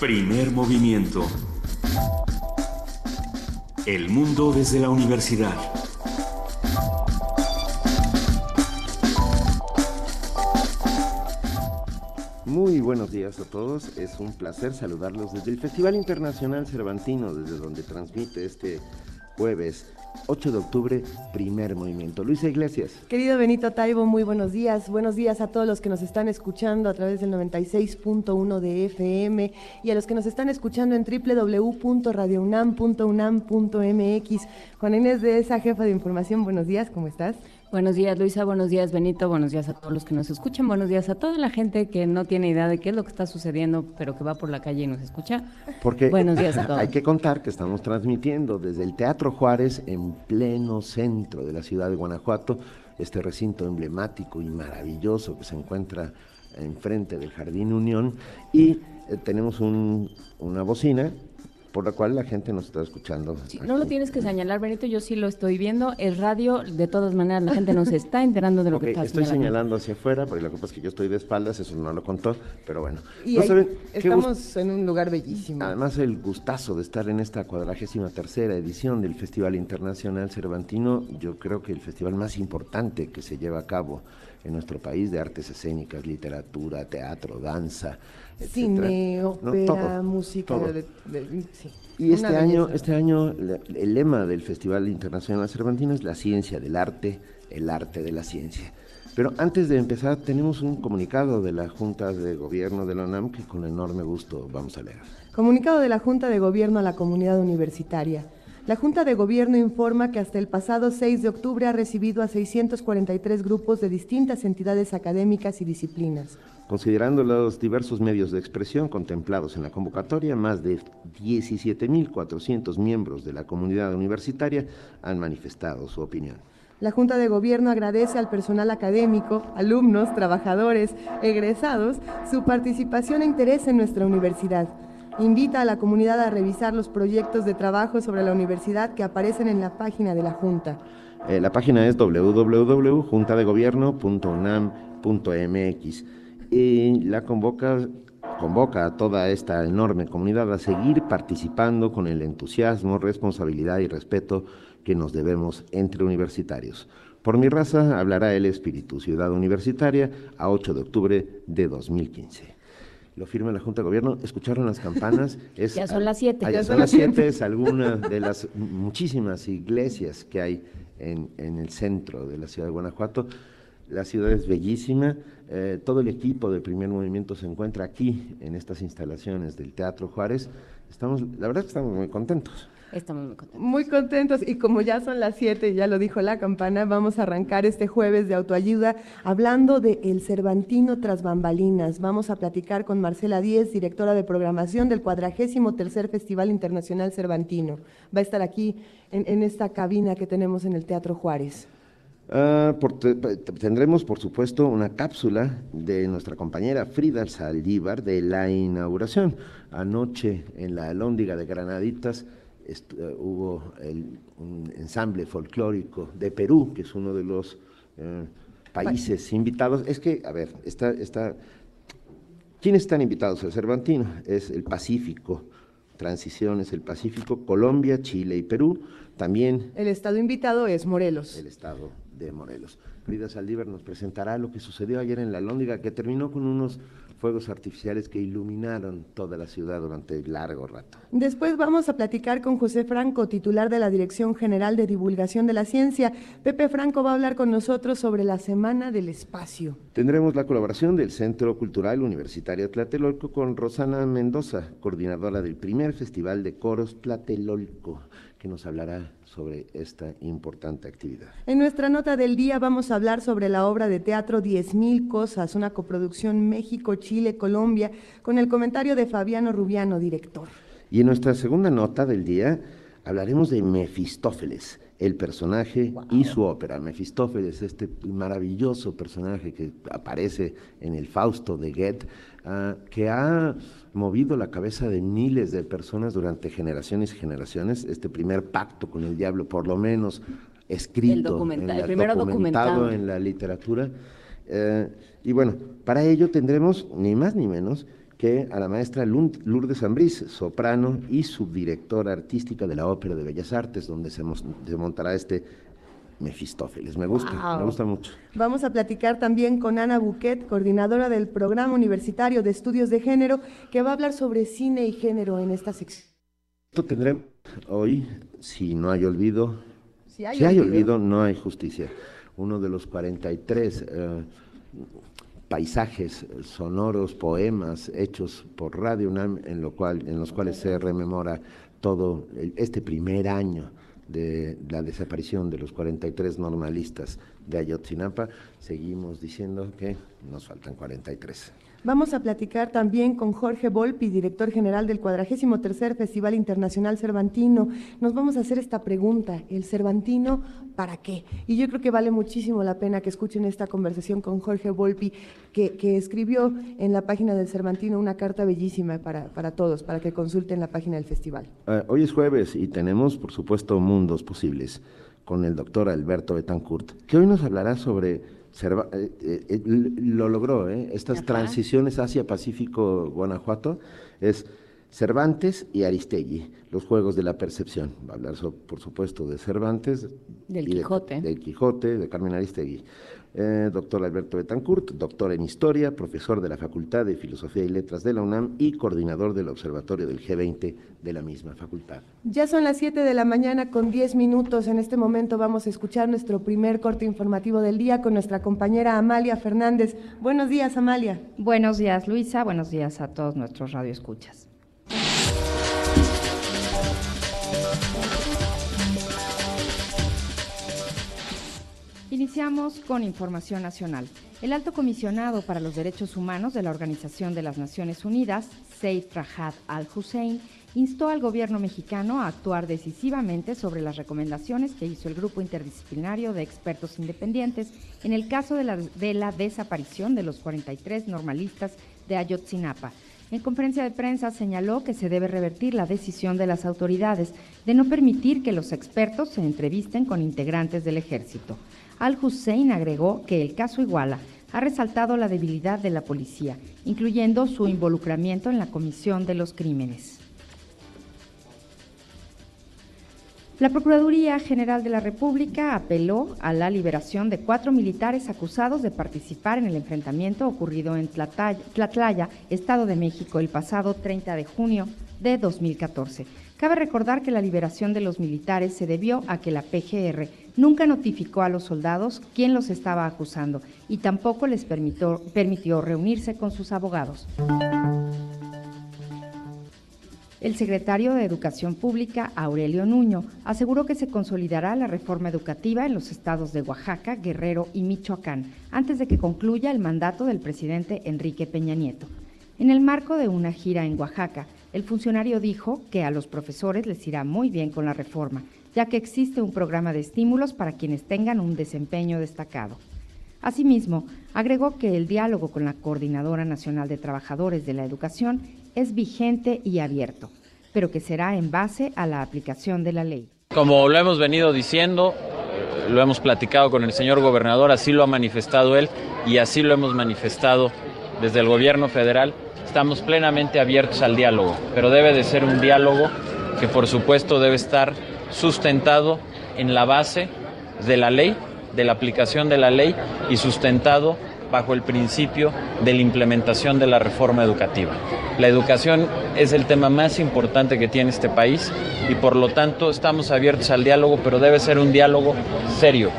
Primer movimiento. El mundo desde la universidad. Muy buenos días a todos, es un placer saludarlos desde el Festival Internacional Cervantino, desde donde transmite este jueves 8 de octubre, primer movimiento. Luisa Iglesias. Querido Benito Taibo, muy buenos días. Buenos días a todos los que nos están escuchando a través del 96.1 de FM y a los que nos están escuchando en www.radiounam.unam.mx. Juan Inés de esa jefa de información, buenos días, ¿cómo estás? Buenos días Luisa, buenos días Benito, buenos días a todos los que nos escuchan, buenos días a toda la gente que no tiene idea de qué es lo que está sucediendo, pero que va por la calle y nos escucha. Porque buenos días a todos. hay que contar que estamos transmitiendo desde el Teatro Juárez en pleno centro de la ciudad de Guanajuato, este recinto emblemático y maravilloso que se encuentra enfrente del Jardín Unión y eh, tenemos una bocina por la cual la gente nos está escuchando. no lo tienes que señalar, Benito, yo sí lo estoy viendo. Es radio, de todas maneras, la gente nos está enterando de lo que está Estoy señalando hacia afuera, porque lo que pasa es que yo estoy de espaldas, eso no lo contó, pero bueno. Y estamos en un lugar bellísimo. Además, el gustazo de estar en esta cuadragésima tercera edición del Festival Internacional Cervantino, yo creo que el festival más importante que se lleva a cabo en nuestro país de artes escénicas, literatura, teatro, danza, cine, ópera, música. Y este año, este año el lema del Festival Internacional Cervantino es la ciencia del arte, el arte de la ciencia. Pero antes de empezar, tenemos un comunicado de la Junta de Gobierno de la UNAM que con enorme gusto vamos a leer. Comunicado de la Junta de Gobierno a la comunidad universitaria. La Junta de Gobierno informa que hasta el pasado 6 de octubre ha recibido a 643 grupos de distintas entidades académicas y disciplinas. Considerando los diversos medios de expresión contemplados en la convocatoria, más de 17.400 miembros de la comunidad universitaria han manifestado su opinión. La Junta de Gobierno agradece al personal académico, alumnos, trabajadores, egresados, su participación e interés en nuestra universidad invita a la comunidad a revisar los proyectos de trabajo sobre la universidad que aparecen en la página de la Junta. Eh, la página es www.juntadegobierno.unam.mx y la convoca, convoca a toda esta enorme comunidad a seguir participando con el entusiasmo, responsabilidad y respeto que nos debemos entre universitarios. Por mi raza hablará el espíritu Ciudad Universitaria a 8 de octubre de 2015 lo firma la Junta de Gobierno, escucharon las campanas. Es, ya son las siete. ya son las siete, es alguna de las muchísimas iglesias que hay en, el centro de la ciudad de Guanajuato. La ciudad es bellísima, eh, todo el equipo del primer movimiento se encuentra aquí, en estas instalaciones del Teatro Juárez. Estamos, la verdad es que estamos muy contentos. Estamos muy contentos. Muy contentos y como ya son las 7, ya lo dijo la campana, vamos a arrancar este jueves de autoayuda hablando de El Cervantino tras bambalinas. Vamos a platicar con Marcela Díez, directora de programación del cuadragésimo tercer Festival Internacional Cervantino. Va a estar aquí en, esta cabina que tenemos en el Teatro Juárez. Ah, tendremos, por supuesto, una cápsula de nuestra compañera Frida Saldívar de la inauguración. Anoche en la Alhóndiga de Granaditas eh, hubo un ensamble folclórico de Perú, que es uno de los eh, países invitados. Es que, a ver, está, está, ¿quiénes están invitados al Cervantino? Es el Pacífico, Transición es el Pacífico, Colombia, Chile y Perú. También. El estado invitado es Morelos. El estado de Morelos. Frida Saldívar nos presentará lo que sucedió ayer en la Lóndiga, que terminó con unos fuegos artificiales que iluminaron toda la ciudad durante largo rato. Después vamos a platicar con José Franco, titular de la Dirección General de Divulgación de la Ciencia. Pepe Franco va a hablar con nosotros sobre la Semana del Espacio. Tendremos la colaboración del Centro Cultural Universitario Tlatelolco con Rosana Mendoza, coordinadora del primer Festival de Coros Tlatelolco que nos hablará sobre esta importante actividad. En nuestra nota del día vamos a hablar sobre la obra de teatro Diez Mil Cosas, una coproducción México-Chile-Colombia, con el comentario de Fabiano Rubiano, director. Y en nuestra segunda nota del día hablaremos de Mefistófeles, el personaje y su ópera. Mefistófeles, este maravilloso personaje que aparece en el Fausto de Goethe, ah, que ha movido la cabeza de miles de personas durante generaciones y generaciones, este primer pacto con el diablo, por lo menos escrito, en la, primero documentado en la literatura. Eh, y bueno, para ello tendremos ni más ni menos que a la maestra Lourdes Ambrís, soprano y subdirectora artística de la Ópera de Bellas Artes, donde se, montará este Mefistófeles. Me gusta, me gusta mucho. Vamos a platicar también con Ana Buquet, coordinadora del Programa Universitario de Estudios de Género, que va a hablar sobre cine y género en esta sección. Esto tendremos hoy, si no hay olvido, si hay, olvido, no hay justicia. Uno de los 43 eh, paisajes sonoros, poemas hechos por Radio UNAM, en, lo cual, en los cuales se rememora todo este primer año de la desaparición de los 43 normalistas de Ayotzinapa, seguimos diciendo que nos faltan 43. Vamos a platicar también con Jorge Volpi, director general del 43 Festival Internacional Cervantino. Nos vamos a hacer esta pregunta, ¿el Cervantino para qué? Y yo creo que vale muchísimo la pena que escuchen esta conversación con Jorge Volpi, que, escribió en la página del Cervantino una carta bellísima para, para todos, para que consulten la página del festival. Ah, hoy es jueves y tenemos, por supuesto, mundos posibles con el doctor Alberto Betancourt, que hoy nos hablará sobre eh, eh, eh, lo logró, estas transiciones hacia Pacífico, Guanajuato, es Cervantes y Aristegui, los juegos de la percepción. Va a hablar, por supuesto, de Cervantes. Del Quijote. del Quijote, de Carmen Aristegui. Eh, doctor Alberto Betancourt, doctor en Historia, profesor de la Facultad de Filosofía y Letras de la UNAM y coordinador del Observatorio del G20 de la misma facultad. Ya son las 7 de la mañana con 10 minutos. En este momento vamos a escuchar nuestro primer corte informativo del día con nuestra compañera Amalia Fernández. Buenos días, Amalia. Buenos días, Luisa. Buenos días a todos nuestros radioescuchas. Iniciamos con información nacional. El alto comisionado para los derechos humanos de la Organización de las Naciones Unidas, Saif Rahat al-Hussein, instó al gobierno mexicano a actuar decisivamente sobre las recomendaciones que hizo el grupo interdisciplinario de expertos independientes en el caso de la, de la desaparición de los 43 normalistas de Ayotzinapa. En conferencia de prensa señaló que se debe revertir la decisión de las autoridades de no permitir que los expertos se entrevisten con integrantes del ejército. Al-Hussein agregó que el caso Iguala ha resaltado la debilidad de la policía, incluyendo su involucramiento en la comisión de los crímenes. La Procuraduría General de la República apeló a la liberación de cuatro militares acusados de participar en el enfrentamiento ocurrido en Tlatlaya, Estado de México, el pasado 30 de junio de 2014. Cabe recordar que la liberación de los militares se debió a que la PGR nunca notificó a los soldados quién los estaba acusando y tampoco les permitió, reunirse con sus abogados. El secretario de Educación Pública, Aurelio Nuño, aseguró que se consolidará la reforma educativa en los estados de Oaxaca, Guerrero y Michoacán, antes de que concluya el mandato del presidente Enrique Peña Nieto. En el marco de una gira en Oaxaca, el funcionario dijo que a los profesores les irá muy bien con la reforma ya que existe un programa de estímulos para quienes tengan un desempeño destacado. Asimismo, agregó que el diálogo con la Coordinadora Nacional de Trabajadores de la Educación es vigente y abierto, pero que será en base a la aplicación de la ley. Como lo hemos venido diciendo, lo hemos platicado con el señor gobernador, así lo ha manifestado él y así lo hemos manifestado desde el gobierno federal. Estamos plenamente abiertos al diálogo, pero debe de ser un diálogo que por supuesto debe estar sustentado en la base de la ley, de la aplicación de la ley y sustentado bajo el principio de la implementación de la reforma educativa. La educación es el tema más importante que tiene este país y por lo tanto estamos abiertos al diálogo, pero debe ser un diálogo serio,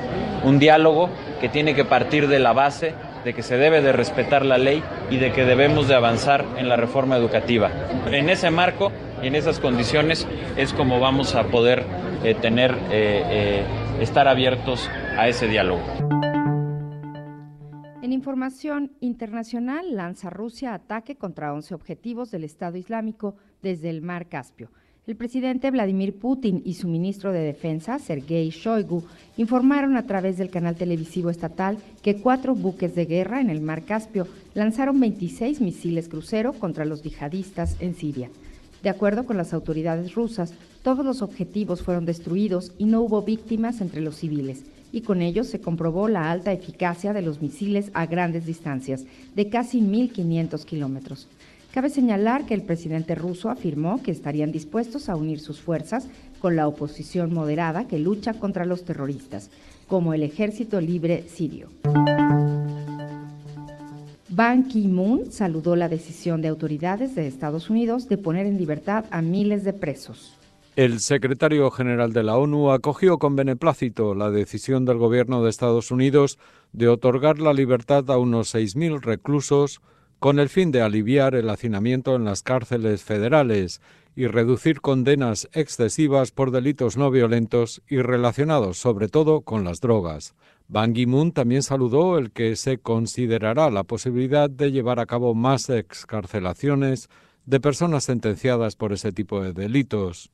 un diálogo que tiene que partir de la base de que se debe de respetar la ley y de que debemos de avanzar en la reforma educativa. En ese marco y en esas condiciones es como vamos a poder eh, tener, eh, eh, estar abiertos a ese diálogo. En información internacional, lanza Rusia ataque contra 11 objetivos del Estado Islámico desde el Mar Caspio. El presidente Vladimir Putin y su ministro de Defensa, Sergei Shoigu, informaron a través del canal televisivo estatal que cuatro buques de guerra en el mar Caspio lanzaron 26 misiles crucero contra los yihadistas en Siria. De acuerdo con las autoridades rusas, todos los objetivos fueron destruidos y no hubo víctimas entre los civiles, y con ello se comprobó la alta eficacia de los misiles a grandes distancias, de casi 1.500 kilómetros. Cabe señalar que el presidente ruso afirmó que estarían dispuestos a unir sus fuerzas con la oposición moderada que lucha contra los terroristas, como el Ejército Libre Sirio. Ban Ki-moon saludó la decisión de autoridades de Estados Unidos de poner en libertad a miles de presos. El secretario general de la ONU acogió con beneplácito la decisión del gobierno de Estados Unidos de otorgar la libertad a unos 6.000 reclusos con el fin de aliviar el hacinamiento en las cárceles federales y reducir condenas excesivas por delitos no violentos y relacionados sobre todo con las drogas. Ban Ki-moon también saludó el que se considerará la posibilidad de llevar a cabo más excarcelaciones de personas sentenciadas por ese tipo de delitos.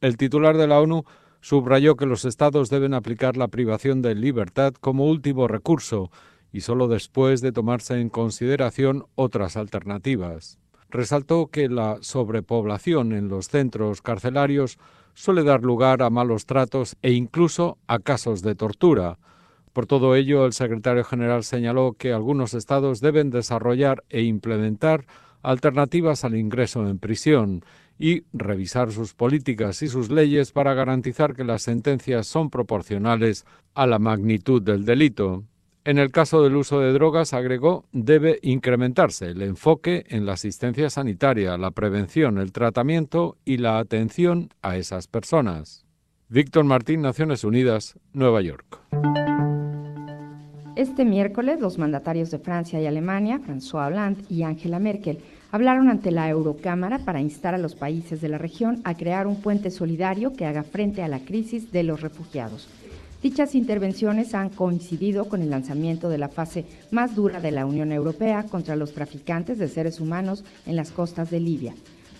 El titular de la ONU subrayó que los Estados deben aplicar la privación de libertad como último recurso y solo después de tomarse en consideración otras alternativas. Resaltó que la sobrepoblación en los centros carcelarios suele dar lugar a malos tratos e incluso a casos de tortura. Por todo ello, el secretario general señaló que algunos estados deben desarrollar e implementar alternativas al ingreso en prisión y revisar sus políticas y sus leyes para garantizar que las sentencias son proporcionales a la magnitud del delito. En el caso del uso de drogas, agregó, debe incrementarse el enfoque en la asistencia sanitaria, la prevención, el tratamiento y la atención a esas personas. Víctor Martín, Naciones Unidas, Nueva York. Este miércoles, los mandatarios de Francia y Alemania, François Hollande y Angela Merkel, hablaron ante la Eurocámara para instar a los países de la región a crear un puente solidario que haga frente a la crisis de los refugiados. Dichas intervenciones han coincidido con el lanzamiento de la fase más dura de la Unión Europea contra los traficantes de seres humanos en las costas de Libia.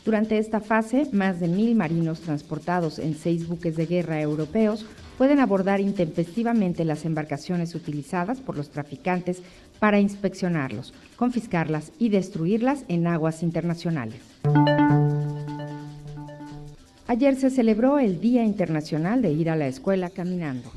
Durante esta fase, más de mil marinos transportados en seis buques de guerra europeos pueden abordar intempestivamente las embarcaciones utilizadas por los traficantes para inspeccionarlos, confiscarlas y destruirlas en aguas internacionales. Ayer se celebró el Día Internacional de Ir a la Escuela Caminando.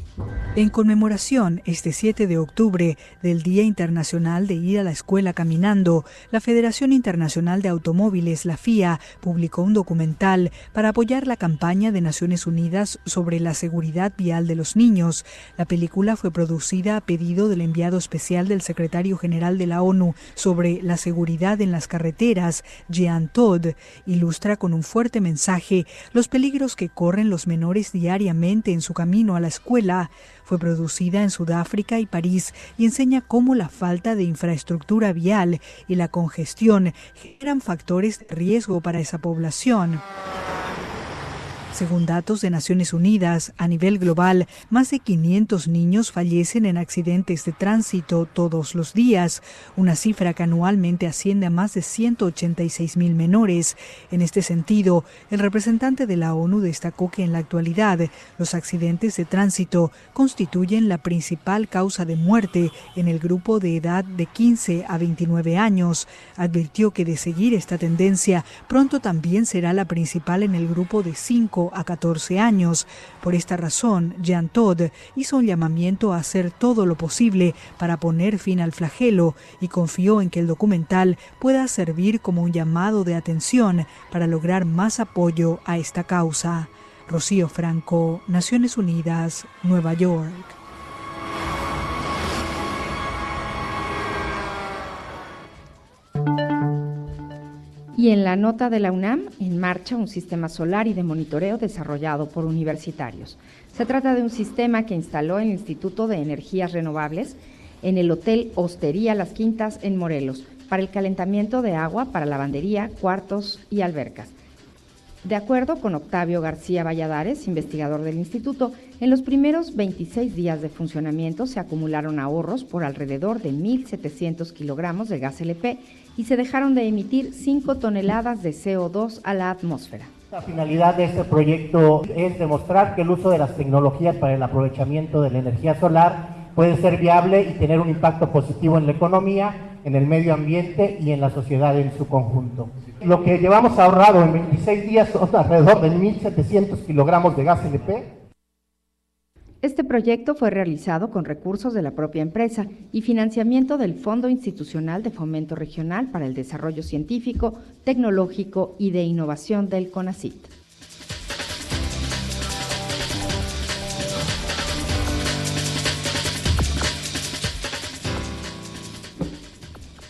En conmemoración este 7 de octubre del Día Internacional de Ir a la Escuela Caminando, la Federación Internacional de Automóviles, la FIA, publicó un documental para apoyar la campaña de Naciones Unidas sobre la seguridad vial de los niños. La película fue producida a pedido del enviado especial del secretario general de la ONU sobre la seguridad en las carreteras, Jean Todd. Ilustra con un fuerte mensaje los peligros que corren los menores diariamente en su camino a la escuela fue producida en Sudáfrica y París y enseña cómo la falta de infraestructura vial y la congestión generan factores de riesgo para esa población. Según datos de Naciones Unidas, a nivel global, más de 500 niños fallecen en accidentes de tránsito todos los días, una cifra que anualmente asciende a más de 186 mil menores. En este sentido, el representante de la ONU destacó que en la actualidad los accidentes de tránsito constituyen la principal causa de muerte en el grupo de edad de 15 a 29 años. Advirtió que de seguir esta tendencia, pronto también será la principal en el grupo de 5 a 14 años. Por esta razón, Jean Todd hizo un llamamiento a hacer todo lo posible para poner fin al flagelo y confió en que el documental pueda servir como un llamado de atención para lograr más apoyo a esta causa. Rocío Franco, Naciones Unidas, Nueva York. Y en la nota de la UNAM, en marcha un sistema solar y de monitoreo desarrollado por universitarios. Se trata de un sistema que instaló el Instituto de Energías Renovables en el Hotel Hostería Las Quintas en Morelos para el calentamiento de agua para lavandería, cuartos y albercas. De acuerdo con Octavio García Valladares, investigador del instituto, en los primeros 26 días de funcionamiento se acumularon ahorros por alrededor de 1.700 kilogramos de gas LP y se dejaron de emitir 5 toneladas de CO2 a la atmósfera. La finalidad de este proyecto es demostrar que el uso de las tecnologías para el aprovechamiento de la energía solar puede ser viable y tener un impacto positivo en la economía, en el medio ambiente y en la sociedad en su conjunto. Lo que llevamos ahorrado en 26 días son alrededor de 1.700 kilogramos de gas LP Este proyecto fue realizado con recursos de la propia empresa y financiamiento del Fondo Institucional de Fomento Regional para el Desarrollo Científico, Tecnológico y de Innovación del CONACIT.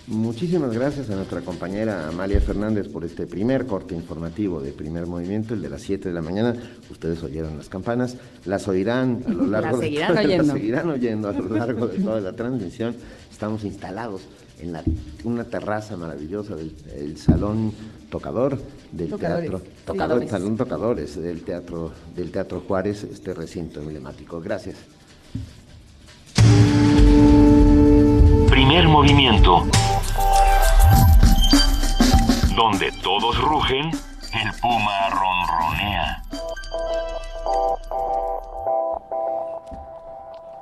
Muchísimas gracias a nuestra compañera Amalia Fernández por este primer corte informativo de primer movimiento, el de las 7 de la mañana. Ustedes oyeron las campanas, las oirán a lo largo de oyendo. las seguirán oyendo a lo largo de toda la transmisión. Estamos instalados en la, una terraza maravillosa del el salón tocador del Tocadores. teatro, Sí. tocador, salón tocadores del teatro del teatro Juárez, este recinto emblemático. Gracias. Primer movimiento. Donde todos rugen, el puma ronronea.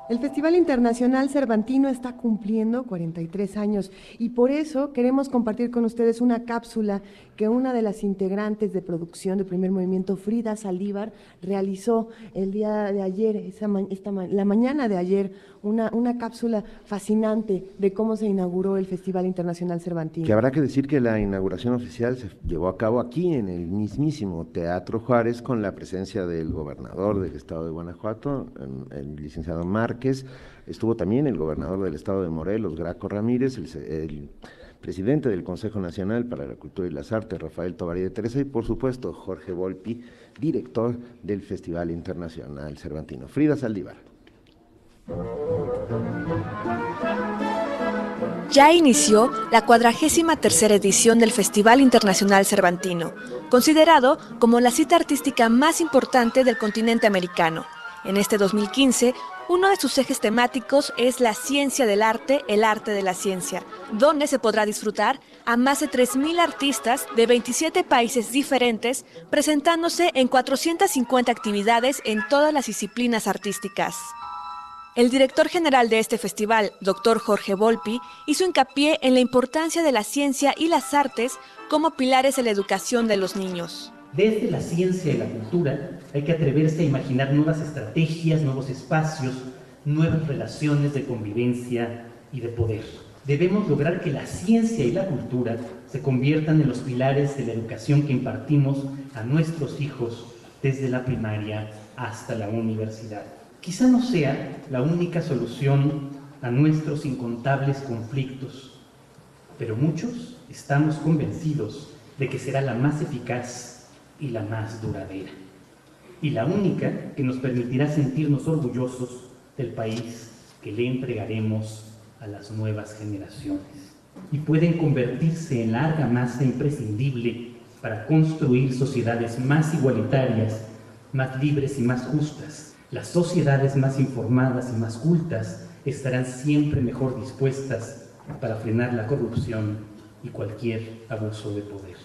El Festival Internacional Cervantino está cumpliendo 43 años y por eso queremos compartir con ustedes una cápsula que una de las integrantes de producción de Primer Movimiento, Frida Saldívar, realizó el día de ayer, esta la mañana de ayer, una, una cápsula fascinante de cómo se inauguró el Festival Internacional Cervantino. Que habrá que decir que la inauguración oficial se llevó a cabo aquí en el mismísimo Teatro Juárez con la presencia del gobernador del estado de Guanajuato, el licenciado Márquez, estuvo también el gobernador del estado de Morelos, Graco Ramírez, el, el presidente del Consejo Nacional para la Cultura y las Artes, Rafael Tovarí de Teresa, y por supuesto Jorge Volpi, director del Festival Internacional Cervantino. Frida Saldívar. Ya inició la cuadragésima tercera edición del Festival Internacional Cervantino, considerado como la cita artística más importante del continente americano. En este 2015, uno de sus ejes temáticos es la ciencia del arte, el arte de la ciencia, donde se podrá disfrutar a más de 3.000 artistas de 27 países diferentes, presentándose en 450 actividades en todas las disciplinas artísticas. El director general de este festival, Dr. Jorge Volpi, hizo hincapié en la importancia de la ciencia y las artes como pilares de la educación de los niños. Desde la ciencia y la cultura hay que atreverse a imaginar nuevas estrategias, nuevos espacios, nuevas relaciones de convivencia y de poder. Debemos lograr que la ciencia y la cultura se conviertan en los pilares de la educación que impartimos a nuestros hijos desde la primaria hasta la universidad. Quizá no sea la única solución a nuestros incontables conflictos, pero muchos estamos convencidos de que será la más eficaz y la más duradera, y la única que nos permitirá sentirnos orgullosos del país que le entregaremos a las nuevas generaciones, y pueden convertirse en la argamasa imprescindible para construir sociedades más igualitarias, más libres y más justas. Las sociedades más informadas y más cultas estarán siempre mejor dispuestas para frenar la corrupción y cualquier abuso de poder.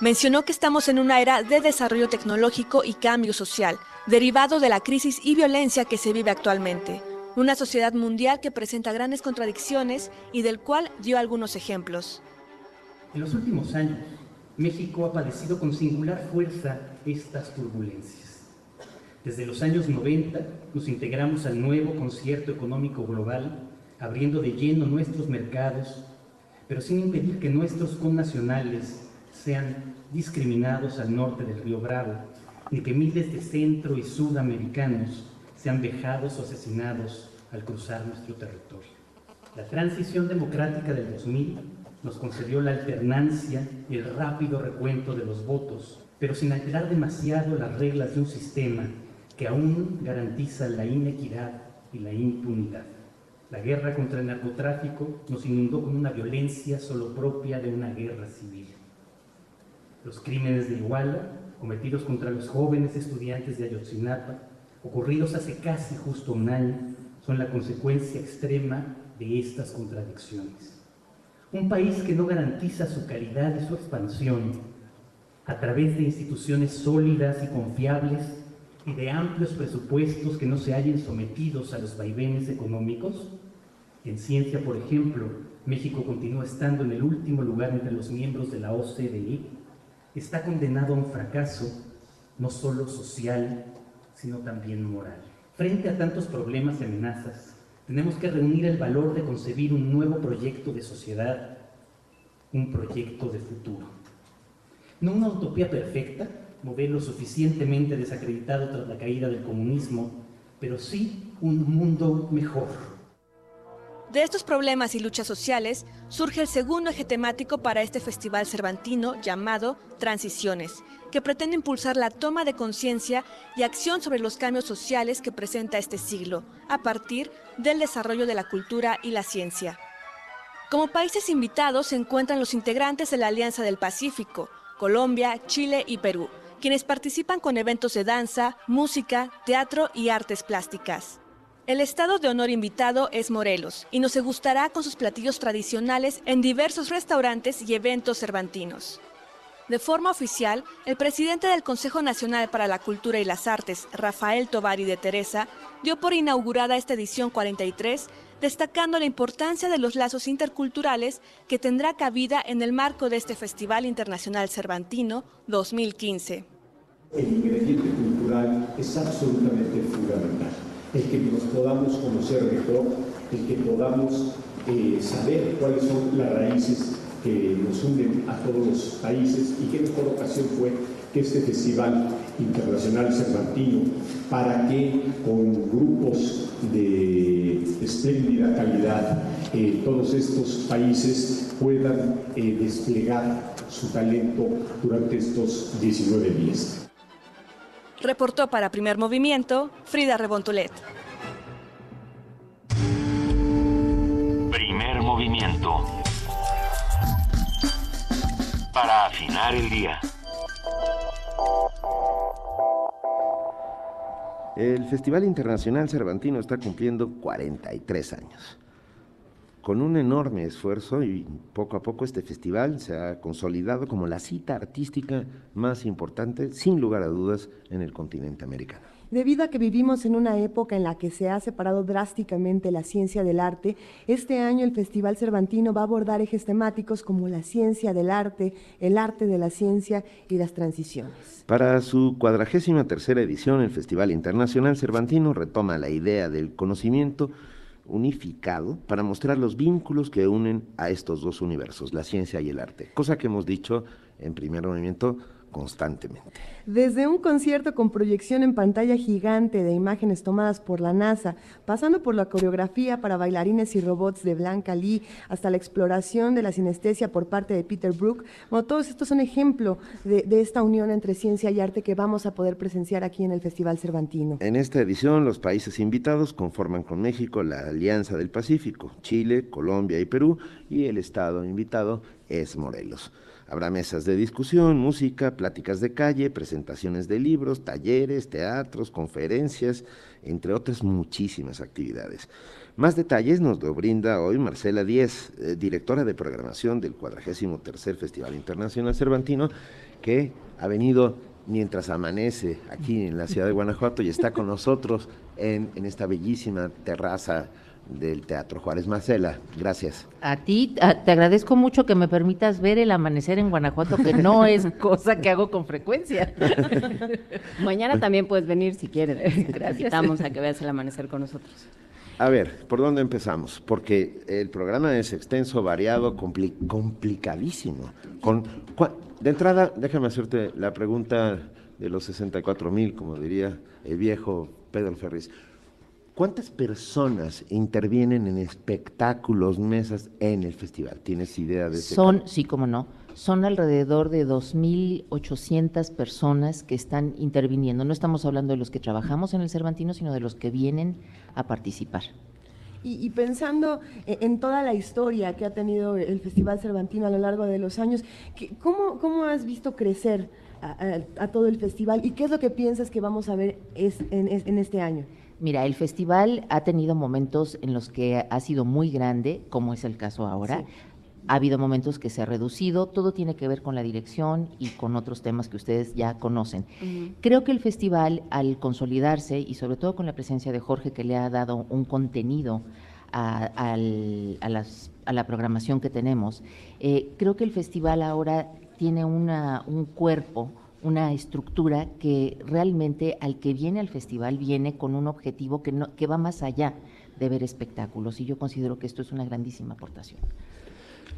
Mencionó que estamos en una era de desarrollo tecnológico y cambio social, derivado de la crisis y violencia que se vive actualmente. Una sociedad mundial que presenta grandes contradicciones y del cual dio algunos ejemplos. En los últimos años, México ha padecido con singular fuerza estas turbulencias. Desde los años 90 nos integramos al nuevo concierto económico global, abriendo de lleno nuestros mercados, pero sin impedir que nuestros connacionales sean discriminados al norte del río Bravo, ni que miles de centro y sudamericanos sean vejados o asesinados al cruzar nuestro territorio. La transición democrática del 2000 nos concedió la alternancia y el rápido recuento de los votos, pero sin alterar demasiado las reglas de un sistema que aún garantiza la inequidad y la impunidad. La guerra contra el narcotráfico nos inundó con una violencia solo propia de una guerra civil. Los crímenes de Iguala, cometidos contra los jóvenes estudiantes de Ayotzinapa, ocurridos hace casi justo un año, son la consecuencia extrema de estas contradicciones. Un país que no garantiza su calidad y su expansión a través de instituciones sólidas y confiables y de amplios presupuestos que no se hallen sometidos a los vaivenes económicos. En ciencia, por ejemplo, México continúa estando en el último lugar entre los miembros de la OCDE. Está condenado a un fracaso, no solo social, sino también moral. Frente a tantos problemas y amenazas, tenemos que reunir el valor de concebir un nuevo proyecto de sociedad, un proyecto de futuro. No una utopía perfecta, modelo suficientemente desacreditado tras la caída del comunismo, pero sí un mundo mejor. De estos problemas y luchas sociales surge el segundo eje temático para este festival cervantino llamado Transiciones, que pretende impulsar la toma de conciencia y acción sobre los cambios sociales que presenta este siglo, a partir del desarrollo de la cultura y la ciencia. Como países invitados se encuentran los integrantes de la Alianza del Pacífico, Colombia, Chile y Perú, quienes participan con eventos de danza, música, teatro y artes plásticas. El estado de honor invitado es Morelos y nos gustará con sus platillos tradicionales en diversos restaurantes y eventos cervantinos. De forma oficial, el presidente del Consejo Nacional para la Cultura y las Artes, Rafael Tovari de Teresa, dio por inaugurada esta edición 43, destacando la importancia de los lazos interculturales que tendrá cabida en el marco de este Festival Internacional Cervantino 2015. El ingrediente cultural es absolutamente fundamental. El que nos podamos conocer mejor, el que podamos eh, saber cuáles son las raíces que nos unen a todos los países y qué mejor ocasión fue que este Festival Internacional Cervantino para que con grupos de espléndida calidad eh, todos estos países puedan eh, desplegar su talento durante estos 19 días. Reportó para Primer Movimiento Frida Rebontulet. Primer movimiento para afinar el día. El Festival Internacional Cervantino está cumpliendo 43 años. Con un enorme esfuerzo y poco a poco este festival se ha consolidado como la cita artística más importante, sin lugar a dudas, en el continente americano. Debido a que vivimos en una época en la que se ha separado drásticamente la ciencia del arte, este año el Festival Cervantino va a abordar ejes temáticos como la ciencia del arte, el arte de la ciencia y las transiciones. Para su cuadragésima tercera edición, el Festival Internacional Cervantino retoma la idea del conocimiento unificado para mostrar los vínculos que unen a estos dos universos, la ciencia y el arte, cosa que hemos dicho en primer movimiento constantemente. Desde un concierto con proyección en pantalla gigante de imágenes tomadas por la NASA, pasando por la coreografía para bailarines y robots de Blanca Lee, hasta la exploración de la sinestesia por parte de Peter Brook, todos estos son ejemplo de, de esta unión entre ciencia y arte que vamos a poder presenciar aquí en el Festival Cervantino. En esta edición, los países invitados conforman con México la Alianza del Pacífico, Chile, Colombia y Perú, y el estado invitado es Morelos. Habrá mesas de discusión, música, pláticas de calle, presentaciones de libros, talleres, teatros, conferencias, entre otras muchísimas actividades. Más detalles nos lo brinda hoy Marcela Díez, eh, directora de programación del 43 Festival Internacional Cervantino, que ha venido mientras amanece aquí en la ciudad de Guanajuato y está con nosotros en, en esta bellísima terraza del Teatro Juárez Marcela. Gracias. A ti, te agradezco mucho que me permitas ver el amanecer en Guanajuato, que no es cosa que hago con frecuencia. Mañana también puedes venir si quieres. Gracias. Invitamos a que veas el amanecer con nosotros. A ver, ¿por dónde empezamos? Porque el programa es extenso, variado, complicadísimo. Con, de entrada, déjame hacerte la pregunta de los 64 mil, como diría el viejo Pedro Ferriz. ¿Cuántas personas intervienen en espectáculos, mesas en el festival? ¿Tienes idea de eso? Son, sí, como no, son alrededor de 2.800 personas que están interviniendo. No estamos hablando de los que trabajamos en el Cervantino, sino de los que vienen a participar. Y, pensando e, en toda la historia que ha tenido el Festival Cervantino a lo largo de los años, ¿cómo, cómo has visto crecer a, todo el festival y qué es lo que piensas que vamos a ver en este año? Mira, el festival ha tenido momentos en los que ha sido muy grande, como es el caso ahora. Ha habido momentos que se ha reducido, todo tiene que ver con la dirección y con otros temas que ustedes ya conocen. Creo que el festival, al consolidarse y sobre todo con la presencia de Jorge, que le ha dado un contenido a, la programación que tenemos, eh, creo que el festival ahora tiene un cuerpo una estructura que realmente al que viene al festival viene con un objetivo que, no, que va más allá de ver espectáculos y yo considero que esto es una grandísima aportación.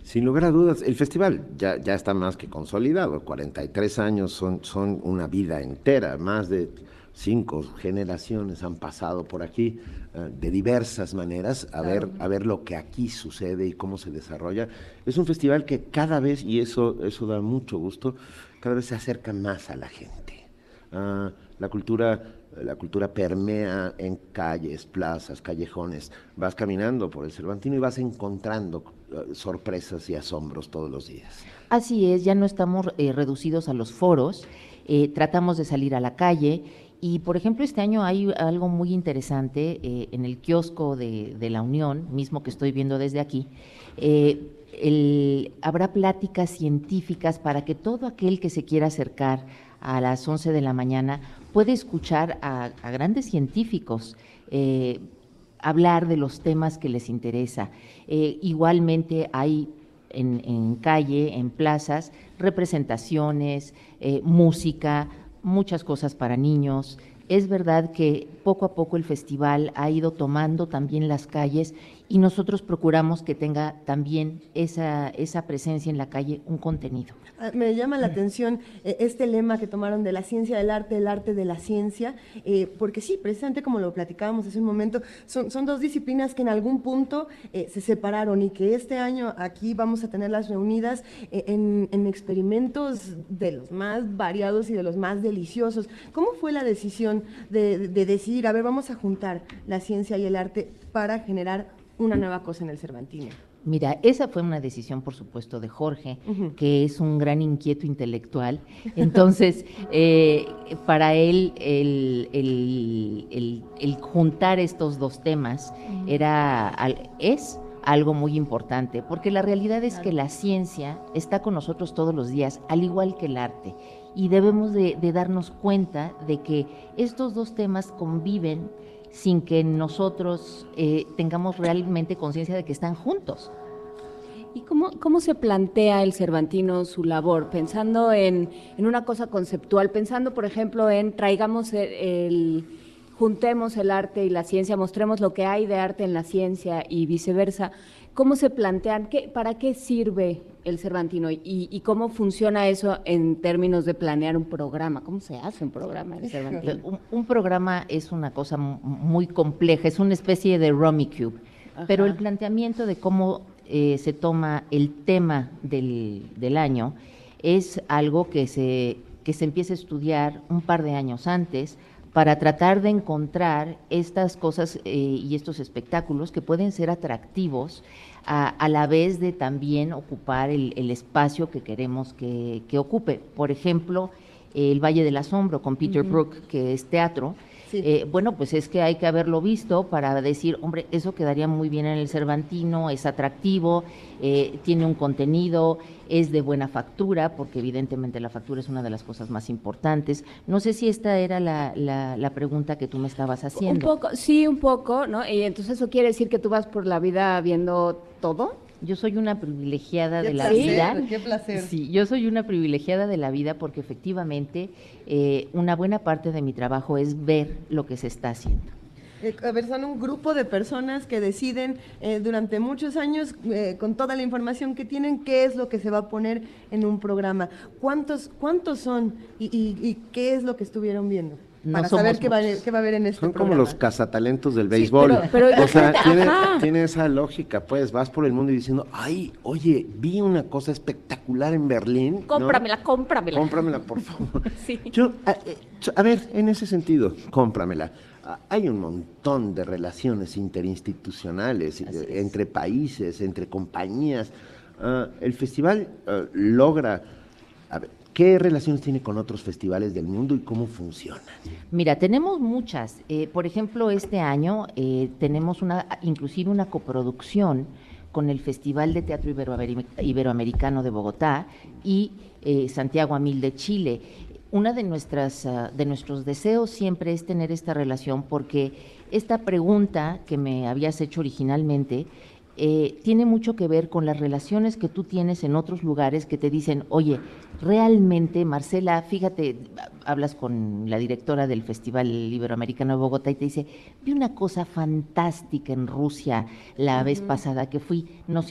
Sin lugar a dudas, el festival ya, ya está más que consolidado, 43 años son, son una vida entera, más de cinco generaciones han pasado por aquí eh, de diversas maneras a, ver, a ver lo que aquí sucede y cómo se desarrolla. Es un festival que cada vez, y eso, eso da mucho gusto, cada vez se acerca más a la gente. Ah, la cultura la cultura permea en calles, plazas, callejones. Vas caminando por el Cervantino y vas encontrando eh, sorpresas y asombros todos los días. Así es, ya no estamos eh, reducidos a los foros, tratamos de salir a la calle y, por ejemplo, este año hay algo muy interesante eh, en el kiosco de, la Unión, mismo que estoy viendo desde aquí. Eh, habrá pláticas científicas para que todo aquel que se quiera acercar a las 11 de la mañana pueda escuchar a, grandes científicos. Eh, hablar de los temas que les interesa. igualmente hay en, calle, en plazas, representaciones, música, muchas cosas para niños. Es verdad que poco a poco el festival ha ido tomando también las calles y nosotros procuramos que tenga también esa, esa presencia en la calle, un contenido. Ah, me llama la atención eh, este lema que tomaron de la ciencia del arte, el arte de la ciencia, eh, porque sí, precisamente como lo platicábamos hace un momento, son, son dos disciplinas que en algún punto eh, se separaron y que este año aquí vamos a tenerlas reunidas en, en, experimentos de los más variados y de los más deliciosos. ¿Cómo fue la decisión de, de decidir, a ver, vamos a juntar la ciencia y el arte para generar una nueva cosa en el Cervantino. Mira, esa fue una decisión, por supuesto, de Jorge, que es un gran inquieto intelectual. Entonces, eh, para él, el, juntar estos dos temas era, es algo muy importante, porque la realidad es que la ciencia está con nosotros todos los días, al igual que el arte, y debemos de darnos cuenta de que estos dos temas conviven sin que nosotros eh, tengamos realmente conciencia de que están juntos. ¿Y cómo, cómo, se plantea el Cervantino su labor? Pensando en, en, una cosa conceptual, pensando, por ejemplo, en traigamos el, juntemos el arte y la ciencia, mostremos lo que hay de arte en la ciencia y viceversa. ¿Cómo se plantean? Qué, ¿Para qué sirve el Cervantino y, cómo funciona eso en términos de planear un programa? ¿Cómo se hace un programa del Cervantino? Un, programa es una cosa muy compleja, es una especie de Rummy Cube, pero el planteamiento de cómo eh, se toma el tema del, año es algo que se, que se empieza a estudiar un par de años antes para tratar de encontrar estas cosas eh, y estos espectáculos que pueden ser atractivos a, la vez de también ocupar el, espacio que queremos que, ocupe. Por ejemplo, el Valle del Asombro con Peter Brook, que es teatro, eh, bueno, pues es que hay que haberlo visto para decir, hombre, eso quedaría muy bien en el Cervantino, es atractivo, eh, tiene un contenido, es de buena factura, porque evidentemente la factura es una de las cosas más importantes. No sé si esta era la, la, pregunta que tú me estabas haciendo. Un poco, sí, un poco, ¿no? Y entonces eso quiere decir que tú vas por la vida viendo todo. Yo soy una privilegiada de la vida. Qué placer. Sí, yo soy una privilegiada de la vida porque efectivamente eh, una buena parte de mi trabajo es ver lo que se está haciendo. Eh, a ver, son un grupo de personas que deciden eh, durante muchos años, con toda la información que tienen, qué es lo que se va a poner en un programa. ¿Cuántos, cuántos son y qué es lo que estuvieron viendo? Para saber qué va, a haber en este Son como los cazatalentos del béisbol. o sea, tiene, esa lógica, pues vas por el mundo y diciendo, ay, oye, vi una cosa espectacular en Berlín. Cómpramela, cómpramela. Cómpramela, por favor. Yo, eh, a, ver, en ese sentido, cómpramela. Ah, hay un montón de relaciones interinstitucionales entre países, entre compañías. Ah, el festival ah, logra... A ver, ¿Qué relaciones tiene con otros festivales del mundo y cómo funciona? Mira, tenemos muchas. Eh, por ejemplo, este año eh, tenemos una, inclusive una coproducción con el Festival de Teatro Iberoamericano de Bogotá y eh, Santiago Amil de Chile. Una de nuestras ah, de nuestros deseos siempre es tener esta relación porque esta pregunta que me habías hecho originalmente eh, tiene mucho que ver con las relaciones que tú tienes en otros lugares que te dicen, oye, realmente, Marcela, fíjate, hablas con la directora del Festival Iberoamericano de Bogotá y te dice, vi una cosa fantástica en Rusia la vez pasada que fui, nos,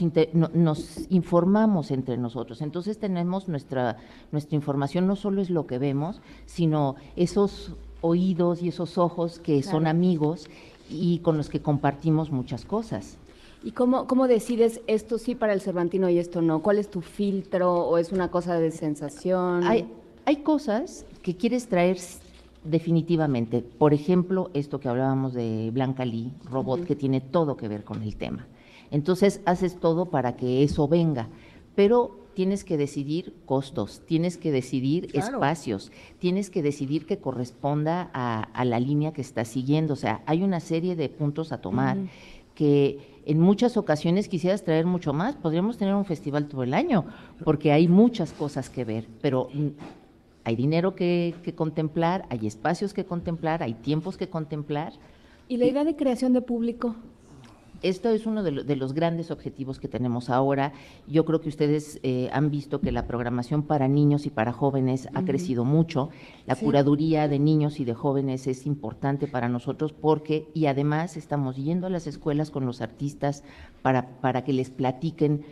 nos informamos entre nosotros. Entonces tenemos nuestra, nuestra información, no solo es lo que vemos, sino esos oídos y esos ojos que son amigos y con los que compartimos muchas cosas. ¿Y cómo, cómo decides esto sí para el Cervantino y esto no? ¿Cuál es tu filtro o es una cosa de sensación? Hay, hay cosas que quieres traer definitivamente. Por ejemplo, esto que hablábamos de Blanca Lee, robot, que tiene todo que ver con el tema. Entonces haces todo para que eso venga, pero tienes que decidir costos, tienes que decidir espacios, tienes que decidir que corresponda a, la línea que estás siguiendo. O sea, hay una serie de puntos a tomar que en muchas ocasiones quisieras traer mucho más, podríamos tener un festival todo el año, porque hay muchas cosas que ver, pero hay dinero que, contemplar, hay espacios que contemplar, hay tiempos que contemplar. ¿Y la idea de creación de público? Esto es uno de, los grandes objetivos que tenemos ahora. Yo creo que ustedes eh, han visto que la programación para niños y para jóvenes ha crecido mucho. La curaduría de niños y de jóvenes es importante para nosotros porque, y además estamos yendo a las escuelas con los artistas para, para que les platiquen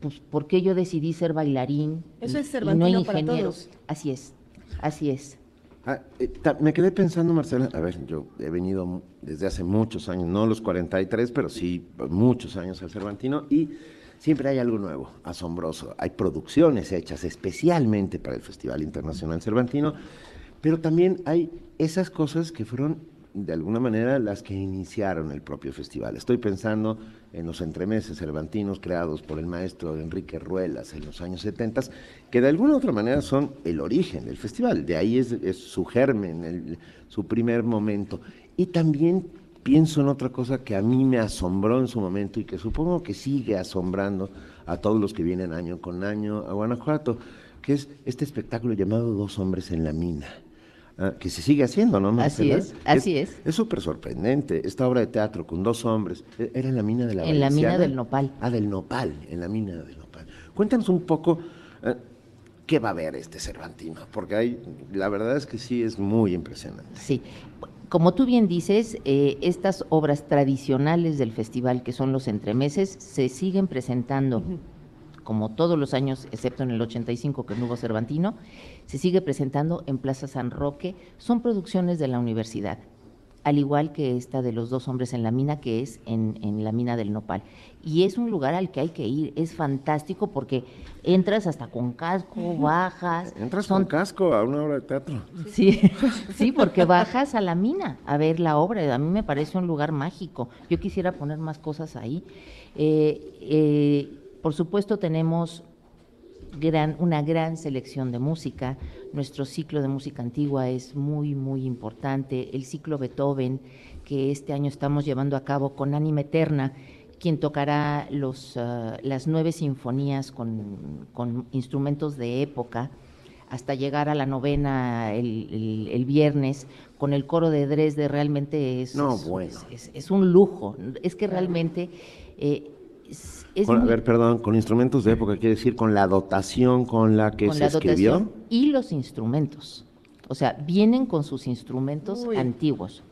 pues, por qué yo decidí ser bailarín Eso es y no ingeniero. Así es, así es. Ah, eh, me quedé pensando, Marcela, a ver, yo he venido desde hace muchos años, no los 43, pero sí muchos años al Cervantino, y siempre hay algo nuevo, asombroso. Hay producciones hechas especialmente para el Festival Internacional Cervantino, pero también hay esas cosas que fueron de alguna manera las que iniciaron el propio festival. Estoy pensando en los entremeses cervantinos creados por el maestro Enrique Ruelas en los años 70, que de alguna u otra manera son el origen del festival, de ahí es, su germen, su primer momento. Y también pienso en otra cosa que a mí me asombró en su momento y que supongo que sigue asombrando a todos los que vienen año con año a Guanajuato, que es este espectáculo llamado Dos hombres en la mina Ah, que se sigue haciendo, ¿no? Así es, así es. Es súper sorprendente. Esta obra de teatro con dos hombres, e, era en la mina de la En la mina del Nopal. Ah, del Nopal, en la mina del Nopal. Cuéntanos un poco eh, qué va a ver este Cervantino, porque hay, la verdad es que sí es muy impresionante. Sí. Como tú bien dices, eh, estas obras tradicionales del festival, que son los entremeses, se siguen presentando como todos los años, excepto en el 85 que no hubo Cervantino, se sigue presentando en Plaza San Roque. Son producciones de la universidad, al igual que esta de los dos hombres en la mina, que es en, la mina del Nopal. Y es un lugar al que hay que ir, es fantástico porque entras hasta con casco, bajas. Entras con casco a una obra de teatro. Sí, sí, porque bajas a la mina a ver la obra. A mí me parece un lugar mágico. Yo quisiera poner más cosas ahí. Eh, eh, por supuesto tenemos gran, una gran selección de música. Nuestro ciclo de música antigua es muy, muy importante. El ciclo Beethoven, que este año estamos llevando a cabo con Anima Eterna, quien tocará los, ah, las nueve sinfonías con, instrumentos de época hasta llegar a la novena el, viernes con el coro de Dresde realmente es, es, un lujo. Es que realmente eh, a ver, perdón, con instrumentos de época, quiere decir con la dotación con la que se escribió. Y los instrumentos. O sea, vienen con sus instrumentos antiguos.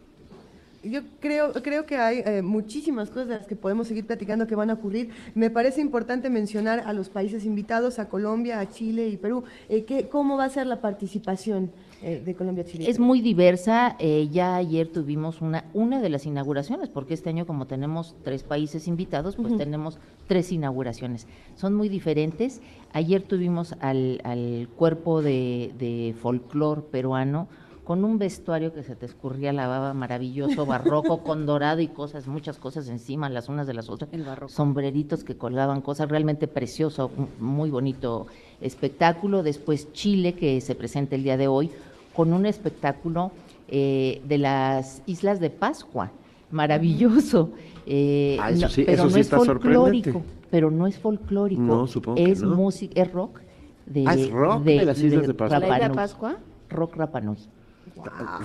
Yo creo, creo que hay eh, muchísimas cosas que podemos seguir platicando que van a ocurrir. Me parece importante mencionar a los países invitados, a Colombia, a Chile y Perú. Eh, ¿Cómo va a ser la participación? Eh, de Colombia Chile. Es muy diversa. Eh, ya ayer tuvimos una, una de las inauguraciones, porque este año como tenemos tres países invitados, pues tenemos tres inauguraciones. Son muy diferentes. Ayer tuvimos al, al cuerpo de, de folclor peruano con un vestuario que se te escurría la baba maravilloso, barroco, con dorado y cosas, muchas cosas encima, las unas de las otras. El barroco. Sombreritos que colgaban, cosas realmente precioso, muy bonito espectáculo. Después Chile, que se presenta el día de hoy, con un espectáculo eh, de las Islas de Pascua, maravilloso. Eh, ah, eso sí, pero no es folclórico, pero no es folclórico. No, supongo es que no. música, es rock de, ah, es rock de, las Islas de, Pascua. ¿La Isla de Pascua? Rock Rapanui.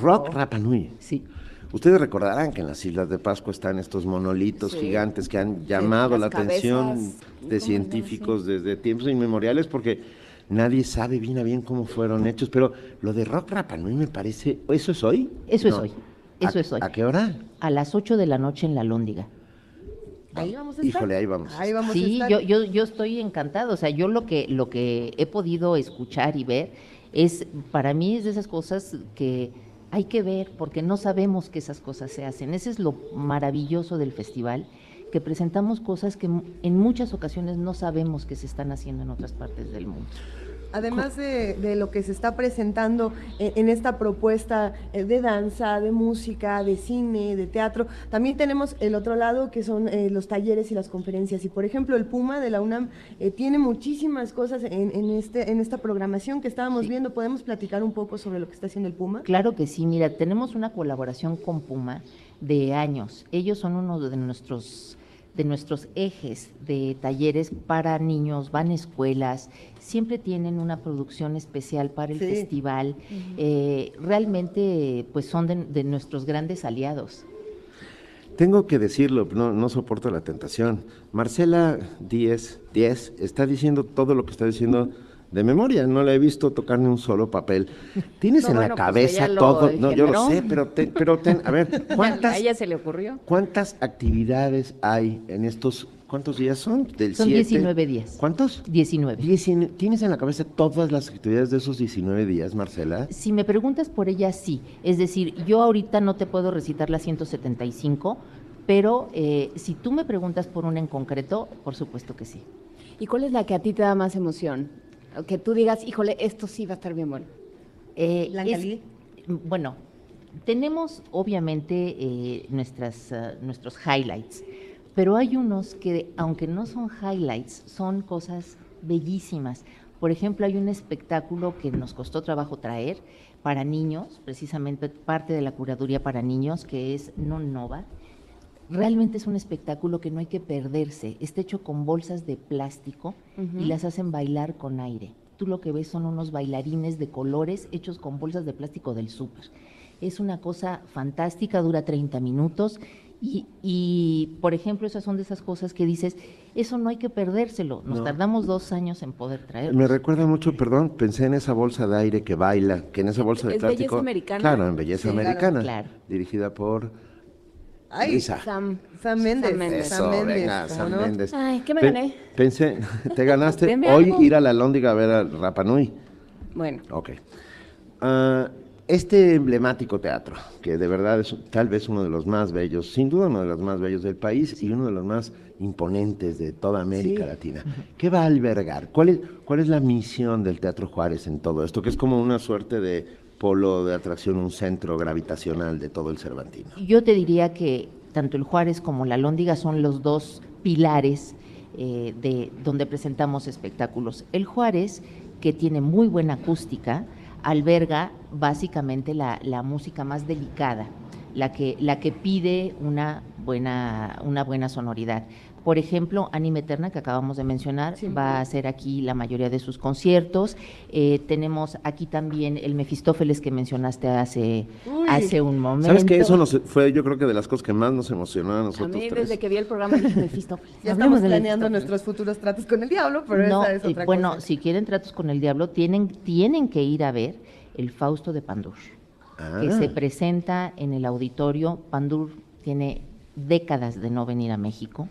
Rock Rapanui. Sí. Ustedes recordarán que en las Islas de Pascua están estos monolitos Sí. gigantes que han llamado la atención de científicos desde tiempos inmemoriales porque nadie sabe bien a bien cómo fueron hechos, pero lo de Rock Rapa Nui me parece, ¿eso es hoy? Eso es hoy. Eso ¿A- es hoy. ¿A qué hora? A las 8 de la noche en la Lóndiga. Ahí vamos a estar. Híjole, ahí vamos. Ahí vamos a Sí, estar. yo, yo, yo estoy encantado. O sea, yo lo que, lo que he podido escuchar y ver es, para mí es de esas cosas que hay que ver porque no sabemos que esas cosas se hacen. Ese es lo maravilloso del festival, que presentamos cosas que en muchas ocasiones no sabemos que se están haciendo en otras partes del mundo. Además de, de lo que se está presentando en, en esta propuesta eh, de danza, de música, de cine, de teatro, también tenemos el otro lado que son eh, los talleres y las conferencias. Y por ejemplo, el Puma de la UNAM eh, tiene muchísimas cosas en, en este, en esta programación que estábamos viendo. ¿Podemos platicar un poco sobre lo que está haciendo el Puma? Claro que sí, mira, tenemos una colaboración con Puma de años. Ellos son uno de nuestros de nuestros ejes de talleres para niños, van a escuelas, siempre tienen una producción especial para el Sí. festival. Eh, realmente, pues son de, de nuestros grandes aliados. Tengo que decirlo, no, no soporto la tentación. Marcela Díez, Díez está diciendo todo lo que está diciendo de memoria, no la he visto tocar ni un solo papel. Tienes No, en bueno, la pues cabeza todo, no, yo lo sé, pero, te- pero ten- a ver, A ¿cuántas, ella se le ocurrió. ¿cuántas actividades hay en estos, cuántos días son? Del Son siete? 19 días. ¿Cuántos? 19. Diecine- ¿Tienes en la cabeza todas las actividades de esos 19 días, Marcela? Si me preguntas por ella, sí. Es decir, yo ahorita no te puedo recitar las 175, pero eh, si tú me preguntas por una en concreto, por supuesto que sí. ¿Y cuál es la que a ti te da más emoción? Que tú digas, híjole, esto sí va a estar bien bueno. Eh, es- bueno, tenemos obviamente eh, nuestras, ah, nuestros highlights, pero hay unos que, aunque no son highlights, son cosas bellísimas. Por ejemplo, hay un espectáculo que nos costó trabajo traer para niños, precisamente parte de la curaduría para niños, que es Non Nova. Realmente es un espectáculo que no hay que perderse. Está hecho con bolsas de plástico y las hacen bailar con aire. Tú lo que ves son unos bailarines de colores hechos con bolsas de plástico del súper. Es una cosa fantástica, dura 30 minutos y, y, por ejemplo, esas son de esas cosas que dices, eso no hay que perdérselo. Nos No. tardamos dos años en poder traerlo. Me recuerda mucho, perdón, pensé en esa bolsa de aire que baila, que en esa bolsa de ¿Es Belleza plástico. Americana? Claro, en Belleza Sí, claro, Americana. claro. Dirigida por Ay, Lisa. Sam. Sam Méndez. Sam Méndez. Sam Eso, Méndez, venga, ¿cómo Sam no? Méndez. Ay, ¿qué me Pe- gané? Pensé, te ganaste hoy algo. ir a la Lóndiga a ver a Rapanui. Bueno, Ok. Ah, este emblemático teatro, que de verdad es tal vez uno de los más bellos, sin duda uno de los más bellos del país y uno de los más imponentes de toda América Sí. Latina. ¿Qué va a albergar? ¿Cuál es, ¿Cuál es la misión del Teatro Juárez en todo esto? Que es como una suerte de polo de atracción, un centro gravitacional de todo el Cervantino. Yo te diría que tanto el Juárez como la Lóndiga son los dos pilares eh, de donde presentamos espectáculos. El Juárez, que tiene muy buena acústica, alberga básicamente la, la música más delicada, la que, la que pide una buena, una buena sonoridad. Por ejemplo, Anime Eterna, que acabamos de mencionar, va a hacer aquí la mayoría de sus conciertos. Eh, tenemos aquí también el Mefistófeles que mencionaste hace, Uy. hace un momento. ¿Sabes qué? Eso nos, fue yo creo que de las cosas que más nos emocionó a a nosotros mí tres. desde que vi el programa dije Mefistófeles. Ya Hablemos estamos de planeando nuestros futuros tratos con el diablo, pero No, esa es otra bueno, cosa. si quieren tratos con el diablo, tienen, tienen que ir a ver el Fausto de Pandur, que Ah. se presenta en el auditorio. Pandur tiene décadas de no venir a México.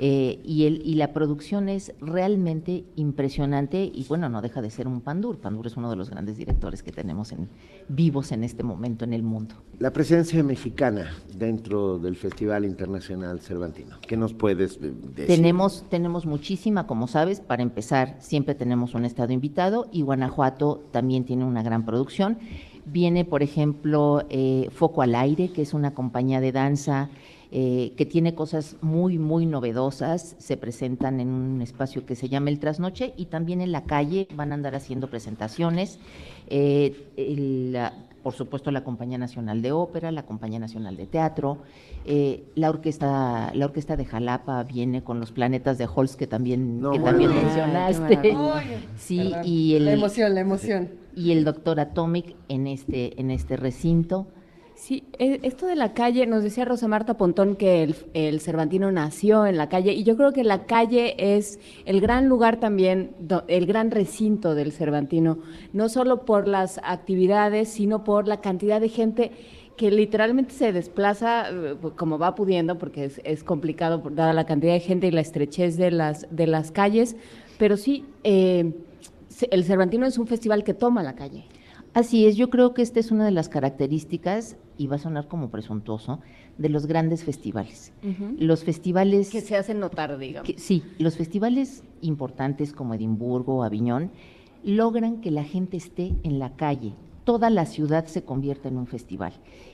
Eh, y, el, y la producción es realmente impresionante y bueno, no deja de ser un Pandur. Pandur es uno de los grandes directores que tenemos en, vivos en este momento en el mundo. La presencia mexicana dentro del Festival Internacional Cervantino. ¿Qué nos puedes eh, decir? Tenemos, tenemos muchísima, como sabes, para empezar, siempre tenemos un estado invitado y Guanajuato también tiene una gran producción. Viene, por ejemplo, eh, Foco al Aire, que es una compañía de danza eh, que tiene cosas muy, muy novedosas. Se presentan en un espacio que se llama El Trasnoche y también en la calle van a andar haciendo presentaciones. Eh, el, la- por supuesto, la Compañía Nacional de Ópera, la Compañía Nacional de Teatro, eh, la orquesta, la orquesta de Jalapa viene con los planetas de Holst que también, No, que bueno. también Ay, mencionaste. maravilla. Sí, Perdón. y el, La emoción, la emoción. y el doctor Atomic en este, en este recinto. Sí, e, esto de la calle, nos decía Rosa Marta Pontón que el, el, Cervantino nació en la calle y yo creo que la calle es el gran lugar también, el gran recinto del Cervantino, no solo por las actividades, sino por la cantidad de gente que literalmente se desplaza eh, como va pudiendo, porque es, es complicado dada la cantidad de gente y la estrechez de las, de las calles, pero sí, eh, el Cervantino es un festival que toma la calle. Así es, yo creo que esta es una de las características, y va a sonar como presuntuoso, de los grandes festivales. Los festivales... Que se hacen notar, digamos. sí, los festivales importantes como Edimburgo o Aviñón logran que la gente esté en la calle, toda la ciudad se convierta en un festival.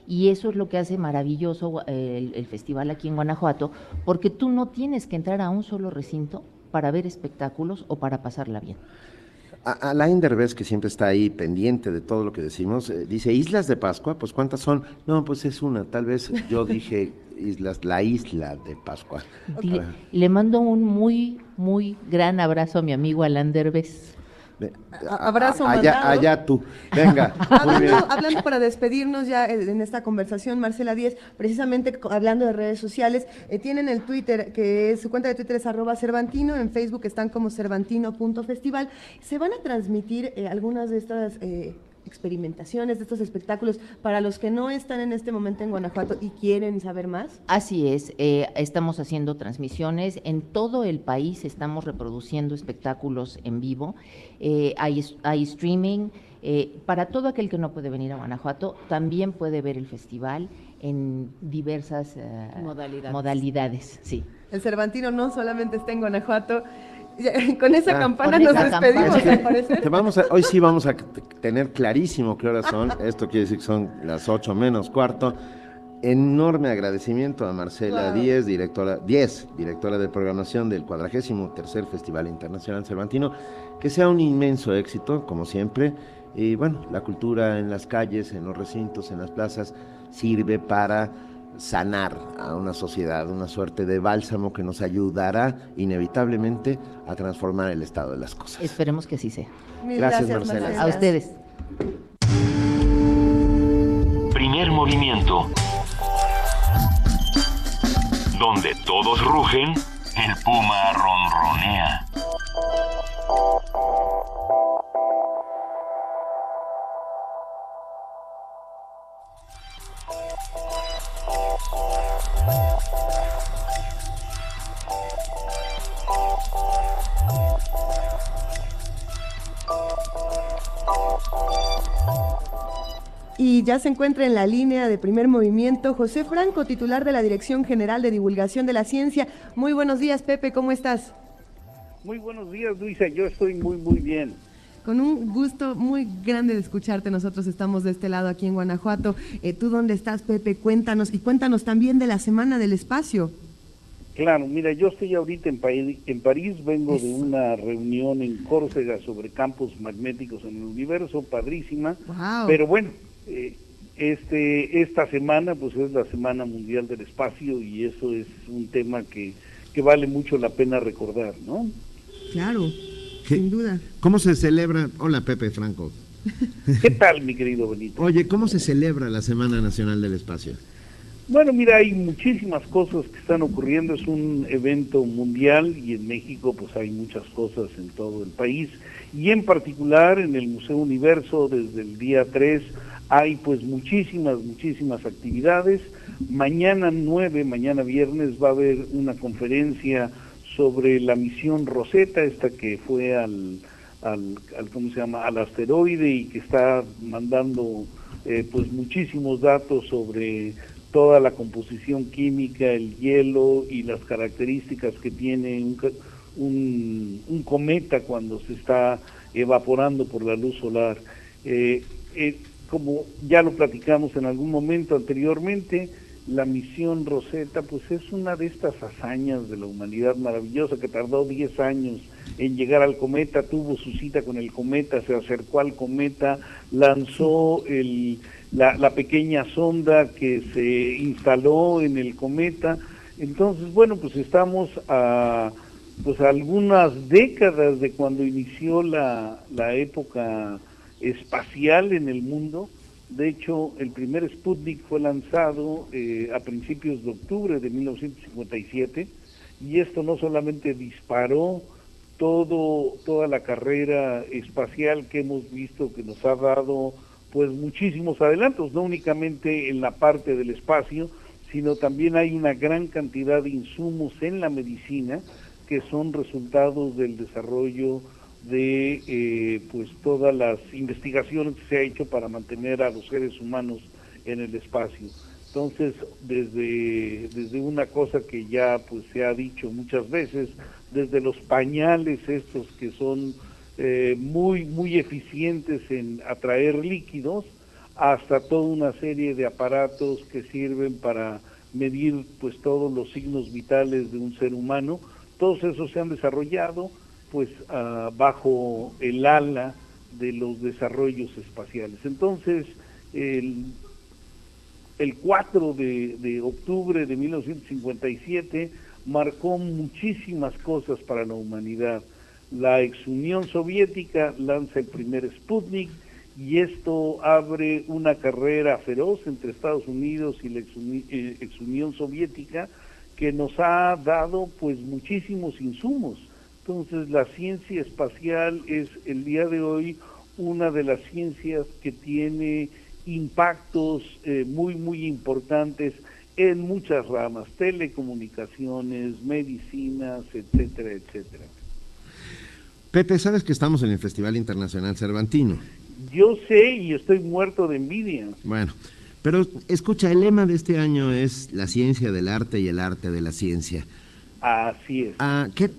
Y eso es lo que hace maravilloso eh, el, el, festival aquí en Guanajuato, porque tú no tienes que entrar a un solo recinto para ver espectáculos o para pasarla bien. Alain Derbez, que siempre está ahí pendiente de todo lo que decimos, eh, dice, ¿Islas de Pascua? Pues ¿cuántas son? No, pues es una, tal vez yo dije islas, la isla de Pascua. Le, le, mando un muy, muy gran abrazo a mi amigo Alain Derbez. Abrazo allá, allá tú. Venga. hablando, hablando, para despedirnos ya en esta conversación, Marcela Díez, precisamente hablando de redes sociales, eh, tienen el Twitter, que es, su cuenta de Twitter es arroba Cervantino, en Facebook están como cervantino.festival. Se van a transmitir eh, algunas de estas eh, experimentaciones, de estos espectáculos, para los que no están en este momento en Guanajuato y quieren saber más? Así es, eh, estamos haciendo transmisiones, en todo el país estamos reproduciendo espectáculos en vivo, eh, hay, hay, streaming, eh, para todo aquel que no puede venir a Guanajuato, también puede ver el festival en diversas modalidades. modalidades, sí. El Cervantino no solamente está en Guanajuato, Con esa ah, campana nos despedimos, Te vamos hoy sí vamos a tener clarísimo qué horas son. Esto quiere decir que son las 8 menos cuarto. Enorme agradecimiento a Marcela Díez, directora, 10, directora de programación del 43 Festival Internacional Cervantino. Que sea un inmenso éxito, como siempre. Y bueno, la cultura en las calles, en los recintos, en las plazas, sirve para sanar a una sociedad, una suerte de bálsamo que nos ayudará inevitablemente a transformar el estado de las cosas. Esperemos que así sea. Gracias, Marcela. A ustedes. Primer movimiento. Donde todos rugen, el puma ronronea. Y ya se encuentra en la línea de primer movimiento José Franco, titular de la Dirección General de Divulgación de la Ciencia. Muy buenos días, Pepe, ¿cómo estás? Muy buenos días, Luisa, yo estoy muy, muy bien. Con un gusto muy grande de escucharte, nosotros estamos de este lado aquí en Guanajuato. Eh, ¿Tú dónde estás, Pepe? Cuéntanos y cuéntanos también de la Semana del Espacio. Claro, mira, yo estoy ahorita en, París, en París vengo de una reunión en Córcega sobre campos magnéticos en el universo, padrísima, pero bueno, eh, este, esta semana pues es la Semana Mundial del Espacio y eso es un tema que, que vale mucho la pena recordar, ¿no? Claro, sin duda. ¿Cómo se celebra? Hola Pepe Franco. ¿Qué tal, mi querido Benito? Oye, ¿cómo se celebra la Semana Nacional del Espacio? Bueno, mira, hay muchísimas cosas que están ocurriendo, es un evento mundial y en México pues hay muchas cosas en todo el país y en particular en el Museo Universo desde el día 3 hay pues muchísimas, muchísimas actividades. Mañana 9, mañana viernes va a haber una conferencia sobre la misión Rosetta, esta que fue al, al, ¿cómo se llama?, al asteroide y que está mandando eh, pues muchísimos datos sobre toda la composición química, el hielo y las características que tiene un, un, cometa cuando se está evaporando por la luz solar. Eh, eh, como ya lo platicamos en algún momento anteriormente, la misión Rosetta pues es una de estas hazañas de la humanidad maravillosa que tardó 10 años en llegar al cometa, tuvo su cita con el cometa, se acercó al cometa, lanzó el, la, la pequeña sonda que se instaló en el cometa. Entonces, bueno, pues estamos a pues algunas décadas de cuando inició la, la época espacial en el mundo De hecho, el primer Sputnik fue lanzado eh, a principios de octubre de 1957 y esto no solamente disparó todo, toda la carrera espacial que hemos visto que nos ha dado pues muchísimos adelantos, no únicamente en la parte del espacio, sino también hay una gran cantidad de insumos en la medicina que son resultados del desarrollo de eh, pues todas las investigaciones que se ha hecho para mantener a los seres humanos en el espacio. Entonces, desde, desde una cosa que ya pues se ha dicho muchas veces, desde los pañales estos que son eh, muy, muy eficientes en atraer líquidos, hasta toda una serie de aparatos que sirven para medir pues todos los signos vitales de un ser humano. Todos esos se han desarrollado pues ah, bajo el ala de los desarrollos espaciales. Entonces, el, el 4 de, de octubre de 1957 marcó muchísimas cosas para la humanidad. La ex Unión Soviética lanza el primer Sputnik, y esto abre una carrera feroz entre Estados Unidos y la eh, ex, Unión Soviética que nos ha dado pues muchísimos insumos. Entonces la ciencia espacial es el día de hoy una de las ciencias que tiene impactos eh, muy muy importantes en muchas ramas, telecomunicaciones, medicinas, etcétera, etcétera. Pepe, sabes que estamos en el Festival Internacional Cervantino. Yo sé y estoy muerto de envidia. Bueno, pero escucha, el lema de este año es la ciencia del arte y el arte de la ciencia. Así es. Ah, ¿qué,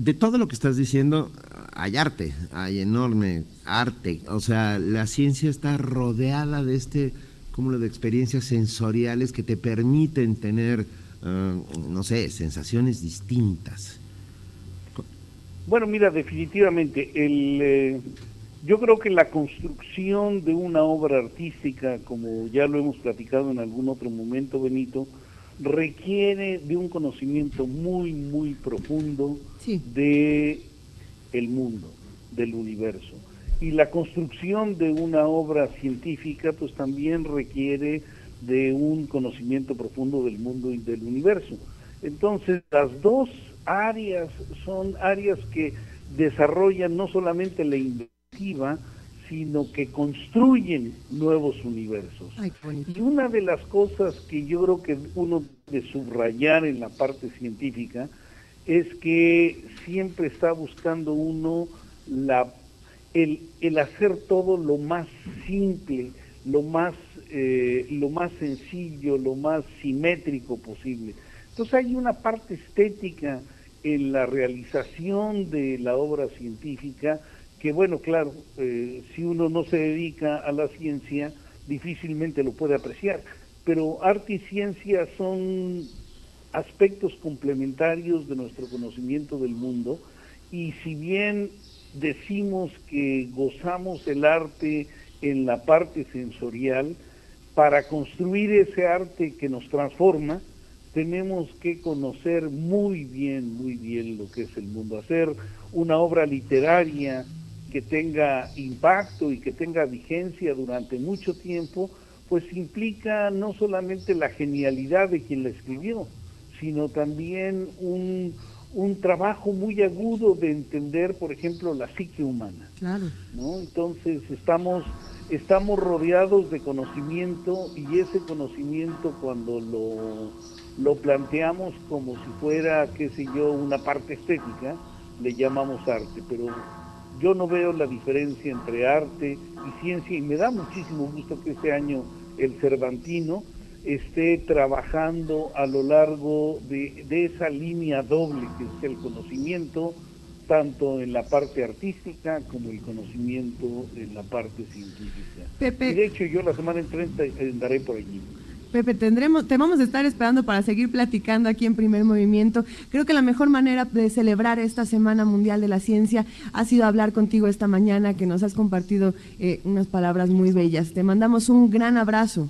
de todo lo que estás diciendo, hay arte, hay enorme arte. O sea, la ciencia está rodeada de este cúmulo de experiencias sensoriales que te permiten tener, ah, no sé, sensaciones distintas. Bueno, mira, definitivamente, el, eh, yo creo que la construcción de una obra artística, como ya lo hemos platicado en algún otro momento, Benito, requiere de un conocimiento muy, muy profundo de el mundo, del universo. Y la construcción de una obra científica, pues también requiere de un conocimiento profundo del mundo y del universo. Entonces, las dos áreas son áreas que desarrollan no solamente la sino que construyen nuevos universos. y una de las cosas que yo creo que uno de subrayar en la parte científica es que siempre está buscando uno la, el, el hacer todo lo más simple, lo más, eh, lo más sencillo, lo más simétrico posible. Entonces hay una parte estética en la realización de la obra científica que bueno, claro, eh, si uno no se dedica a la ciencia, difícilmente lo puede apreciar, pero arte y ciencia son aspectos complementarios de nuestro conocimiento del mundo. Y si bien decimos que gozamos el arte en la parte sensorial, para construir ese arte que nos transforma, tenemos que conocer muy bien, muy bien lo que es el mundo, hacer una obra literaria que tenga impacto y que tenga vigencia durante mucho tiempo, pues implica no solamente la genialidad de quien la escribió, sino también un, un trabajo muy agudo de entender, por ejemplo, la psique humana. Claro. ¿no? Entonces estamos, estamos rodeados de conocimiento y ese conocimiento cuando lo, lo planteamos como si fuera, qué sé yo, una parte estética, le llamamos arte, pero yo no veo la diferencia entre arte y ciencia y me da muchísimo gusto que este año el Cervantino esté trabajando a lo largo de, esa línea doble que es el conocimiento, tanto en la parte artística como el conocimiento en la parte científica. Pepe. Y de hecho yo la semana entrante andaré por allí. Pepe, tendremos, te vamos a estar esperando para seguir platicando aquí en Primer Movimiento. Creo que la mejor manera de celebrar esta Semana Mundial de la Ciencia ha sido hablar contigo esta mañana, que nos has compartido eh, unas palabras muy bellas. Te mandamos un gran abrazo.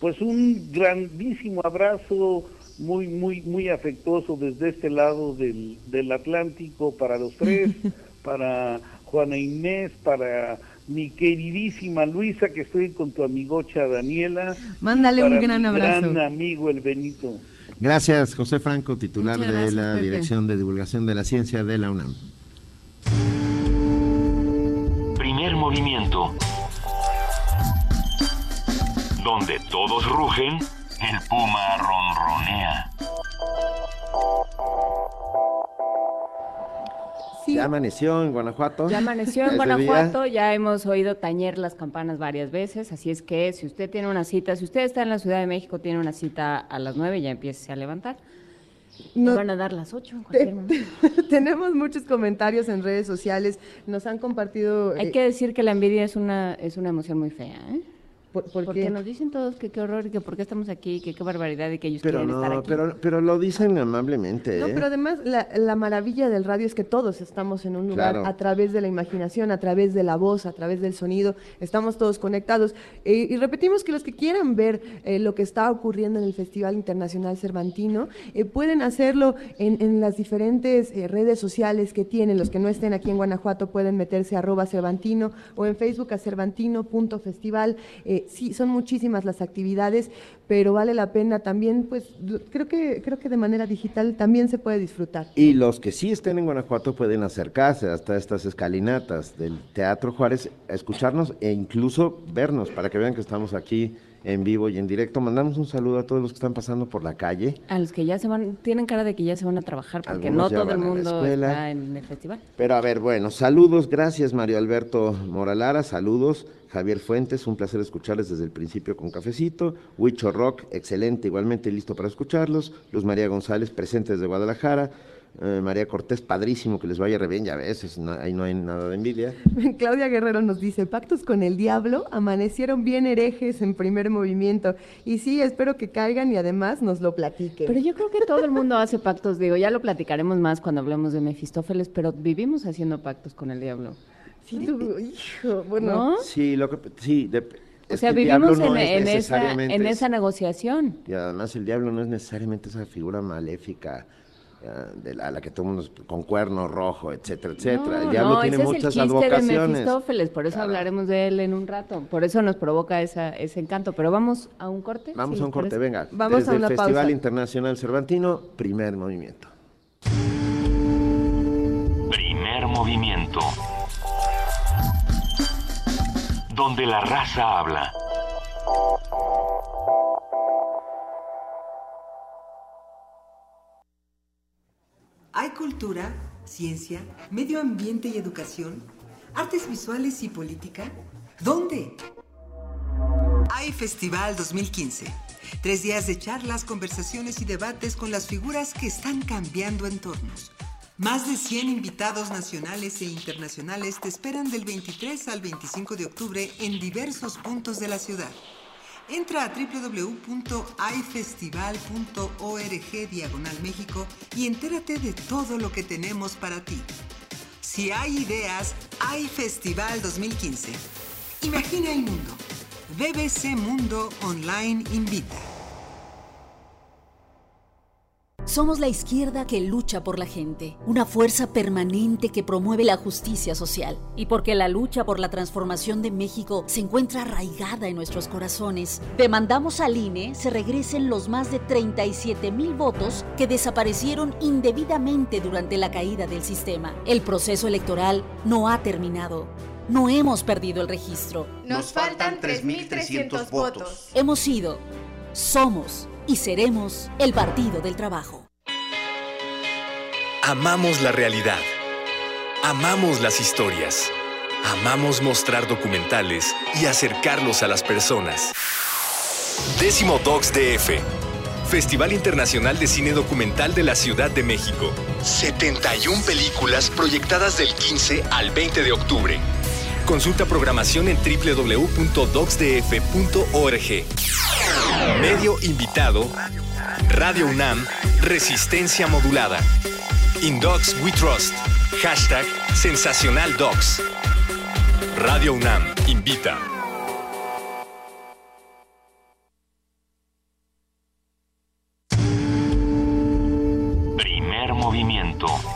Pues un grandísimo abrazo, muy, muy, muy afectuoso desde este lado del, del Atlántico para los tres, para Juana Inés, para mi queridísima Luisa, que estoy con tu amigocha Daniela. Mándale un gran mi abrazo. Gran amigo el Benito. Gracias, José Franco, titular de la Pepe. Dirección de Divulgación de la Ciencia de la UNAM. Primer movimiento. Donde todos rugen, el puma ronronea. Ya amaneció en Guanajuato. Ya amaneció en Guanajuato, día. ya hemos oído tañer las campanas varias veces, así es que si usted tiene una cita, si usted está en la Ciudad de México, tiene una cita a las 9, ya empiece a levantar. No- Nos van a dar las 8 en cualquier momento. Tenemos muchos comentarios en redes sociales, nos han compartido... Hay eh, que decir que la envidia es una, es una emoción muy fea, ¿eh? ¿Por, por Porque qué? nos dicen todos que qué horror y que por qué estamos aquí, que qué barbaridad y que ellos Pero quieren estar aquí. pero, pero lo dicen amablemente. No, ¿eh? pero además la, la maravilla del radio es que todos estamos en un lugar Claro. a través de la imaginación, a través de la voz, a través del sonido, estamos todos conectados. Eh, y repetimos que los que quieran ver eh, lo que está ocurriendo en el Festival Internacional Cervantino, eh, pueden hacerlo en, en las diferentes eh, redes sociales que tienen. Los que no estén aquí en Guanajuato pueden meterse a arroba Cervantino o en Facebook a cervantino.festival. Eh, sí, son muchísimas las actividades, pero vale la pena también, pues creo que, creo que de manera digital también se puede disfrutar. Y los que sí estén en Guanajuato pueden acercarse hasta estas escalinatas del Teatro Juárez, escucharnos e incluso vernos para que vean que estamos aquí en vivo y en directo. Mandamos un saludo a todos los que están pasando por la calle. A los que ya se van, tienen cara de que ya se van a trabajar porque Algunos no todo el mundo está en el festival. Pero a ver, bueno, saludos, gracias Mario Alberto Moralara, saludos. Javier Fuentes, un placer escucharles desde el principio con cafecito. Huicho Rock, excelente, igualmente listo para escucharlos. Luz María González, presente desde Guadalajara. Eh, María Cortés, padrísimo que les vaya re bien, ya ves, es- no- ahí no hay nada de envidia. Claudia Guerrero nos dice, pactos con el diablo, amanecieron bien herejes en primer movimiento. Y sí, espero que caigan y además nos lo platiquen. Pero yo creo que todo el mundo hace pactos, digo, ya lo platicaremos más cuando hablemos de Mefistófeles, pero vivimos haciendo pactos con el diablo. Sí, tú- hijo, bueno, ¿No? Sí, lo que, sí, de- O sea, que el diablo vivimos no en, es en esa, necesariamente en es- esa negociación. Y además el diablo no es necesariamente esa figura maléfica de la, a la que todo el mundo con cuerno rojo, etcétera, etcétera. No, el diablo no, tiene ese muchas es el chiste de advocaciones. Por eso hablaremos de él en un rato. Por eso nos provoca esa, ese encanto. Pero vamos a un corte. Vamos ¿sí a un corte, venga. Vamos Desde a una el Festival pausa. Internacional Cervantino, primer movimiento. Primer movimiento. Donde la raza habla. Hay cultura, ciencia, medio ambiente y educación, artes visuales y política. ¿Dónde? Hay Festival 2015. Tres días de charlas, conversaciones y debates con las figuras que están cambiando entornos. Más de 100 invitados nacionales e internacionales te esperan del 23 al 25 de octubre en diversos puntos de la ciudad. Entra a www.ifestival.org diagonal México y entérate de todo lo que tenemos para ti. Si hay ideas, hay Festival 2015. Imagina el mundo. BBC Mundo Online invita. Somos la izquierda que lucha por la gente, una fuerza permanente que promueve la justicia social. Y porque la lucha por la transformación de México se encuentra arraigada en nuestros corazones, demandamos al INE se regresen los más de 37 mil votos que desaparecieron indebidamente durante la caída del sistema. El proceso electoral no ha terminado. No hemos perdido el registro. Nos faltan 3.300 votos. Hemos sido, somos y seremos el Partido del Trabajo. Amamos la realidad. Amamos las historias. Amamos mostrar documentales y acercarlos a las personas. Décimo Docs DF. Festival Internacional de Cine Documental de la Ciudad de México. 71 películas proyectadas del 15 al 20 de octubre. Consulta programación en www.docsdf.org. Medio invitado. Radio UNAM. Resistencia modulada. In Docs We Trust. Hashtag Sensacional Docs. Radio UNAM invita. Primer movimiento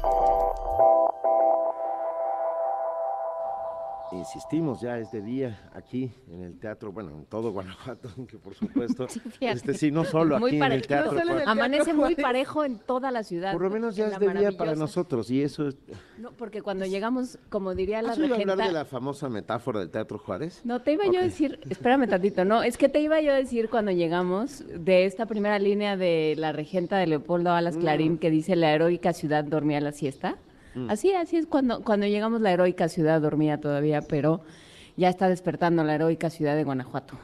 Insistimos, ya es de día aquí en el teatro, bueno, en todo Guanajuato, que por supuesto, sí, este sí, no solo aquí en el teatro. Amanece muy parejo en toda la ciudad. Por lo menos ya es de día para nosotros y eso es... No, porque cuando llegamos, como diría la ¿Has oído hablar de la famosa metáfora del Teatro Juárez? No, te iba yo a decir, espérame tantito, no, es que te iba yo a decir cuando llegamos de esta primera línea de la regenta de Leopoldo Alas mm. Clarín que dice la heroica ciudad dormía la siesta. Mm. Así, así es cuando, cuando llegamos la heroica ciudad dormía todavía, pero ya está despertando la heroica ciudad de Guanajuato.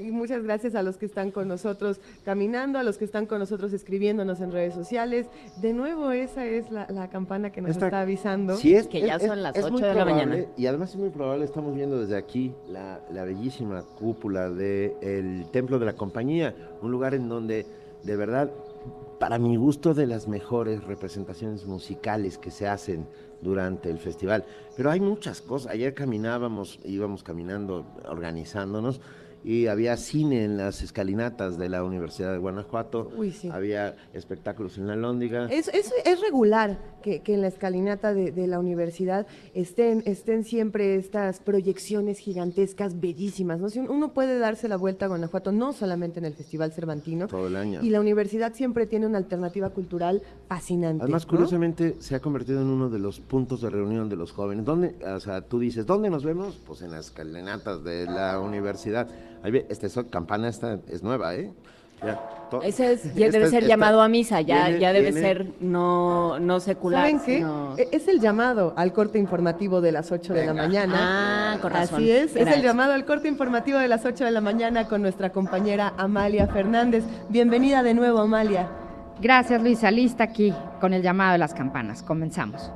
Y muchas gracias a los que están con nosotros caminando, a los que están con nosotros escribiéndonos en redes sociales. De nuevo, esa es la, campana que nos está avisando. Sí, es, que ya son las 8 de la mañana. Y además es muy probable, estamos viendo desde aquí la, bellísima cúpula del Templo de la Compañía, un lugar en donde de verdad para mi gusto, de las mejores representaciones musicales que se hacen durante el festival. Pero hay muchas cosas. Ayer caminábamos, íbamos caminando, organizándonos, y había cine en las escalinatas de la Universidad de Guanajuato, había espectáculos en la Lóndiga. Es, es, es regular que, que, en la escalinata de, de, la universidad estén, estén siempre estas proyecciones gigantescas, bellísimas. ¿no? Uno puede darse la vuelta a Guanajuato, no solamente en el Festival Cervantino. Todo el año. Y la universidad siempre tiene una alternativa cultural fascinante. Además, curiosamente, se ha convertido en uno de los puntos de reunión de los jóvenes. ¿Dónde, o sea, tú dices, ¿dónde nos vemos? Pues en las escalinatas de la universidad esta campana esta es nueva, ¿eh? Ese es, debe ser llamado a misa, ya, ya debe ser no, no secular. ¿Saben qué? E, es el llamado al corte informativo de las 8 de la mañana. Ah, con razón. Así es, es el llamado al corte informativo de las 8 de la mañana con nuestra compañera Amalia Fernández. Bienvenida de nuevo, Amalia. Gracias, Luisa. Lista aquí con el llamado de las campanas. Comenzamos.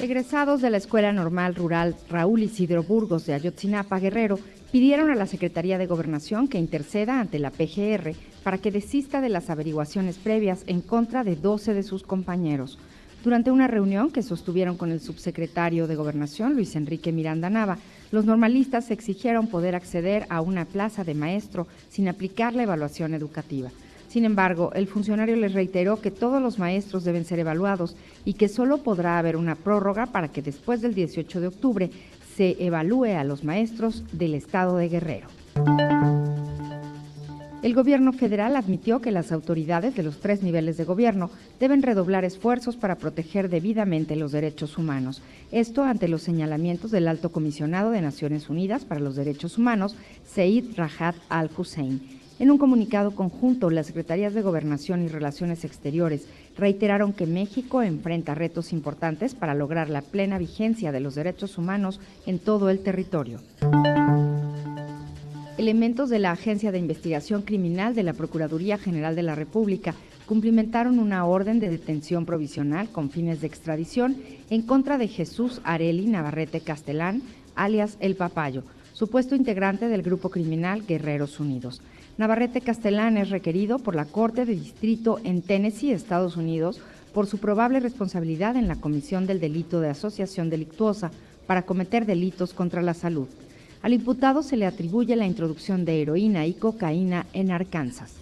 Egresados de la Escuela Normal Rural Raúl Isidro Burgos de Ayotzinapa, Guerrero, pidieron a la Secretaría de Gobernación que interceda ante la PGR para que desista de las averiguaciones previas en contra de 12 de sus compañeros. Durante una reunión que sostuvieron con el subsecretario de Gobernación, Luis Enrique Miranda Nava, los normalistas exigieron poder acceder a una plaza de maestro sin aplicar la evaluación educativa. Sin embargo, el funcionario les reiteró que todos los maestros deben ser evaluados y que solo podrá haber una prórroga para que después del 18 de octubre se evalúe a los maestros del estado de Guerrero. El gobierno federal admitió que las autoridades de los tres niveles de gobierno deben redoblar esfuerzos para proteger debidamente los derechos humanos. Esto ante los señalamientos del alto comisionado de Naciones Unidas para los Derechos Humanos, Said Rahat al-Hussein en un comunicado conjunto, las Secretarías de Gobernación y Relaciones Exteriores reiteraron que México enfrenta retos importantes para lograr la plena vigencia de los derechos humanos en todo el territorio. Elementos de la Agencia de Investigación Criminal de la Procuraduría General de la República cumplimentaron una orden de detención provisional con fines de extradición en contra de Jesús Areli Navarrete Castelán, alias El Papayo, supuesto integrante del grupo criminal Guerreros Unidos. Navarrete Castellán es requerido por la Corte de Distrito en Tennessee, Estados Unidos, por su probable responsabilidad en la comisión del delito de asociación delictuosa para cometer delitos contra la salud. Al imputado se le atribuye la introducción de heroína y cocaína en Arkansas.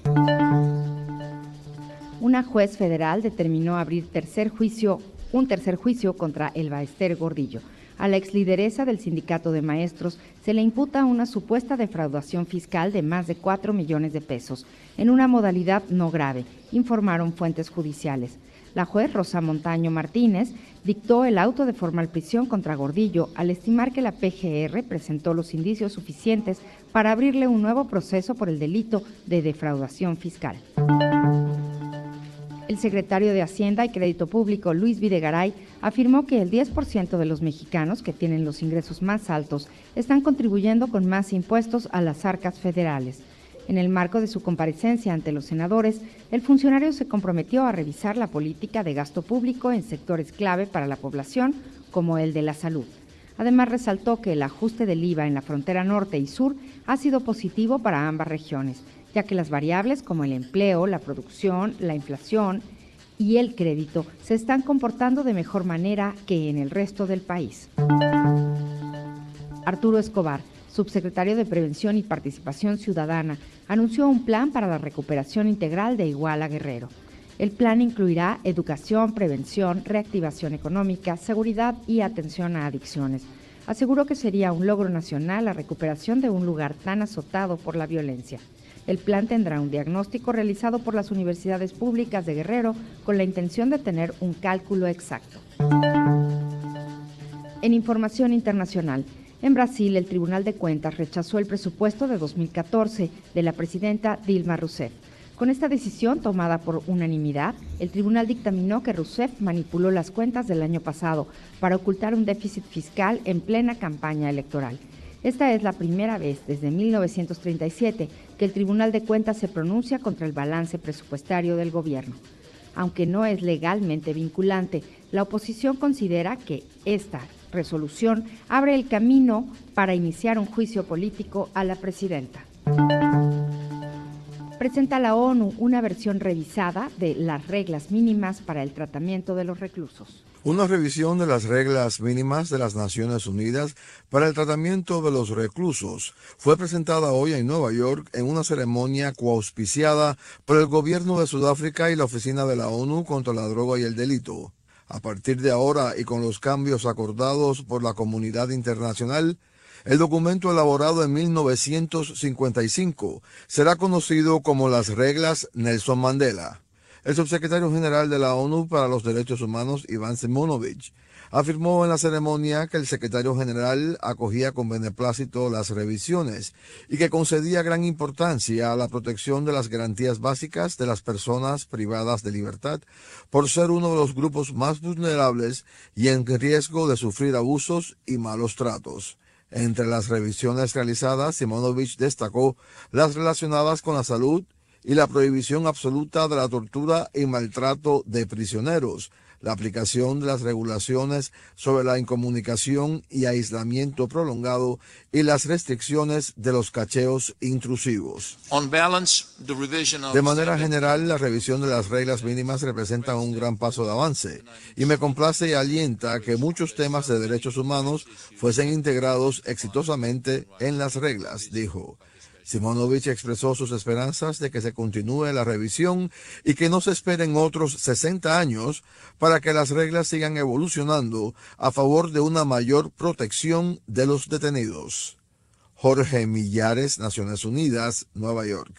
Una juez federal determinó abrir tercer juicio, un tercer juicio contra Elba Ester Gordillo, a la exlideresa del sindicato de maestros se le imputa una supuesta defraudación fiscal de más de 4 millones de pesos, en una modalidad no grave, informaron fuentes judiciales. La juez Rosa Montaño Martínez dictó el auto de formal prisión contra Gordillo al estimar que la PGR presentó los indicios suficientes para abrirle un nuevo proceso por el delito de defraudación fiscal. El secretario de Hacienda y Crédito Público, Luis Videgaray, afirmó que el 10% de los mexicanos que tienen los ingresos más altos están contribuyendo con más impuestos a las arcas federales. En el marco de su comparecencia ante los senadores, el funcionario se comprometió a revisar la política de gasto público en sectores clave para la población, como el de la salud. Además, resaltó que el ajuste del IVA en la frontera norte y sur ha sido positivo para ambas regiones ya que las variables como el empleo, la producción, la inflación y el crédito se están comportando de mejor manera que en el resto del país. Arturo Escobar, subsecretario de Prevención y Participación Ciudadana, anunció un plan para la recuperación integral de Iguala Guerrero. El plan incluirá educación, prevención, reactivación económica, seguridad y atención a adicciones. Aseguró que sería un logro nacional la recuperación de un lugar tan azotado por la violencia. El plan tendrá un diagnóstico realizado por las universidades públicas de Guerrero con la intención de tener un cálculo exacto. En información internacional, en Brasil el Tribunal de Cuentas rechazó el presupuesto de 2014 de la presidenta Dilma Rousseff con esta decisión tomada por unanimidad, el tribunal dictaminó que Rousseff manipuló las cuentas del año pasado para ocultar un déficit fiscal en plena campaña electoral. Esta es la primera vez desde 1937 que el Tribunal de Cuentas se pronuncia contra el balance presupuestario del gobierno. Aunque no es legalmente vinculante, la oposición considera que esta resolución abre el camino para iniciar un juicio político a la presidenta presenta la ONU una versión revisada de las reglas mínimas para el tratamiento de los reclusos. Una revisión de las reglas mínimas de las Naciones Unidas para el tratamiento de los reclusos fue presentada hoy en Nueva York en una ceremonia coauspiciada por el gobierno de Sudáfrica y la Oficina de la ONU contra la Droga y el Delito. A partir de ahora y con los cambios acordados por la comunidad internacional, el documento elaborado en 1955 será conocido como las reglas Nelson Mandela. El subsecretario general de la ONU para los Derechos Humanos, Iván Simonovich, afirmó en la ceremonia que el secretario general acogía con beneplácito las revisiones y que concedía gran importancia a la protección de las garantías básicas de las personas privadas de libertad por ser uno de los grupos más vulnerables y en riesgo de sufrir abusos y malos tratos. Entre las revisiones realizadas, Simonovich destacó las relacionadas con la salud y la prohibición absoluta de la tortura y maltrato de prisioneros, la aplicación de las regulaciones sobre la incomunicación y aislamiento prolongado y las restricciones de los cacheos intrusivos. De manera general, la revisión de las reglas mínimas representa un gran paso de avance y me complace y alienta que muchos temas de derechos humanos fuesen integrados exitosamente en las reglas, dijo. Simonovich expresó sus esperanzas de que se continúe la revisión y que no se esperen otros 60 años para que las reglas sigan evolucionando a favor de una mayor protección de los detenidos. Jorge Millares, Naciones Unidas, Nueva York.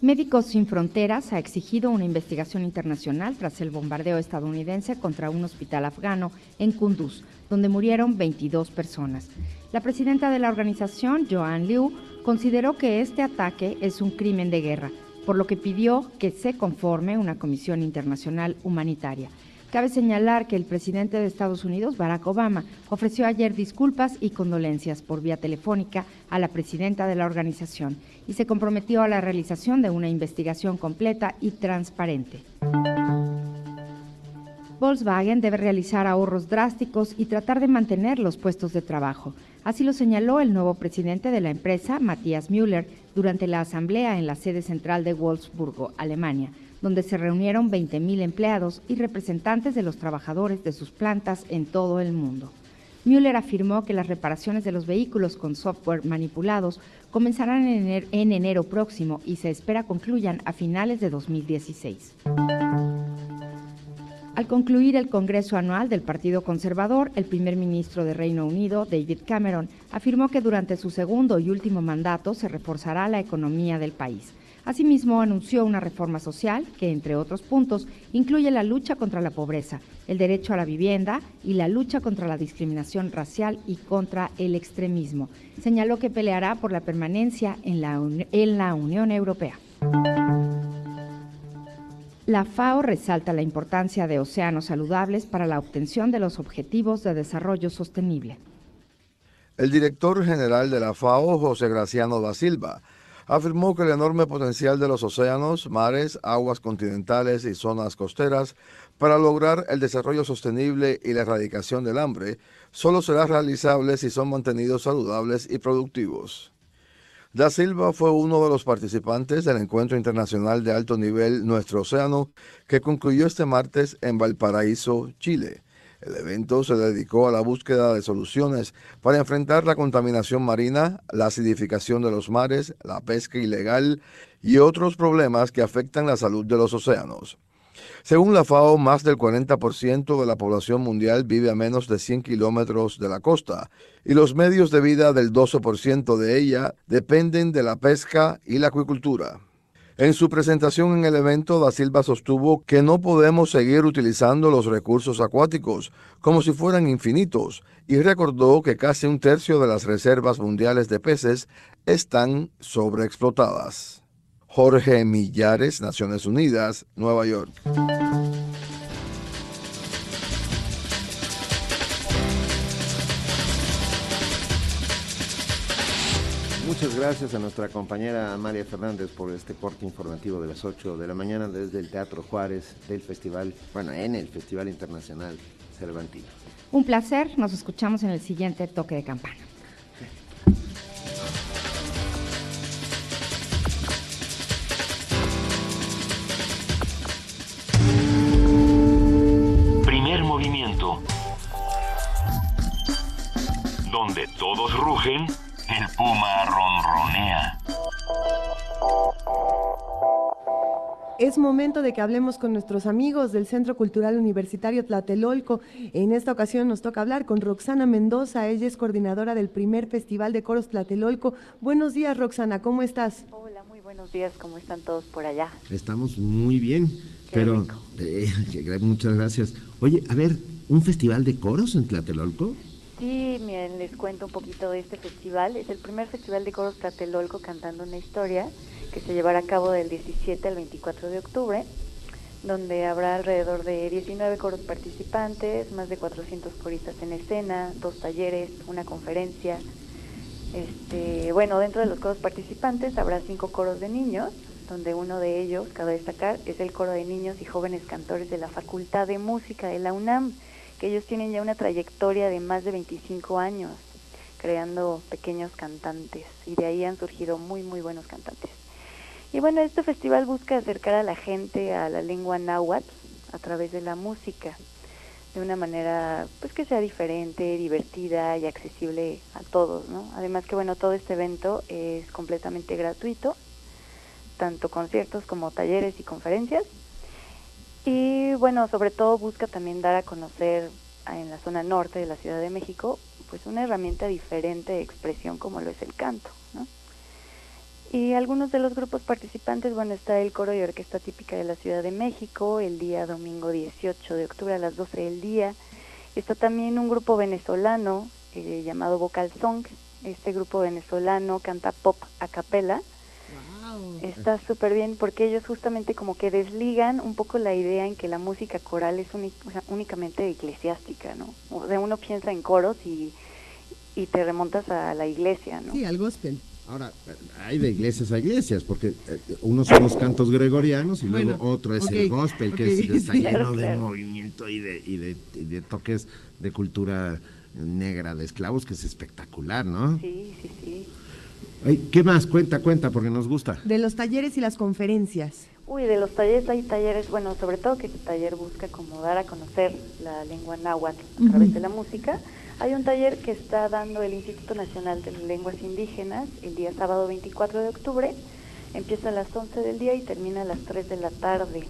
Médicos Sin Fronteras ha exigido una investigación internacional tras el bombardeo estadounidense contra un hospital afgano en Kunduz, donde murieron 22 personas. La presidenta de la organización, Joan Liu, consideró que este ataque es un crimen de guerra, por lo que pidió que se conforme una comisión internacional humanitaria. Cabe señalar que el presidente de Estados Unidos, Barack Obama, ofreció ayer disculpas y condolencias por vía telefónica a la presidenta de la organización y se comprometió a la realización de una investigación completa y transparente. Volkswagen debe realizar ahorros drásticos y tratar de mantener los puestos de trabajo. Así lo señaló el nuevo presidente de la empresa, Matthias Müller, durante la asamblea en la sede central de Wolfsburgo, Alemania, donde se reunieron 20.000 empleados y representantes de los trabajadores de sus plantas en todo el mundo. Müller afirmó que las reparaciones de los vehículos con software manipulados comenzarán en enero, próximo y se espera concluyan a finales de 2016. Al concluir el Congreso Anual del Partido Conservador, el primer ministro de Reino Unido, David Cameron, afirmó que durante su segundo y último mandato se reforzará la economía del país. Asimismo, anunció una reforma social que, entre otros puntos, incluye la lucha contra la pobreza, el derecho a la vivienda y la lucha contra la discriminación racial y contra el extremismo. Señaló que peleará por la permanencia en la, Unión Europea. La FAO resalta la importancia de océanos saludables para la obtención de los objetivos de desarrollo sostenible. El director general de la FAO, José Graciano da Silva, afirmó que el enorme potencial de los océanos, mares, aguas continentales y zonas costeras para lograr el desarrollo sostenible y la erradicación del hambre solo será realizable si son mantenidos saludables y productivos. Da Silva fue uno de los participantes del encuentro internacional de alto nivel Nuestro Océano, que concluyó este martes en Valparaíso, Chile. El evento se dedicó a la búsqueda de soluciones para enfrentar la contaminación marina, la acidificación de los mares, la pesca ilegal y otros problemas que afectan la salud de los océanos. Según la FAO, más del 40% de la población mundial vive a menos de 100 kilómetros de la costa y los medios de vida del 12% de ella dependen de la pesca y la acuicultura. En su presentación en el evento, Da Silva sostuvo que no podemos seguir utilizando los recursos acuáticos como si fueran infinitos y recordó que casi un tercio de las reservas mundiales de peces están sobreexplotadas. Jorge Millares, Naciones Unidas, Nueva York. Muchas gracias a nuestra compañera María Fernández por este corte informativo de las 8 de la mañana desde el Teatro Juárez del Festival, bueno, en el Festival Internacional Cervantino. Un placer, nos escuchamos en el siguiente toque de campana. Donde todos rugen, el puma ronronea. Es momento de que hablemos con nuestros amigos del Centro Cultural Universitario Tlatelolco. En esta ocasión nos toca hablar con Roxana Mendoza. Ella es coordinadora del primer Festival de Coros Tlatelolco. Buenos días, Roxana, ¿cómo estás? Hola, muy buenos días. ¿Cómo están todos por allá? Estamos muy bien, pero eh, muchas gracias. Oye, a ver, ¿un festival de coros en Tlatelolco? Sí, miren, les cuento un poquito de este festival. Es el primer festival de coros Tlatelolco cantando una historia que se llevará a cabo del 17 al 24 de octubre, donde habrá alrededor de 19 coros participantes, más de 400 coristas en escena, dos talleres, una conferencia. Este, bueno, dentro de los coros participantes habrá cinco coros de niños, donde uno de ellos, cabe destacar, es el coro de niños y jóvenes cantores de la Facultad de Música de la UNAM que ellos tienen ya una trayectoria de más de 25 años creando pequeños cantantes y de ahí han surgido muy muy buenos cantantes. Y bueno, este festival busca acercar a la gente a la lengua náhuatl a través de la música, de una manera pues que sea diferente, divertida y accesible a todos, ¿no? Además que bueno, todo este evento es completamente gratuito, tanto conciertos como talleres y conferencias y bueno, sobre todo busca también dar a conocer en la zona norte de la Ciudad de México, pues una herramienta diferente de expresión como lo es el canto, ¿no? Y algunos de los grupos participantes, bueno, está el coro y orquesta típica de la Ciudad de México, el día domingo 18 de octubre a las 12 del día. Está también un grupo venezolano eh, llamado Vocal Song. Este grupo venezolano canta pop a capela Está súper bien porque ellos justamente como que desligan un poco la idea en que la música coral es únicamente eclesiástica, ¿no? O sea, uno piensa en coros y, y te remontas a la iglesia, ¿no? Sí, al gospel. Ahora, hay de iglesias a iglesias, porque eh, unos son los cantos gregorianos y luego otro es el gospel, que es, está lleno de movimiento y de, y, de, y de toques de cultura negra de esclavos, que es espectacular, ¿no? Sí, sí, sí. ¿Qué más? Cuenta, cuenta, porque nos gusta. De los talleres y las conferencias. Uy, de los talleres hay talleres, bueno, sobre todo que este taller busca como dar a conocer la lengua náhuatl a través de la música. Hay un taller que está dando el Instituto Nacional de Lenguas Indígenas el día sábado 24 de octubre. Empieza a las 11 del día y termina a las 3 de la tarde.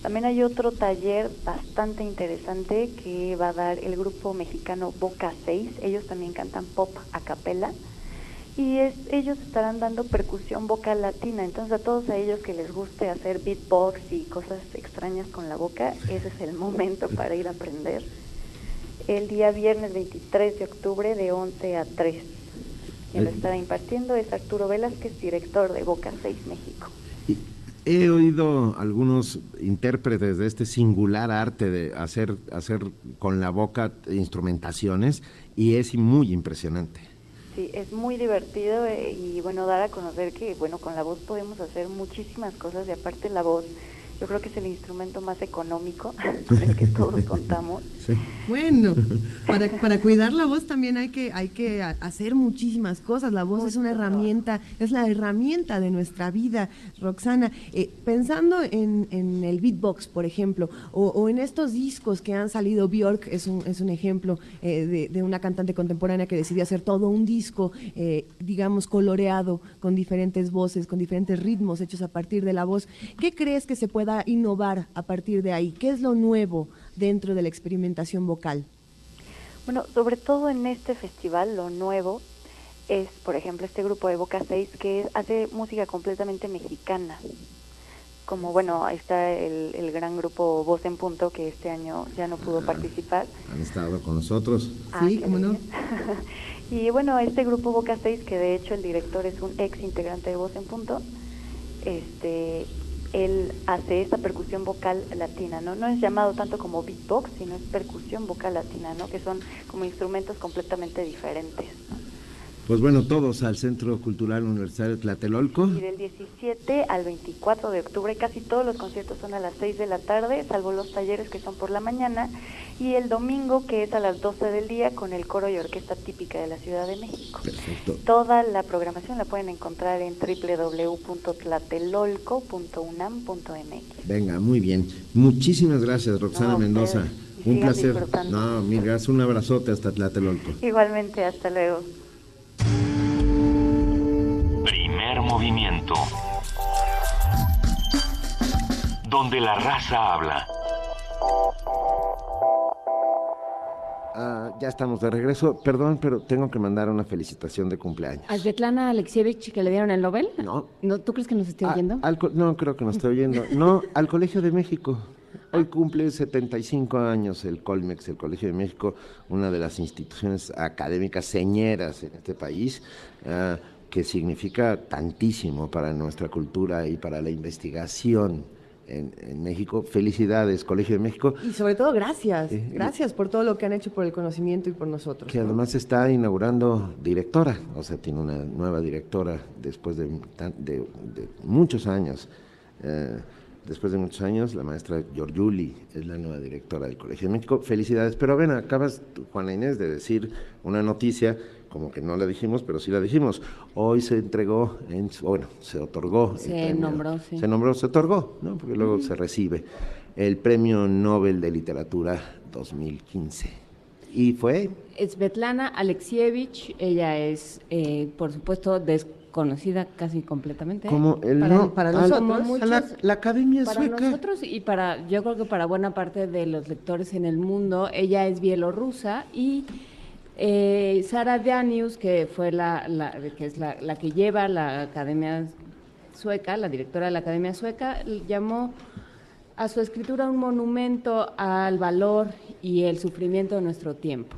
También hay otro taller bastante interesante que va a dar el grupo mexicano Boca 6. Ellos también cantan pop a capela y es, ellos estarán dando percusión vocal latina, entonces a todos a ellos que les guste hacer beatbox y cosas extrañas con la boca, ese es el momento para ir a aprender. El día viernes 23 de octubre de 11 a 3. Quien lo estará impartiendo es Arturo Velázquez, director de Boca 6 México. He oído algunos intérpretes de este singular arte de hacer, hacer con la boca instrumentaciones y es muy impresionante. Sí, es muy divertido eh, y bueno, dar a conocer que bueno, con la voz podemos hacer muchísimas cosas y aparte la voz yo creo que es el instrumento más económico del que todos contamos. Bueno, para, para, cuidar la voz también hay que, hay que hacer muchísimas cosas. La voz es una herramienta, es la herramienta de nuestra vida, Roxana. Eh, pensando en, en, el beatbox, por ejemplo, o, en estos discos que han salido, Bjork es un, es un ejemplo eh, de, de, una cantante contemporánea que decidió hacer todo un disco, eh, digamos, coloreado, con diferentes voces, con diferentes ritmos hechos a partir de la voz. ¿Qué crees que se pueda innovar a partir de ahí? ¿Qué es lo nuevo dentro de la experimentación vocal? Bueno, sobre todo en este festival, lo nuevo es, por ejemplo, este grupo de Boca 6 que hace música completamente mexicana. Como, bueno, está el, el, gran grupo Voz en Punto, que este año ya no pudo participar. Han estado con nosotros. Ah, sí, cómo no. y bueno, este grupo Boca 6, que de hecho el director es un ex integrante de Voz en Punto, este, él hace esta percusión vocal latina, ¿no? No es llamado tanto como beatbox, sino es percusión vocal latina, ¿no? Que son como instrumentos completamente diferentes. Pues bueno, todos al Centro Cultural Universitario Tlatelolco. Y del 17 al 24 de octubre, casi todos los conciertos son a las 6 de la tarde, salvo los talleres que son por la mañana, y el domingo que es a las 12 del día con el coro y orquesta típica de la Ciudad de México. Perfecto. Toda la programación la pueden encontrar en www.tlatelolco.unam.mx. Venga, muy bien. Muchísimas gracias, Roxana Mendoza. Un placer. No, mil gracias. Un abrazote hasta Tlatelolco. Igualmente, hasta luego. Primer movimiento. Donde la raza habla. Ah, ya estamos de regreso. Perdón, pero tengo que mandar una felicitación de cumpleaños. ¿A Svetlana Alexievich que le dieron el Nobel? No. ¿No ¿Tú crees que nos esté oyendo? no, creo que nos esté oyendo. No, al Colegio de México. Hoy cumple 75 años el Colmex, el Colegio de México, una de las instituciones académicas señeras en este país, ah, que significa tantísimo para nuestra cultura y para la investigación. En, México. Felicidades, Colegio de México. Y sobre todo, gracias. gracias por todo lo que han hecho por el conocimiento y por nosotros. Que además está inaugurando directora, o sea, tiene una nueva directora después de, muchos años. Eh, después de muchos años, la maestra Giorgiuli es la nueva directora del Colegio de México. Felicidades. Pero ven, acabas, Juana Inés, de decir una noticia, como que no la dijimos, pero sí la dijimos. Hoy se entregó, en, bueno, se otorgó. Se nombró, sí. Se nombró, se otorgó, ¿no? Porque luego se recibe el Premio Nobel de Literatura 2015. ¿Y fue? Svetlana Alexievich, ella es, eh, por supuesto, des conocida casi completamente. Como el para, nosotros, la, Academia para nosotros y para, yo creo que para buena parte de los lectores en el mundo, ella es bielorrusa y eh, Sara Danius, que fue la, que es la, que lleva la Academia Sueca, la directora de la Academia Sueca, llamó a su escritura un monumento al valor y el sufrimiento de nuestro tiempo.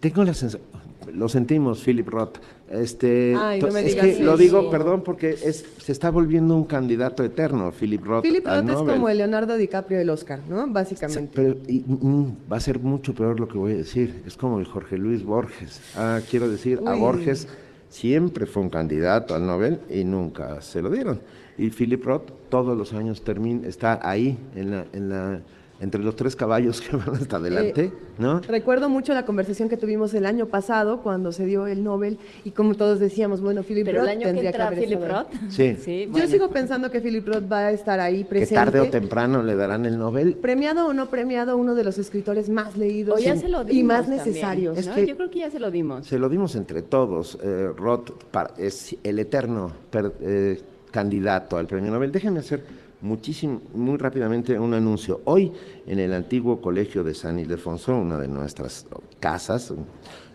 tengo la sensación, lo sentimos, Philip Roth, este, es que lo digo, perdón, porque es, se está volviendo un candidato eterno, Philip Roth. Philip Roth es como el Leonardo DiCaprio del Oscar, ¿no? Básicamente. Pero mm, va a ser mucho peor lo que voy a decir. Es como el Jorge Luis Borges. Ah, quiero decir, a Borges siempre fue un candidato al Nobel y nunca se lo dieron. Y Philip Roth todos los años termina, está ahí en la, en la entre los tres caballos que van hasta adelante, eh, ¿no? Recuerdo mucho la conversación que tuvimos el año pasado cuando se dio el Nobel y como todos decíamos, bueno, Philip Roth tendría que, haber Philip Roth. Sí. Yo sigo pensando que Philip Roth va a estar ahí presente. Que tarde o temprano le darán el Nobel. Premiado o no premiado, uno de los escritores más leídos y más necesarios. Yo creo que ya se lo dimos. Se lo dimos entre todos. Eh, Roth es el eterno eh, candidato al premio Nobel. Déjenme hacer muchísimo, muy rápidamente un anuncio. Hoy en el antiguo colegio de San Ildefonso, una de nuestras casas,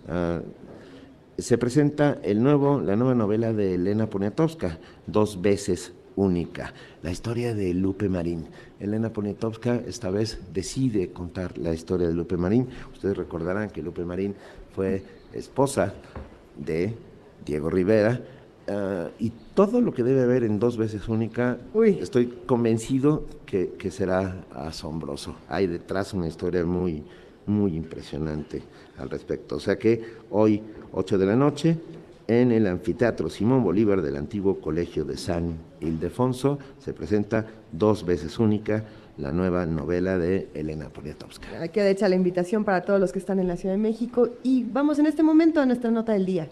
ah, se presenta el nuevo, la nueva novela de Elena Poniatowska, Dos veces única, la historia de Lupe Marín. Elena Poniatowska esta vez decide contar la historia de Lupe Marín. Ustedes recordarán que Lupe Marín fue esposa de Diego Rivera, Y todo lo que debe haber en dos veces única, estoy convencido que, será asombroso. Hay detrás una historia muy, muy impresionante al respecto. O sea que hoy, 8 de la noche, en el anfiteatro Simón Bolívar del antiguo Colegio de San Ildefonso. Se presenta dos veces única la nueva novela de Elena Poniatowska. Queda hecha la invitación para todos los que están en la Ciudad de México y vamos en este momento a nuestra nota del día.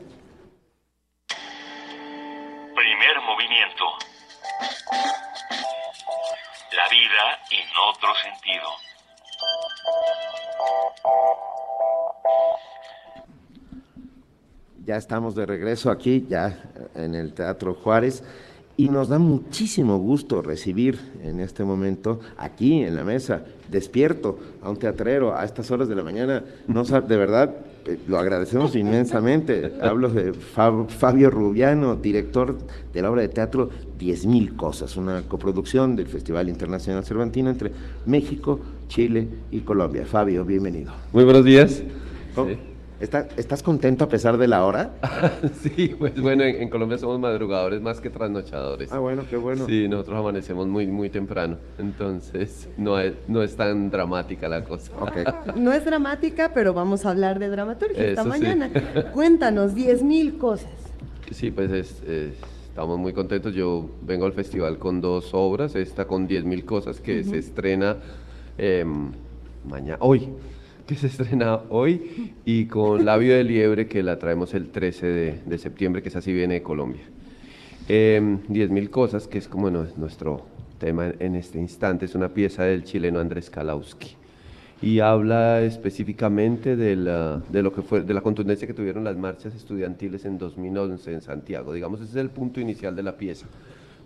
En otro sentido. Ya estamos de regreso aquí, ya en el Teatro Juárez, y nos da muchísimo gusto recibir en este momento aquí en la mesa, despierto, a un teatrero a estas horas de la mañana. No, de verdad, eh, lo agradecemos inmensamente. Hablo de Fabio Rubiano, director de la obra de teatro Diez Mil Cosas, una coproducción del Festival Internacional Cervantino entre México, Chile y Colombia. Fabio, bienvenido. Muy buenos días. ¿Estás contento a pesar de la hora? sí, pues bueno, en, Colombia somos madrugadores más que trasnochadores. Ah, bueno, qué bueno. Sí, nosotros amanecemos muy, muy temprano, entonces no es, no es tan dramática la cosa. Okay. no es dramática, pero vamos a hablar de dramaturgia esta mañana. Cuéntanos, 10 mil cosas. Sí, pues estamos muy contentos. Yo vengo al festival con dos obras, esta con 10 mil cosas que se estrena em, mañana, hoy que se estrena hoy, y con Labio de Liebre, que la traemos el 13 de, septiembre, que es así viene de Colombia. Eh, Diez mil cosas, que es como nuestro tema en este instante, es una pieza del chileno Andrés Kalauski y habla específicamente de la, de lo que fue, de la contundencia que tuvieron las marchas estudiantiles en 2011 en Santiago. Digamos, ese es el punto inicial de la pieza.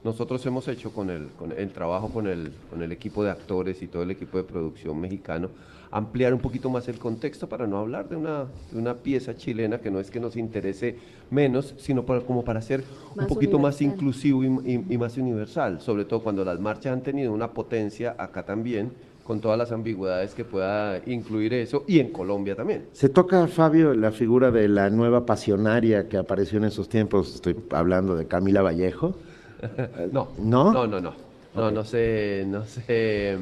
Nosotros hemos hecho con el, con el trabajo con el, con el equipo de actores y todo el equipo de producción mexicano, ampliar un poquito más el contexto para no hablar de una, de una pieza chilena que no es que nos interese menos, sino para, como para ser un poquito más inclusivo y, y, más universal, sobre todo cuando las marchas han tenido una potencia acá también con todas las ambigüedades que pueda incluir eso y en Colombia también. Se toca, Fabio, la figura de la nueva pasionaria que apareció en esos tiempos, estoy hablando de Camila Vallejo. no, no, no, no, no, no, no sé, no sé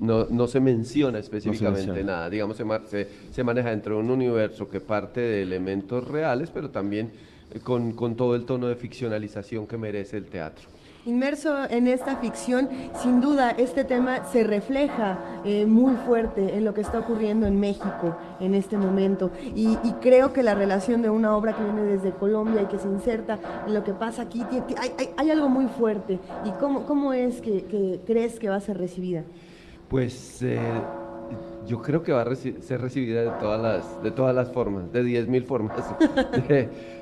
no, no se menciona específicamente nada. Digamos, se, se, maneja dentro de un universo que parte de elementos reales, pero también eh, con, todo el tono de ficcionalización que merece el teatro. Inmerso en esta ficción, sin duda este tema se refleja eh, muy fuerte en lo que está ocurriendo en México en este momento. Y, creo que la relación de una obra que viene desde Colombia y que se inserta en lo que pasa aquí, hay, algo muy fuerte. ¿Y cómo, cómo es que crees que va a ser recibida? Pues eh, yo creo que va a ser recibida de todas las, de todas las formas, de 10.000 formas.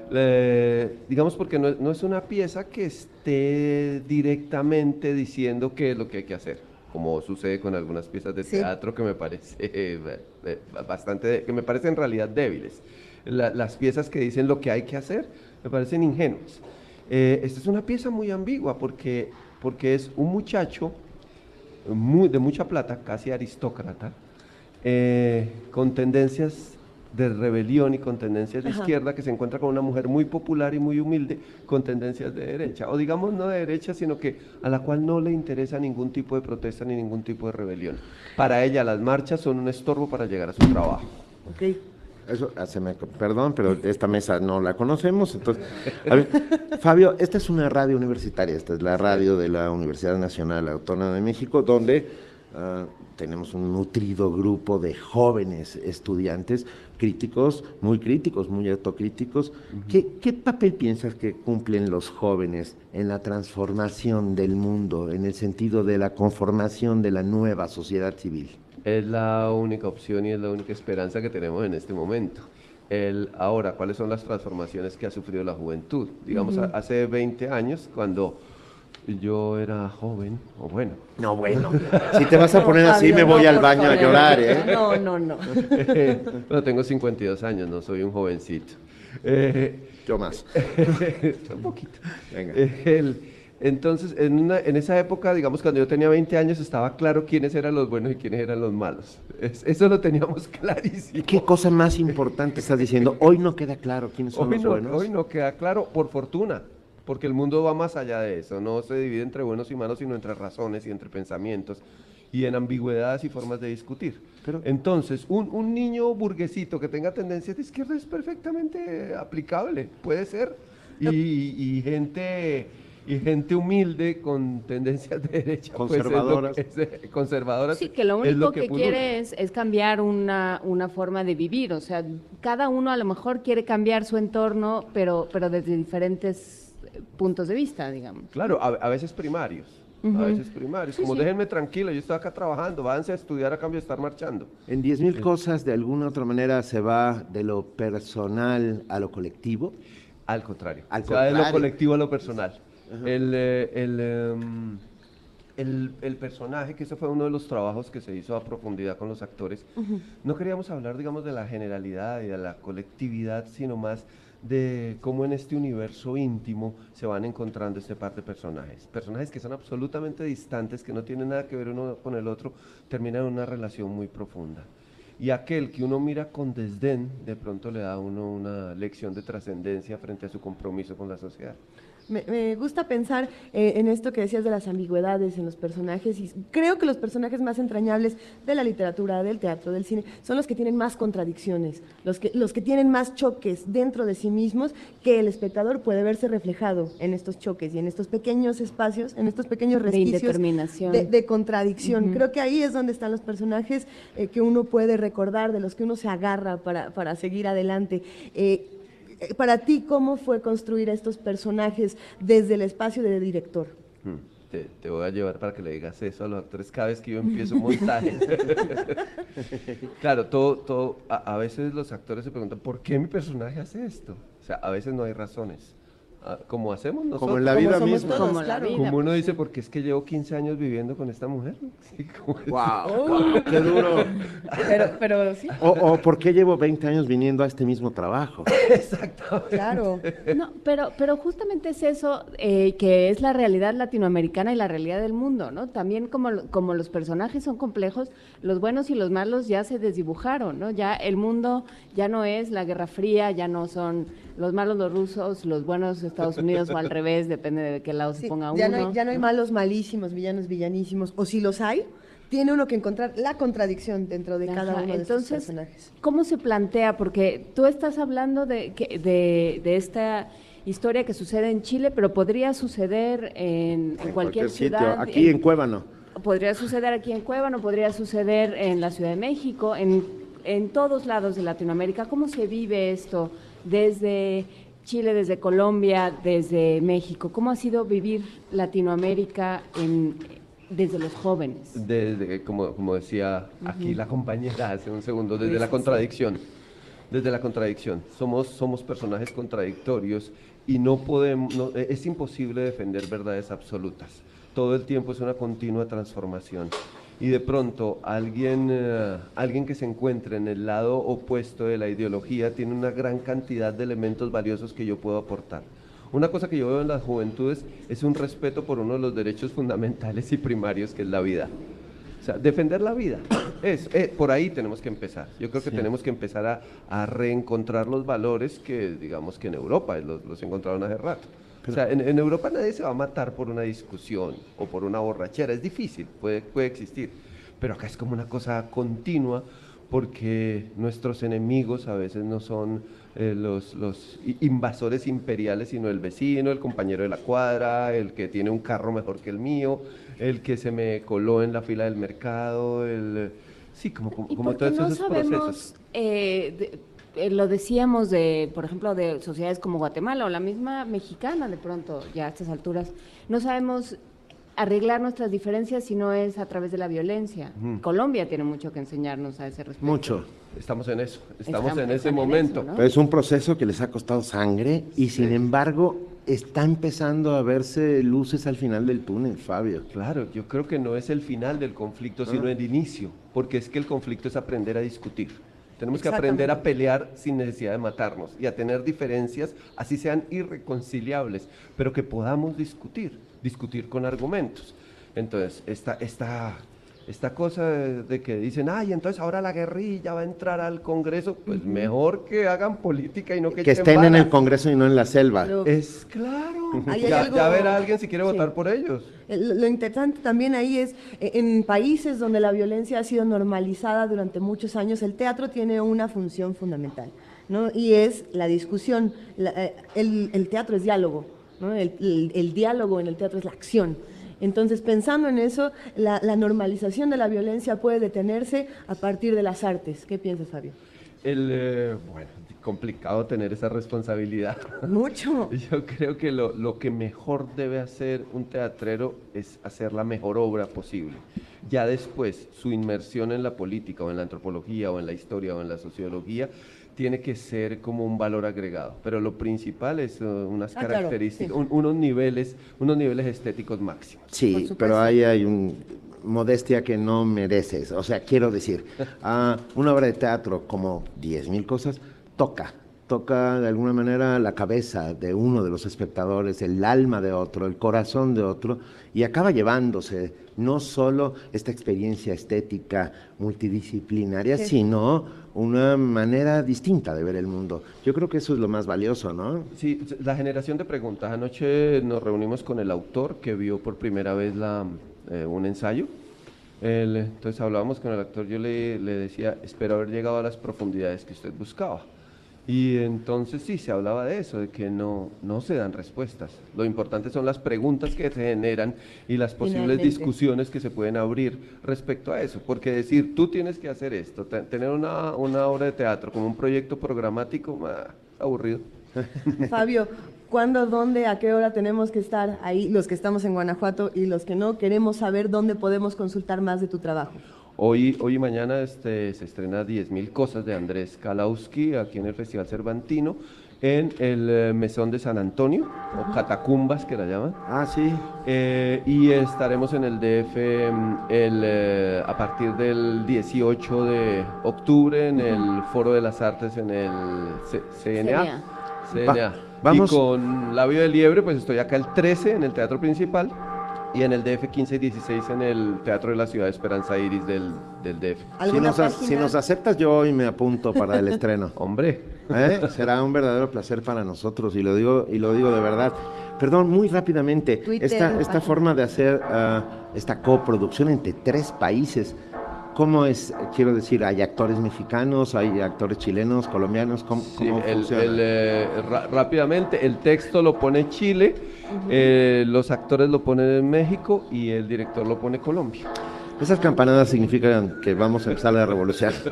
digamos porque no, es una pieza que esté directamente diciendo qué es lo que hay que hacer, como sucede con algunas piezas de teatro que me parece eh, eh, bastante, que me parecen en realidad débiles. las piezas que dicen lo que hay que hacer me parecen ingenuas. esta es una pieza muy ambigua porque, porque es un muchacho de mucha plata, casi aristócrata, eh, con tendencias de rebelión y con tendencias de izquierda, que se encuentra con una mujer muy popular y muy humilde, con tendencias de derecha, o digamos no de derecha, sino que a la cual no le interesa ningún tipo de protesta ni ningún tipo de rebelión. Para ella las marchas son un estorbo para llegar a su trabajo. Okay. Eso, ah, me, perdón, pero esta mesa no la conocemos. Entonces, Fabio, esta es una radio universitaria, esta es la radio de la Universidad Nacional Autónoma de México, donde ah, tenemos un nutrido grupo de jóvenes estudiantes críticos, muy críticos, muy autocríticos. ¿Qué, papel piensas que cumplen los jóvenes en la transformación del mundo, en el sentido de la conformación de la nueva sociedad civil? Es la única opción y es la única esperanza que tenemos en este momento. El, ahora, ¿cuáles son las transformaciones que ha sufrido la juventud? Digamos, hace 20 años, cuando yo era joven, o bueno. No, bueno. si te vas a poner así, me voy al baño a llorar, ¿eh? No, no, no. bueno, tengo 52 años, no soy un jovencito. yo más. un poquito. Venga. El, entonces, en, una, en esa época, digamos, cuando yo tenía 20 años, estaba claro quiénes eran los buenos y quiénes eran los malos. eso lo teníamos clarísimo. ¿Qué cosa más importante estás diciendo? Hoy no queda claro quiénes son los buenos. Hoy no queda claro, por fortuna, porque el mundo va más allá de eso. No se divide entre buenos y malos, sino entre razones y entre pensamientos. y en ambigüedades y formas de discutir. Entonces, un, un niño burguesito que tenga tendencias de izquierda es perfectamente aplicable, puede ser. Y, y gente y gente humilde con tendencias de derecha. pues, es lo Conservadoras. que- es, conservadoras. Sí, que lo es único que, pulula. quiere es, es cambiar una, una forma de vivir. O sea, cada uno a lo mejor quiere cambiar su entorno, pero, pero desde diferentes puntos de vista, digamos. Claro, a, a veces primarios. Ujú. A veces primarios. Sí, Como sí. déjenme tranquilo, yo estoy acá trabajando, váyanse a estudiar a cambio de estar marchando. En 10.000 cosas, de alguna u otra manera, se va de lo personal a lo colectivo. Al contrario. Al O sea, de lo colectivo a lo personal. El, eh, el, em, el- el personaje, que ese fue uno de los trabajos que se hizo a profundidad con los actores, no queríamos hablar, digamos, de la generalidad y de la colectividad, sino más de cómo en este universo íntimo se van encontrando este par de personajes. Personajes que son absolutamente distantes, que no tienen nada que ver uno con el otro, terminan en una relación muy profunda. Y aquel que uno mira con desdén, de pronto le da a uno una lección de trascendencia frente a su compromiso con la sociedad. Me, me gusta pensar eh, en esto que decías de las ambigüedades en los personajes y creo que los personajes más entrañables de la literatura, del teatro, del cine, son los que tienen más contradicciones, los que, los que tienen más choques dentro de sí mismos que el espectador puede verse reflejado en estos choques y en estos pequeños espacios, en estos pequeños resquicios de, de contradicción. Creo que ahí es donde están los personajes eh, que uno puede recordar, de los que uno se agarra para, para seguir adelante. Eh, para ti, ¿cómo fue construir estos personajes desde el espacio de director? Hmm, Te, voy a llevar para que le digas eso a los actores cada vez que yo empiezo un montaje. claro, todo, todo, a veces los actores se preguntan, ¿por qué mi personaje hace esto? O sea, a veces no hay razones. Ah, Como hacemos nosotros. Como en la vida misma. todos, Como la claro. vida. Como uno dice, porque es que llevo 15 años viviendo con esta mujer. Sí, como- ¡Wow! ¡Qué duro! Pero, pero sí, O, o ¿por qué llevo 20 años viniendo a este mismo trabajo? claro. No, pero, pero justamente es eso eh, que es la realidad latinoamericana y la realidad del mundo, ¿no? También como, lo- como los personajes son complejos, los buenos y los malos ya se desdibujaron, ¿no? Ya el mundo ya no es la Guerra Fría, ya no son los malos los rusos, los buenos Estados Unidos o al revés, depende de qué lado se ponga uno. ya, no hay, ya no hay malos malísimos, villanos villanísimos, o si los hay, tiene uno que encontrar la contradicción dentro de cada uno de entonces, estos personajes. ¿Cómo se plantea? Porque tú estás hablando de, que- de, de esta historia que sucede en Chile, pero podría suceder en, en cualquier, ciudad. Aquí en Cuébano. Podría suceder aquí en Cuébano, podría suceder en la Ciudad de México, en, en todos lados de Latinoamérica. ¿Cómo se vive esto desde Chile, desde Colombia, desde México? ¿Cómo ha sido vivir Latinoamérica en, desde los jóvenes? Desde, como, como decía aquí la compañera hace un segundo, desde Sí, la sí, contradicción. Desde la contradicción. Somos, somos personajes contradictorios y no podemos, no- eh, es imposible defender verdades absolutas. Todo el tiempo es una continua transformación. Y de pronto alguien, eh, alguien que se encuentre en el lado opuesto de la ideología tiene una gran cantidad de elementos valiosos que yo puedo aportar. Una cosa que yo veo en las juventudes es un respeto por uno de los derechos fundamentales y primarios que es la vida. O sea, defender la vida. Es, eh, por ahí tenemos que empezar. Yo creo que Sí. tenemos que empezar a, a reencontrar los valores que, digamos, que en Europa los, los encontraron hace rato. O sea, en, en Europa nadie se va a matar por una discusión o por una borrachera. Es difícil, puede, puede existir. Pero acá es como una cosa continua porque nuestros enemigos a veces no son eh, los, los invasores imperiales, sino el vecino, el compañero de la cuadra, el que tiene un carro mejor que el mío, el que se me coló en la fila del mercado, el... Sí, como, como, ¿Y como por qué todos no esos sabemos, procesos. eh, de- eh, lo decíamos de, por ejemplo, de sociedades como Guatemala o la misma mexicana de pronto, ya a estas alturas, no sabemos arreglar nuestras diferencias si no es a través de la violencia. Colombia tiene mucho que enseñarnos a ese respecto. Mucho. Estamos en eso, estamos, Estamos- en ese en momento. eso, ¿no? Pero es un proceso que les ha costado sangre y sin embargo está empezando a verse luces al final del túnel, Fabio. Claro, yo creo que no es el final del conflicto, sino Ah. el inicio, porque es que el conflicto es aprender a discutir. Tenemos que aprender a pelear sin necesidad de matarnos y a tener diferencias, así sean irreconciliables, pero que podamos discutir, discutir con argumentos. Entonces, esta, esta, esta cosa de, de que dicen, ay, entonces ahora la guerrilla va a entrar al Congreso, pues mejor que hagan política y no que Que estén en el. Congreso y no en la selva. Pero- Es claro. Ya, algo- ya verá alguien si quiere Sí. votar por ellos. Eh, Lo lo interesante también ahí es, eh, en países donde la violencia ha sido normalizada durante muchos años, el teatro tiene una función fundamental, ¿no? Y es la discusión. La- eh, el, el teatro es diálogo, ¿no? El, el- el diálogo en el teatro es la acción. Entonces, pensando en eso, la, la normalización de la violencia puede detenerse a partir de las artes. ¿Qué piensas, Fabio? El, eh, bueno, complicado tener esa responsabilidad. Mucho. Yo creo que lo, lo que mejor debe hacer un teatrero es hacer la mejor obra posible. Ya después, su inmersión en la política o en la antropología o en la historia o en la sociología tiene que ser como un valor agregado. Pero lo principal es eh, unas Ah, claro, características, sí. un- unos niveles, unos niveles estéticos máximos. Sí, pero ahí hay un modestia que no mereces. O sea, quiero decir, ah, una obra de teatro como 10.000 cosas toca, toca de alguna manera la cabeza de uno de los espectadores, el alma de otro, el corazón de otro, y acaba llevándose no solo esta experiencia estética multidisciplinaria, Sí. sino una manera distinta de ver el mundo. Yo creo que eso es lo más valioso, ¿no? Sí, la generación de preguntas. Anoche nos reunimos con el autor que vio por primera vez eh, un ensayo. Entonces hablábamos con el actor, yo le, le decía, espero haber llegado a las profundidades que usted buscaba. Y entonces sí, se hablaba de eso, de que no, no se dan respuestas. Lo importante son las preguntas que se generan y las posibles Finalmente. discusiones que se pueden abrir respecto a eso. Porque decir, tú tienes que hacer esto, te- tener una, una obra de teatro como un proyecto programático, ah, aburrido. Fabio, ¿cuándo, dónde, a qué hora tenemos que estar ahí, los que estamos en Guanajuato y los que no? Queremos saber dónde podemos consultar más de tu trabajo. Hoy, hoy y mañana este, se estrena 10.000 cosas de Andrés Kalauski aquí en el Festival Cervantino, en el eh, Mesón de San Antonio, o Catacumbas que la llaman. Ah, sí. y estaremos en el DF mm, el, eh, a partir del 18 de octubre en el Foro de las Artes en el C- CNA. Va- CNA. vamos- Y con Labio de Liebre, pues estoy acá el 13 en el Teatro Principal y en el DF 15 y 16 en el Teatro de la Ciudad Esperanza Iris del, del DF. Si nos, a- si nos aceptas, yo hoy me apunto para el estreno. Hombre. ¿Eh? Será un verdadero placer para nosotros y lo digo, y lo digo de verdad. Perdón, muy rápidamente, Twitter, esta, esta forma de hacer ah, esta coproducción entre tres países, ¿cómo es? Quiero decir, ¿hay actores mexicanos, hay actores chilenos, colombianos? ¿Cómo, Sí, cómo el- funciona? el, eh, rápidamente, el texto lo pone Chile, eh, los actores lo ponen en México y el director lo pone Colombia. Esas campanadas significan que vamos a empezar la revolución.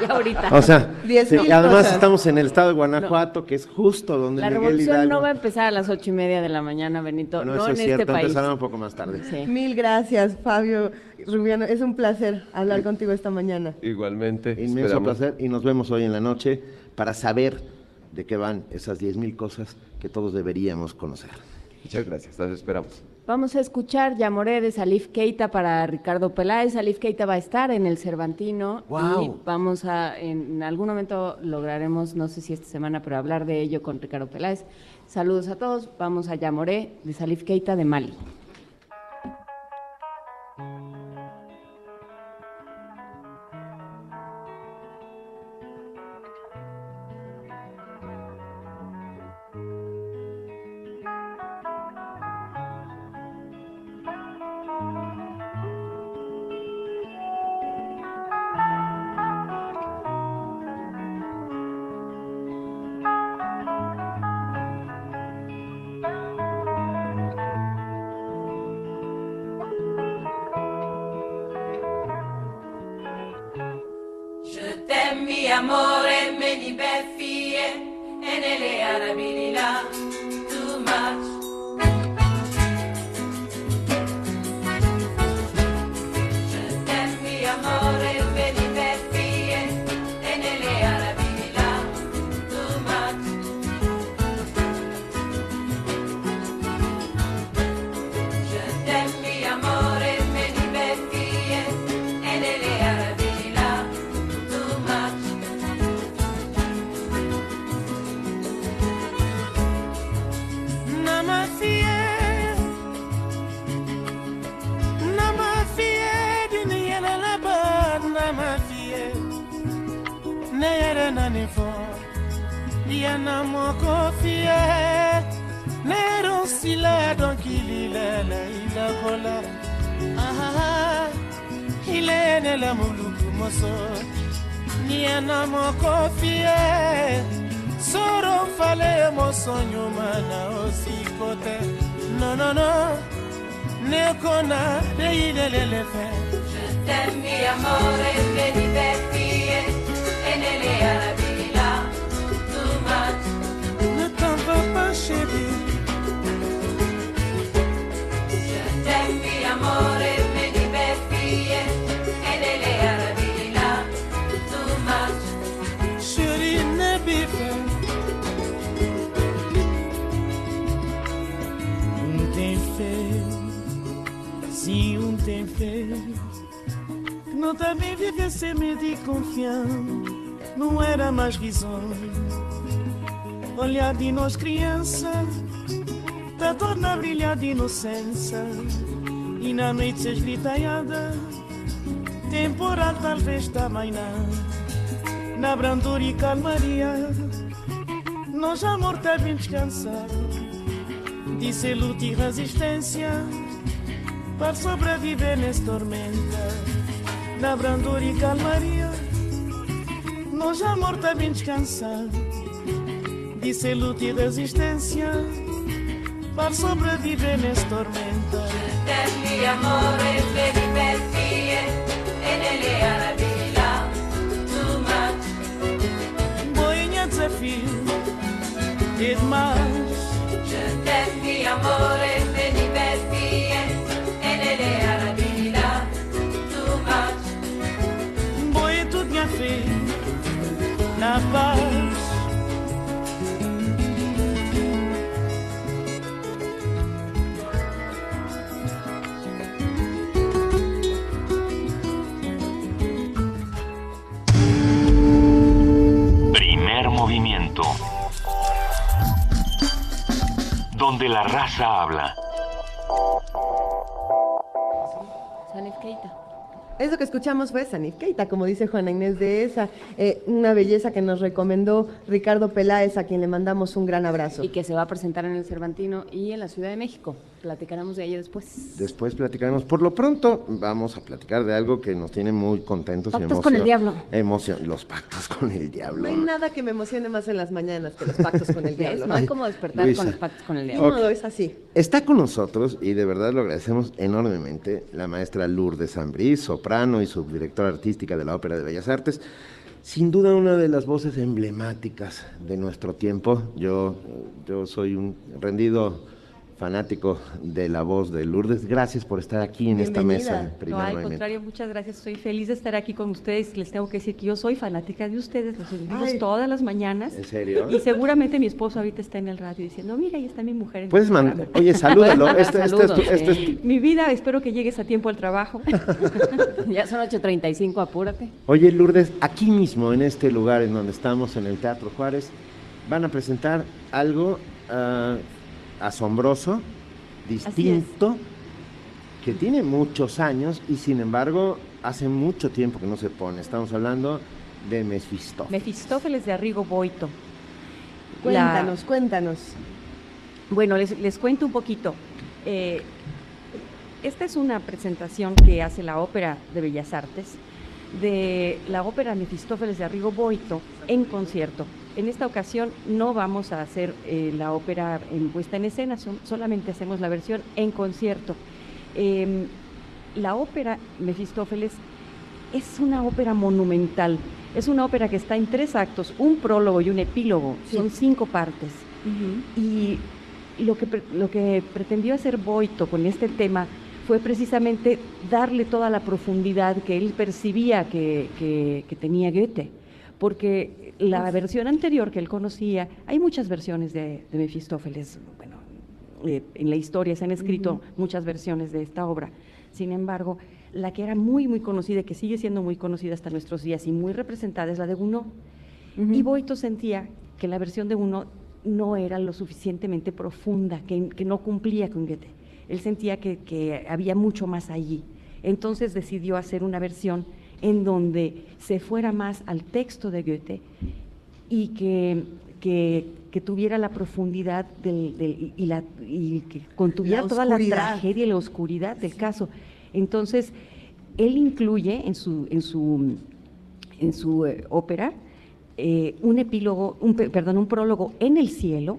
Ya ahorita. O sea, Diez sí, mil y además cosas. estamos en el estado de Guanajuato, que es justo donde La Miguel revolución Hidalgo... no va a empezar a las ocho y media de la mañana, Benito. Bueno, no eso en es este cierto, país. empezará un poco más tarde. Sí. Mil gracias, Fabio Rubiano. Es un placer hablar contigo esta mañana. Igualmente. Inmenso esperamos. placer y nos vemos hoy en la noche para saber de qué van esas 10.000 cosas que todos deberíamos conocer. Muchas gracias, las esperamos. Vamos a escuchar Yamoré de Salif Keita para Ricardo Peláez. Salif Keita va a estar en el Cervantino y vamos a, en algún momento lograremos, no sé si esta semana, pero hablar de ello con Ricardo Peláez. Saludos a todos. Vamos a Yamoré de Salif Keita de Mali. De ilelele fe t'aime mi amore feio não também viver sem medo e confiança não era mais risonho olhar de nós criança da torna brilhar de inocência. E na noite se esgritaiada temporal talvez também não. Na brandura e calmaria nós amor tá bem descansado disse luta e resistência para sobreviver nessa tormenta na brandura e calmaria nós amor tá bem descansado disse luta e resistência para sobreviver nessa tormenta mi amore me divertie e nelle arabi là too much boinha desafio e demais je t'aime mi amore Donde la raza habla. Sanif Keita. Eso que escuchamos fue Sanif Keita, como dice Juana Inés de esa, eh, una belleza que nos recomendó Ricardo Peláez, a quien le mandamos un gran abrazo. Y que se va a presentar en el Cervantino y en la Ciudad de México. Platicaremos de ello después. Después platicaremos. Por lo pronto, vamos a platicar de algo que nos tiene muy contentos y Pactos con el diablo. Emocion los pactos con el diablo. No hay nada que me emocione más en las mañanas que los pactos con el diablo. No hay como despertar Luisa. con los pactos con el diablo. modo, es así. Está con nosotros, y de verdad lo agradecemos enormemente, la maestra Lourdes Zambriz, soprano y subdirectora artística de la Ópera de Bellas Artes. Sin duda una de las voces emblemáticas de nuestro tiempo. Yo, yo soy un rendido fanático de la voz de Lourdes. Gracias por estar aquí en esta mesa. No, al Movimiento. contrario, muchas gracias. Estoy feliz de estar aquí con ustedes. Les tengo que decir que yo soy fanática de ustedes, los oímos todas las mañanas. ¿En serio? Y seguramente mi esposo ahorita está en el radio diciendo, mira, ahí está mi mujer. en Puedes mandar, programa". oye, salúdalo. Este, este es tu- Saludos, este es sí. tu- Mi vida, espero que llegues a tiempo al trabajo. ya son 8.35, apúrate. Oye, Lourdes, aquí mismo, en este lugar en donde estamos, en el Teatro Juárez, van a presentar algo ah, asombroso, distinto, que tiene muchos años y sin embargo hace mucho tiempo que no se pone. Estamos hablando de Mephistófeles. Mefistófeles de Arrigo Boito. La- Cuéntanos, cuéntanos. Bueno, les, les cuento un poquito. Eh, esta es una presentación que hace la Ópera de Bellas Artes de la ópera Mefistófeles de Arrigo Boito en concierto. En esta ocasión no vamos a hacer eh, la ópera en puesta en escena, son- solamente hacemos la versión en concierto. Em, la ópera Mefistófeles es una ópera monumental. Es una ópera que está en tres actos, un prólogo y un epílogo. Son cinco partes. Y lo que, lo que pretendió hacer Boito con este tema fue precisamente darle toda la profundidad que él percibía que, que- que tenía Goethe. Porque la versión anterior que él conocía, hay muchas versiones de, de Mefistófeles. Bueno, eh, en la historia se han escrito muchas versiones de esta obra. Sin embargo, la que era muy, muy conocida, y que sigue siendo muy conocida hasta nuestros días y muy representada, es la de Gounod. Y Boito sentía que la versión de Gounod no era lo suficientemente profunda, que, que no cumplía con Goethe. Él sentía que, que había mucho más allí. Entonces decidió hacer una versión en donde se fuera más al texto de Goethe y que, que, que tuviera la profundidad del, del- y, la, y que contuviera La toda la tragedia y la oscuridad del caso. Entonces, él incluye en su, en su, en su eh, ópera eh, un epílogo, un, pe- perdón, un prólogo en el cielo,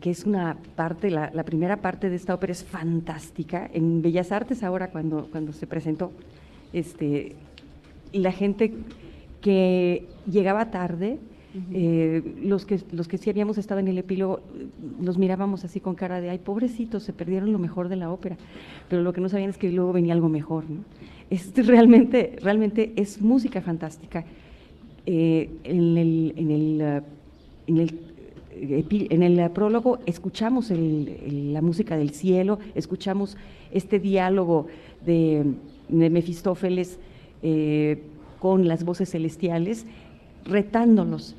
que es una parte, la, la primera parte de esta ópera es fantástica. En Bellas Artes ahora cuando, cuando se presentó, este, la gente que llegaba tarde, eh, los, que, los que sí habíamos estado en el epílogo, eh, nos mirábamos así con cara de, ay, pobrecitos, se perdieron lo mejor de la ópera, pero lo que no sabían es que luego venía algo mejor. ¿no? Es realmente, realmente es música fantástica. Eh, en el, en el, eh, en el eh, en el eh, prólogo escuchamos el- el- la música del cielo, escuchamos este diálogo de, de Mefistófeles eh, con las voces celestiales, retándolos.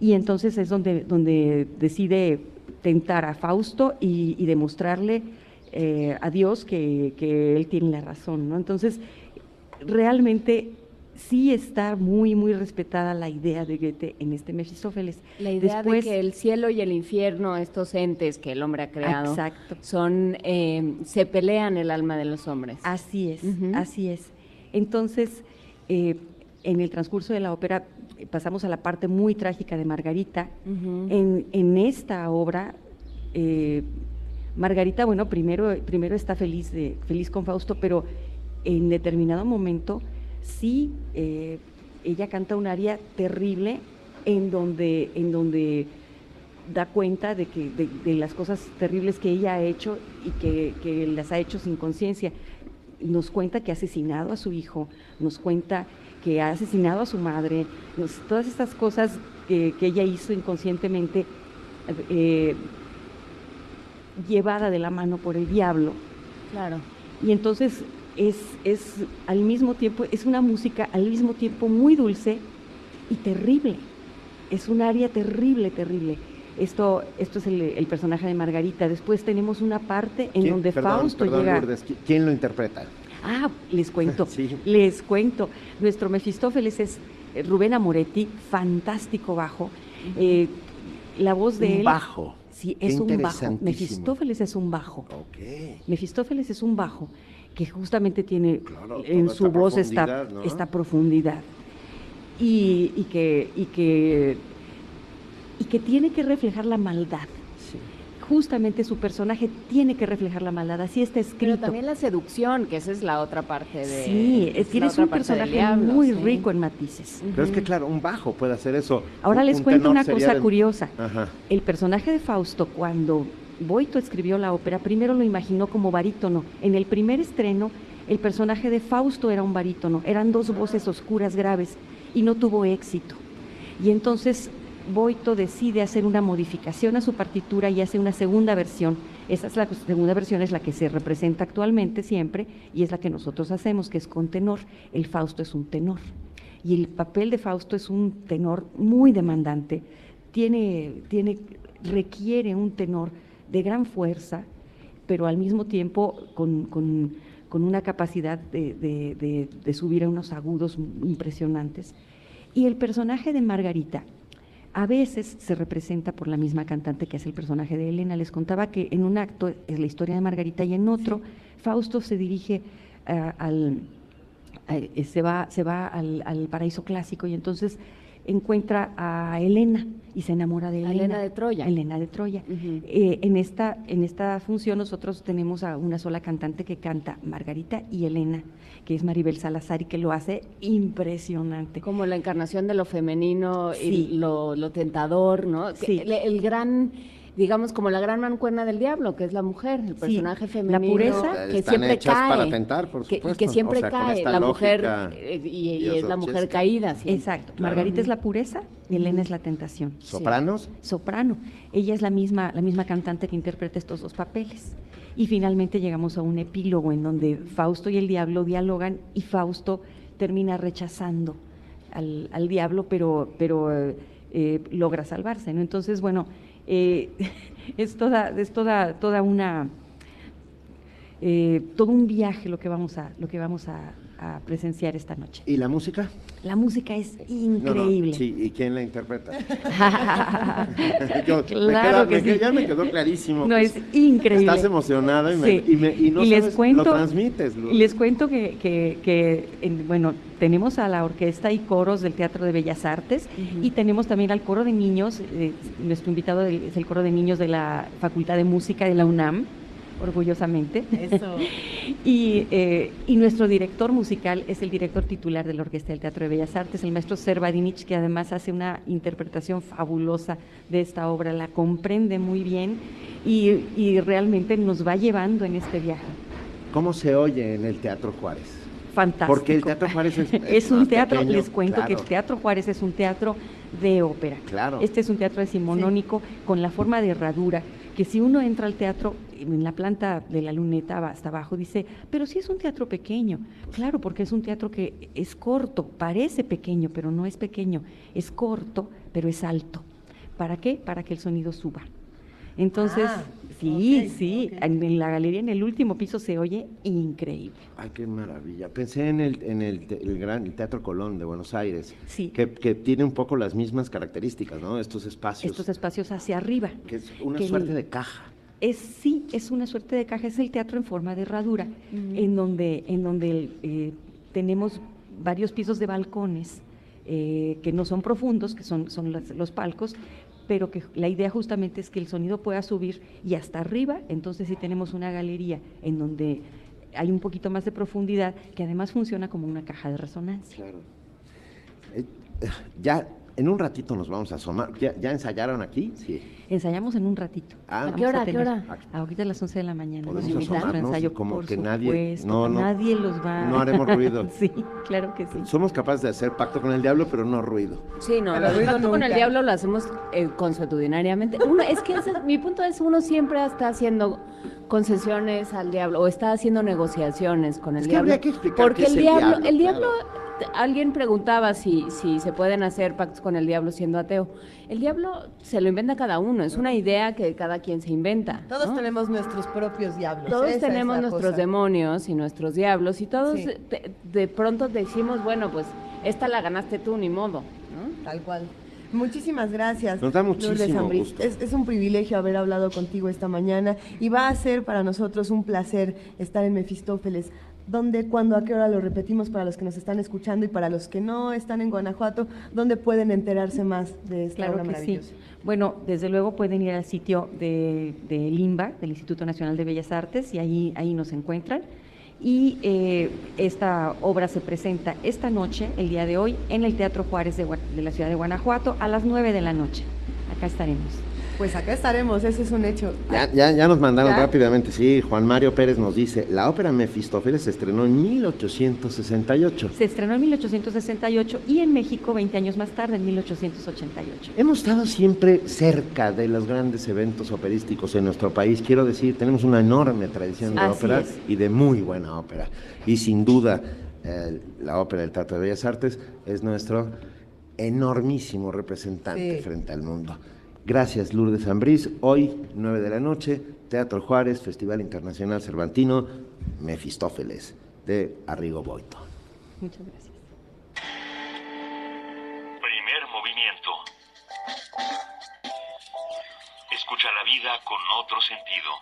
Y entonces es donde, donde decide tentar a Fausto y, y demostrarle eh, a Dios que, que él tiene la razón. ¿no? Entonces, realmente sí está muy, muy respetada la idea de Goethe en este Mefistófeles. La idea Después- de que el cielo y el infierno, estos entes que el hombre ha creado, Exacto. son eh, se pelean el alma de los hombres. Así es, así es. Entonces, eh, en el transcurso de la ópera eh, pasamos a la parte muy trágica de Margarita. En, en esta obra, eh, Margarita, bueno, primero, primero está feliz, de, feliz con Fausto, pero en determinado momento sí, eh, ella canta un aria terrible en donde, en donde da cuenta de, que, de, de las cosas terribles que ella ha hecho y que, que las ha hecho sin conciencia. Nos cuenta que ha asesinado a su hijo, nos cuenta que ha asesinado a su madre, nos- todas estas cosas que, que ella hizo inconscientemente, eh, llevada de la mano por el diablo. Claro. Y entonces es, es al mismo tiempo, es una música al mismo tiempo muy dulce y terrible. Es un aria terrible, terrible. Esto, esto es el, el personaje de Margarita. Después tenemos una parte en ¿Quién- donde perdón, Fausto perdón, llega. Lourdes, ¿qui- ¿quién lo interpreta? Ah, les cuento, les cuento. Nuestro Mefistófeles es eh, Rubén Amoretti, fantástico bajo. Eh, la voz de Un él. bajo. Sí, Qué es un bajo. Mefistófeles es un bajo. Mefistófeles es un bajo que justamente tiene en su esta voz esta, esta profundidad. Y, y que, y, que, y que tiene que reflejar la maldad. Justamente su personaje tiene que reflejar la maldad, así está escrito. Pero también la seducción, que esa es la otra parte de. Sí, es la tienes un personaje diablo, muy sí. rico en matices. Pero es que, claro, un bajo puede hacer eso. Ahora Un- les un cuento una cosa de- curiosa. Ajá. El personaje de Fausto, cuando Boito escribió la ópera, primero lo imaginó como barítono. En el primer estreno, el personaje de Fausto era un barítono, eran dos voces oscuras graves y no tuvo éxito. Y entonces Boito decide hacer una modificación a su partitura y hace una segunda versión. Esa es la segunda versión, es la que se representa actualmente siempre y es la que nosotros hacemos, que es con tenor. El Fausto es un tenor. Y el papel de Fausto es un tenor muy demandante. Tiene, tiene, requiere un tenor de gran fuerza, pero al mismo tiempo con, con- con una capacidad de, de- de- de subir a unos agudos impresionantes. Y el personaje de Margarita a veces se representa por la misma cantante que es el personaje de Elena. Les contaba que en un acto es la historia de Margarita y en otro Fausto se dirige ah, al, eh, se va, se va al, al paraíso clásico y entonces encuentra a Elena y se enamora de Elena. Helena de Troya. Elena de Troya. Eh, en, esta, en esta función nosotros tenemos a una sola cantante que canta Margarita y Elena, que es Maribel Salazar y que lo hace impresionante. Como la encarnación de lo femenino Sí. y lo, lo tentador, ¿no? Sí. El, el gran, digamos, como la gran mancuerna del diablo, que es la mujer, el personaje femenino. la pureza. que Están siempre cae. para tentar, por que- y supuesto. que siempre O sea, con cae, la mujer, eh, y, y es la mujer caída. Exacto. Margarita es la pureza y Elena es la tentación. ¿Sopranos? Soprano. Ella es la misma, la misma cantante que interpreta estos dos papeles. Y finalmente llegamos a un epílogo en donde Fausto y el diablo dialogan y Fausto termina rechazando al, al diablo, pero, pero eh, eh, logra salvarse. ¿no? Entonces, bueno, eh, es toda, es toda, toda una eh, todo un viaje lo que vamos a, lo que vamos a, a presenciar esta noche. ¿Y la música? La música es No, no, increíble. sí, ¿y quién la interpreta? Claro me queda- que me sí. Ya me quedó clarísimo. No, es increíble. Estás emocionada y, me- y, me- y no les sabes, cuento, lo transmites. Lu. Y les cuento que, que- que, en- bueno, tenemos a la orquesta y coros del Teatro de Bellas Artes y tenemos también al coro de niños, eh, nuestro invitado es el coro de niños de la Facultad de Música de la UNAM, orgullosamente. Eso. y, eh, y nuestro director musical es el director titular de la Orquesta del Teatro de Bellas Artes, el maestro Servadinich, que además hace una interpretación fabulosa de esta obra, la comprende muy bien y, y realmente nos va llevando en este viaje. ¿Cómo se oye en el Teatro Juárez? Fantástico. Porque el Teatro Juárez es, Es un teatro, pequeño, les cuento que el. Teatro Juárez es un teatro de ópera. Claro. Este es un teatro decimonónico con la forma de herradura, que si uno entra al teatro en la planta de la luneta hasta abajo, dice, pero sí es un teatro pequeño. Claro, porque es un teatro que es corto, parece pequeño, pero no es pequeño. Es corto, pero es alto. ¿Para qué? Para que el sonido suba. Entonces, Ah, sí, sí, en, en la galería, en el último piso se oye increíble. Ay, qué maravilla. Pensé en el, en el, te- el gran el Teatro Colón de Buenos Aires, Sí. que, que tiene un poco las mismas características, ¿no? Estos espacios, Estos espacios hacia arriba. que es una que suerte el- de caja. Es sí, es una suerte de caja, es el teatro en forma de herradura, en donde, en donde eh, tenemos varios pisos de balcones eh, que no son profundos, que son, son las- los palcos, pero que la idea justamente es que el sonido pueda subir y hasta arriba, entonces sí tenemos una galería en donde hay un poquito más de profundidad, que además funciona como una caja de resonancia. Claro. Eh, ya, en un ratito nos vamos a asomar. ¿Ya, ya ensayaron aquí? Sí. Ensayamos en un ratito. Ah. ¿A qué hora, a qué hora? Ahorita a las 11 de la mañana. Podemos Nos asomarnos, ensayo, como por que nadie- supuesto, no, no. nadie los va. No haremos ruido. sí, claro que sí. Somos capaces de hacer pacto con el diablo, pero no ruido. Sí, no, el ruido pacto con el diablo lo hacemos eh, consuetudinariamente. Uno, es que ese- mi punto es, uno siempre está haciendo concesiones al diablo o está haciendo negociaciones con el Es que diablo. habría que explicar porque qué es el diablo, diablo, el diablo, alguien preguntaba si, si se pueden hacer pactos con el diablo siendo ateo. El diablo se lo inventa cada uno, es una idea que cada quien se inventa. Todos tenemos nuestros propios diablos. Todos esa tenemos nuestros cosa. demonios y nuestros diablos y todos Sí. de, de pronto decimos, bueno, pues esta la ganaste tú, ni modo. ¿no? Tal cual. Muchísimas gracias. Nos da muchísimo gusto. Es, es un privilegio haber hablado contigo esta mañana y va a ser para nosotros un placer estar en Mefistófeles. ¿Dónde, cuándo, a qué hora lo repetimos para los que nos están escuchando y para los que no están en Guanajuato? ¿Dónde pueden enterarse más de esta Claro obra que sí. maravillosa? Bueno, desde luego pueden ir al sitio de, de LIMBA, del Instituto Nacional de Bellas Artes, y ahí, ahí nos encuentran. Y eh, esta obra se presenta esta noche, el día de hoy, en el Teatro Juárez de, de la ciudad de Guanajuato, a las 9 de la noche. Acá estaremos. Pues acá estaremos, ese es un hecho. Ya, ya, ya nos mandaron ¿Ya? rápidamente, sí, Juan Mario Pérez nos dice, la ópera Mefistófeles se estrenó en 1868. Se estrenó en 1868 y en México 20 años más tarde, en 1888. Hemos estado siempre cerca de los grandes eventos operísticos en nuestro país. Quiero decir, tenemos una enorme tradición de Así ópera es. y de muy buena ópera. Y sin duda, eh, la ópera del Teatro de Bellas Artes es nuestro enormísimo representante Sí. frente al mundo. Gracias, Lourdes Ambrís. Hoy, 9 de la noche, Teatro Juárez, Festival Internacional Cervantino, Mefistófeles, de Arrigo Boito. Muchas gracias. Primer movimiento. Escucha la vida con otro sentido.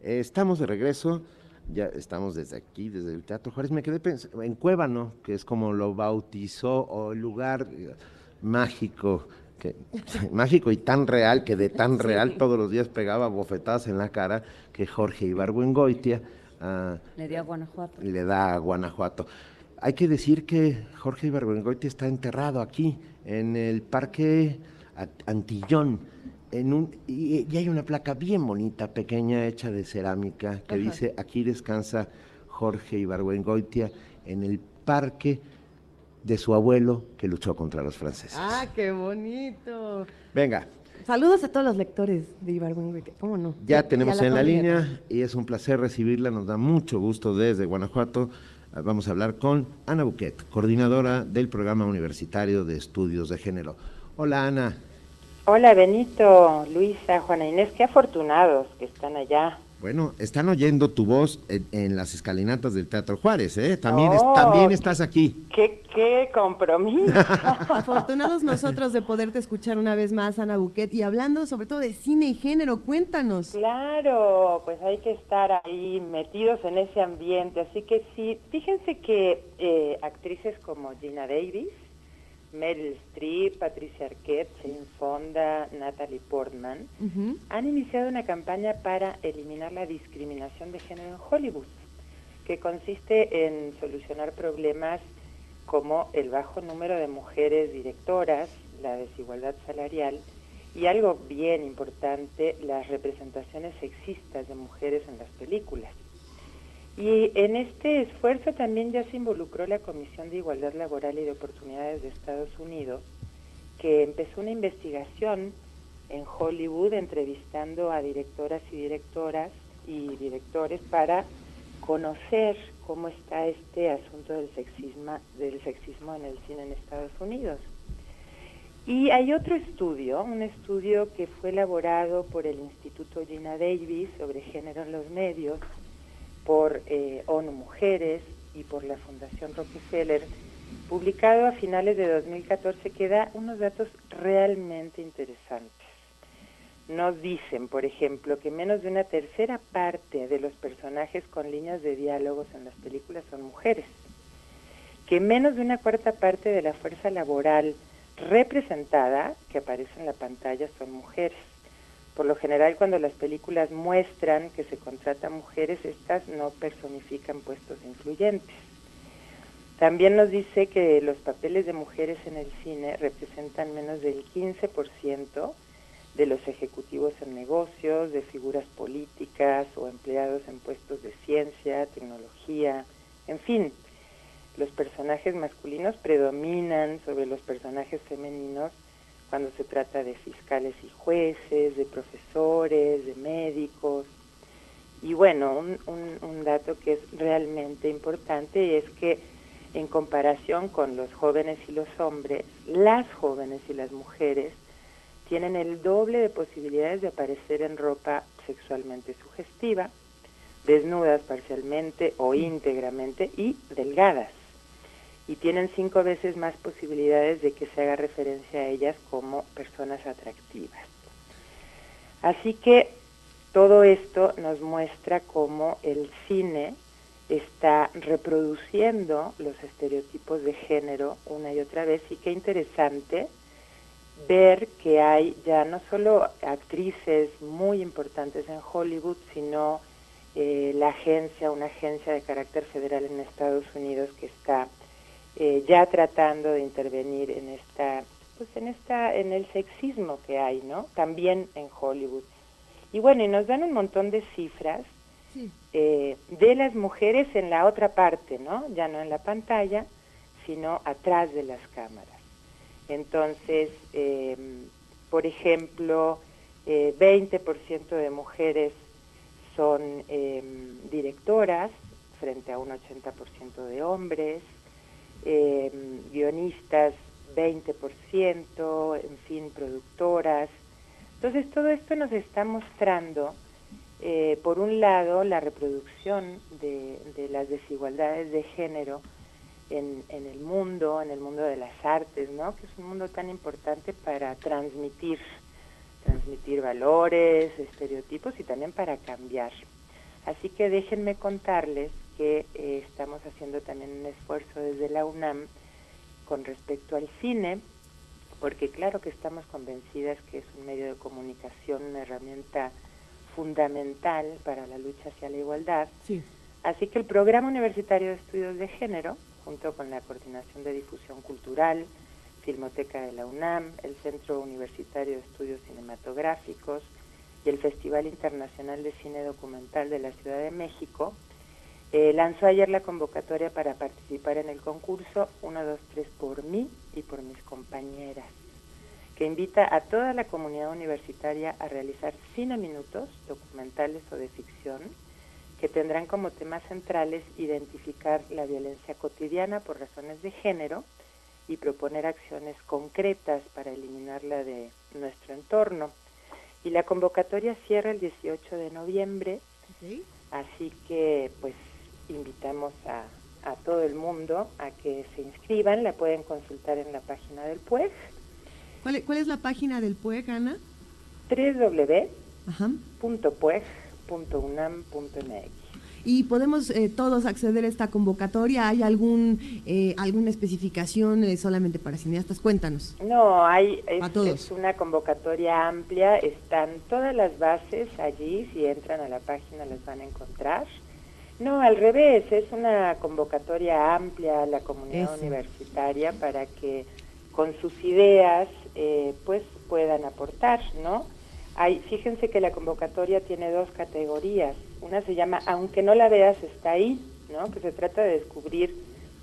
Eh, Estamos de regreso, ya estamos desde aquí, desde el Teatro Juárez. Me quedé pensando en Cuébano, que es como lo bautizó, o el lugar eh, mágico, que, mágico y tan real, que de tan real todos los días pegaba bofetadas en la cara, que Jorge Ibargüengoitia ah, Le dio a Guanajuato. le da a Guanajuato. Hay que decir que Jorge Ibargüengoitia está enterrado aquí, en el Parque Antillón, en un, y, y hay una placa bien bonita, pequeña, hecha de cerámica, que Ajá. dice, aquí descansa Jorge Ibargüengoitia, en el parque de su abuelo que luchó contra los franceses. ¡Ah, qué bonito! Venga, Saludos a todos los lectores de Ibargüengoitia, ¿cómo no? Ya tenemos en la línea y es un placer recibirla, nos da mucho gusto desde Guanajuato. Ah, Vamos a hablar con Ana Buquet, coordinadora del Programa Universitario de Estudios de Género. Hola Ana, Hola Benito, Luisa, Juana Inés, qué afortunados que están allá. Bueno, están oyendo tu voz en, en las escalinatas del Teatro Juárez, ¿eh? También, es- Oh. también estás aquí. ¡Qué, qué compromiso! Afortunados nosotros de poderte escuchar una vez más, Ana Buquet, y hablando sobre todo de cine y género, cuéntanos. Claro, pues hay que estar ahí metidos en ese ambiente. Así que sí, fíjense que eh, actrices como Gina Davis, Meryl Streep, Patricia Arquette, Jane Fonda, Natalie Portman, han iniciado una campaña para eliminar la discriminación de género en Hollywood, que consiste en solucionar problemas como el bajo número de mujeres directoras, la desigualdad salarial y algo bien importante, las representaciones sexistas de mujeres en las películas. Y en este esfuerzo también ya se involucró la Comisión de Igualdad Laboral y de Oportunidades de Estados Unidos, que empezó una investigación en Hollywood entrevistando a directoras y directoras y directores para conocer cómo está este asunto del sexismo, del sexismo en el cine en Estados Unidos. Y hay otro estudio, un estudio que fue elaborado por el Instituto Gina Davis sobre género en los medios, por eh, ONU Mujeres y por la Fundación Rockefeller, publicado a finales de 2014, que da unos datos realmente interesantes. Nos dicen, por ejemplo, que menos de una tercera parte de los personajes con líneas de diálogos en las películas son mujeres, que menos de una cuarta parte de la fuerza laboral representada que aparece en la pantalla son mujeres. Por lo general, cuando las películas muestran que se contratan mujeres, estas no personifican puestos influyentes. También nos dice que los papeles de mujeres en el cine representan menos del 15% de los ejecutivos en negocios, de figuras políticas o empleados en puestos de ciencia, tecnología, en fin. Los personajes masculinos predominan sobre los personajes femeninos cuando se trata de fiscales y jueces, de profesores, de médicos. Y bueno, un, dato que es realmente importante es que en comparación con los jóvenes y los hombres, las jóvenes y las mujeres tienen el doble de posibilidades de aparecer en ropa sexualmente sugestiva, desnudas parcialmente o íntegramente y delgadas. Y tienen cinco veces más posibilidades de que se haga referencia a ellas como personas atractivas. Así que todo esto nos muestra cómo el cine está reproduciendo los estereotipos de género una y otra vez y qué interesante ver que hay ya no solo actrices muy importantes en Hollywood, sino eh, la agencia, una agencia de carácter federal en Estados Unidos que está eh, ya tratando de intervenir en esta, pues en esta, en el sexismo que hay, ¿no? También en Hollywood. Y bueno, y nos dan un montón de cifras eh, de las mujeres en la otra parte, ¿no? Ya no en la pantalla, sino atrás de las cámaras. Entonces, eh, por ejemplo, eh, 20% de mujeres son eh, directoras frente a un 80% de hombres, eh, guionistas 20%, en fin, productoras. Entonces, todo esto nos está mostrando, eh, por un lado, la reproducción de, de las desigualdades de género en, en el mundo, en el mundo de las artes, ¿no? Que es un mundo tan importante para transmitir, transmitir valores, estereotipos y también para cambiar. Así que déjenme contarles que eh, estamos haciendo también un esfuerzo desde la UNAM con respecto al cine, porque claro que estamos convencidas que es un medio de comunicación, una herramienta fundamental para la lucha hacia la igualdad. Sí. Así que el Programa Universitario de Estudios de Género, junto con la Coordinación de Difusión Cultural, Filmoteca de la UNAM, el Centro Universitario de Estudios Cinematográficos y el Festival Internacional de Cine Documental de la Ciudad de México, eh, lanzó ayer la convocatoria para participar en el concurso 1, 2, 3 por mí y por mis compañeras, que invita a toda la comunidad universitaria a realizar cine minutos, documentales o de ficción, que tendrán como temas centrales identificar la violencia cotidiana por razones de género y proponer acciones concretas para eliminarla de nuestro entorno. Y la convocatoria cierra el 18 de noviembre, así que pues invitamos a, a todo el mundo a que se inscriban, la pueden consultar en la página del PUEG, ¿Cuál, cuál es la página del PUEG, Ana? www.pueg.unam.mx. Y podemos eh, todos acceder a esta convocatoria. ¿Hay algún eh, alguna especificación eh, solamente para cineastas? Cuéntanos. No, hay es, A todos. es una convocatoria amplia, están todas las bases allí, si entran a la página las van a encontrar. No, al revés, es una convocatoria amplia a la comunidad Eso. universitaria para que con sus ideas eh, pues puedan aportar, ¿no? Hay, fíjense que la convocatoria tiene dos categorías. Una se llama Aunque no la veas está ahí, ¿no? Que se trata de descubrir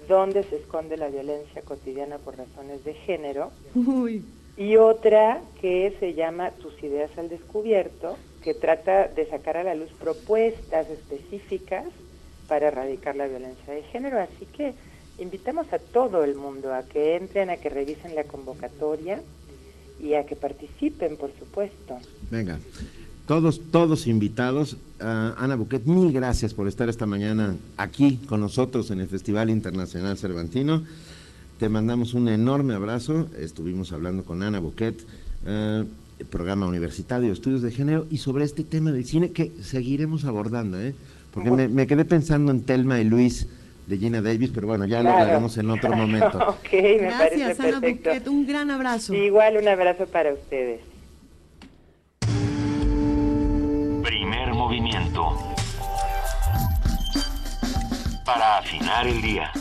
dónde se esconde la violencia cotidiana por razones de género. Uy. Y otra que se llama Tus ideas al descubierto, que trata de sacar a la luz propuestas específicas para erradicar la violencia de género. Así que invitamos a todo el mundo a que entren, a que revisen la convocatoria y a que participen, por supuesto. Venga, todos, todos invitados. Ah, Ana Buquet, mil gracias por estar esta mañana aquí con nosotros en el Festival Internacional Cervantino. Te mandamos un enorme abrazo. Estuvimos hablando con Ana Buquet, eh, programa universitario, estudios de género, y sobre este tema del cine que seguiremos abordando, ¿eh? Porque me, me quedé pensando en Telma y Luis de Gina Davis, pero bueno, ya lo hablaremos en otro momento. ok, me Gracias, parece Ana perfecto. Buquet. Un gran abrazo. Igual un abrazo para ustedes. Primer movimiento. Para afinar el día.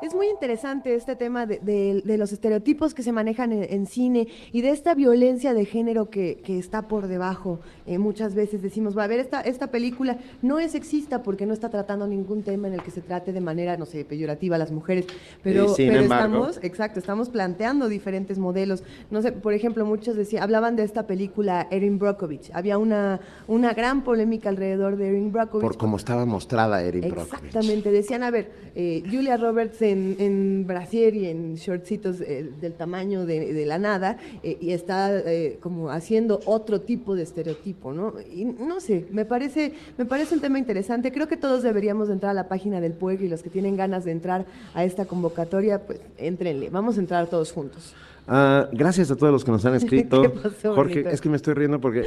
Es muy interesante este tema de, de- de los estereotipos que se manejan en, en cine y de esta violencia de género que, que está por debajo. Eh, muchas veces decimos, va a ver, esta, esta película no es sexista porque no está tratando ningún tema en el que se trate de manera, no sé, peyorativa a las mujeres, pero, embargo- estamos, exacto, estamos planteando diferentes modelos. No sé, por ejemplo, muchos decían, hablaban de esta película Erin Brockovich. Había una, una gran polémica alrededor de Erin Brockovich Por cómo estaba mostrada Erin Brockovich. Exactamente, decían, a ver, eh, Julia Roberts en, en brasier y en shortcitos eh, del tamaño de, la nada, eh, y está eh, como haciendo otro tipo de estereotipo, ¿no? Y no sé, me parece, me parece un tema interesante. Creo que todos deberíamos de entrar a la página del pueblo y los que tienen ganas de entrar a esta convocatoria, pues entrenle, vamos a entrar todos juntos. Ah, gracias a todos los que nos han escrito. ¿Qué pasó, Jorge, es que me estoy riendo porque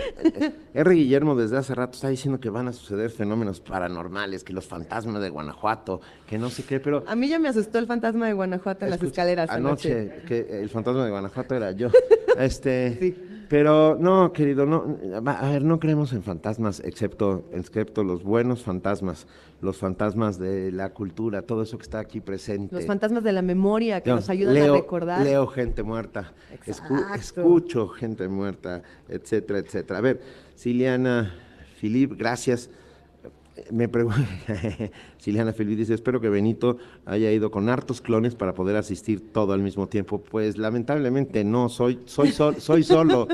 R. Guillermo desde hace rato está diciendo que van a suceder fenómenos paranormales, que los fantasmas de Guanajuato, que no sé qué, pero A mí ya me asustó el fantasma de Guanajuato en las escaleras anoche. anoche que el fantasma de Guanajuato era yo. Este, pero no, querido, no, va- a ver, no creemos en fantasmas, excepto, excepto los buenos fantasmas, los fantasmas de la cultura, todo eso que está aquí presente. Los fantasmas de la memoria que nos ayudan leo, a recordar. Leo gente muerta, escu- escucho gente muerta, etcétera, etcétera. A ver, Siliana Filip, gracias. Me pregunta, Siliana Filip dice, espero que Benito haya ido con hartos clones para poder asistir todo al mismo tiempo. Pues lamentablemente no, soy, soy, sol- soy solo,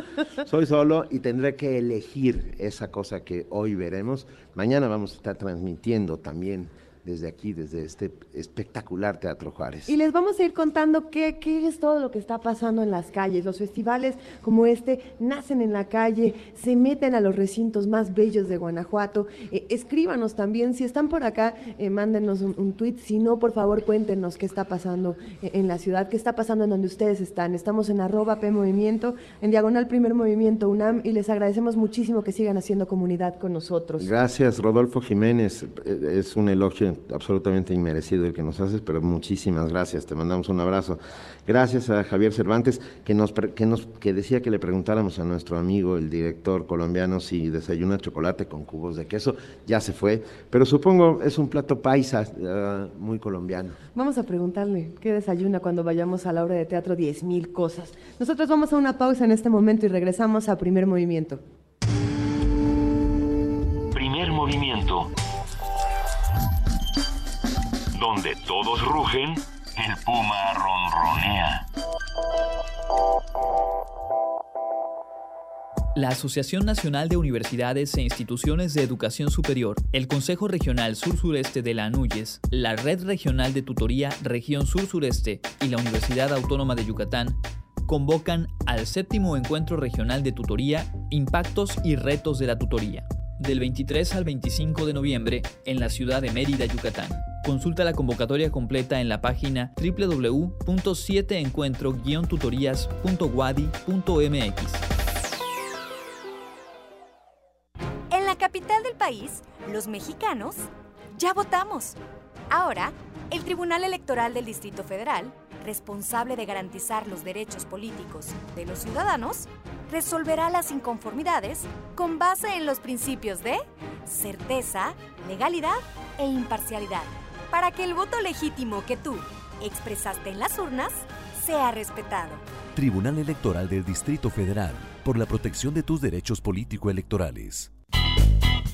soy solo y tendré que elegir esa cosa que hoy veremos. Mañana vamos a estar transmitiendo también desde aquí, desde este espectacular Teatro Juárez. Y les vamos a ir contando qué, qué es todo lo que está pasando en las calles. Los festivales como este nacen en la calle, se meten a los recintos más bellos de Guanajuato. Eh, escríbanos también, si están por acá, eh, mándenos un, un tweet. Si no, por favor, cuéntenos qué está pasando eh, en la ciudad, qué está pasando en donde ustedes están. Estamos en arroba P Movimiento, en diagonal Primer Movimiento UNAM, y les agradecemos muchísimo que sigan haciendo comunidad con nosotros. Gracias, Rodolfo Jiménez. Es un elogio absolutamente inmerecido el que nos haces, pero muchísimas gracias. Te mandamos un abrazo. Gracias a Javier Cervantes, que nos, que nos que decía que le preguntáramos a nuestro amigo, el director colombiano, si desayuna chocolate con cubos de queso. Ya se fue, pero supongo es un plato paisa ah, muy colombiano. Vamos a preguntarle qué desayuna cuando vayamos a la obra de teatro 10.000 cosas. Nosotros vamos a una pausa en este momento y regresamos a primer movimiento. Primer movimiento. Donde todos rugen, el puma ronronea. La Asociación Nacional de Universidades e Instituciones de Educación Superior, el Consejo Regional Sur-Sureste de la ANUYES, la Red Regional de Tutoría Región Sur-Sureste y la Universidad Autónoma de Yucatán convocan al séptimo encuentro regional de tutoría Impactos y Retos de la Tutoría, del 23 al 25 de noviembre en la ciudad de Mérida, Yucatán. Consulta la convocatoria completa en la página www.7encuentro-tutorías.wadi.mx. En la capital del país, los mexicanos ya votamos. Ahora, el Tribunal Electoral del Distrito Federal, responsable de garantizar los derechos políticos de los ciudadanos, resolverá las inconformidades con base en los principios de certeza, legalidad e imparcialidad, para que el voto legítimo que tú expresaste en las urnas sea respetado. Tribunal Electoral del Distrito Federal, por la protección de tus derechos político-electorales.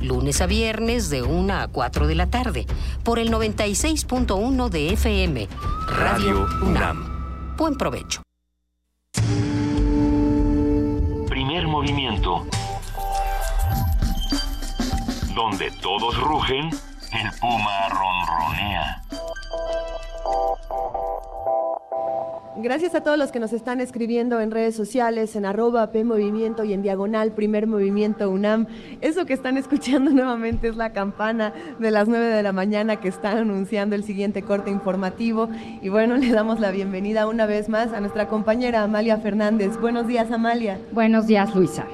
Lunes a viernes de 1 a 4 de la tarde. Por el 96.1 de FM. Radio, Radio UNAM. Buen provecho. Primer movimiento. Donde todos rugen, el puma ronronea. Gracias a todos los que nos están escribiendo en redes sociales, en arroba P Movimiento y en diagonal Primer Movimiento UNAM. Eso que están escuchando nuevamente es la campana de las 9 de la mañana que está anunciando el siguiente corte informativo. Y bueno, le damos la bienvenida una vez más a nuestra compañera Amalia Fernández. Buenos días, Amalia. Buenos días, Luisa.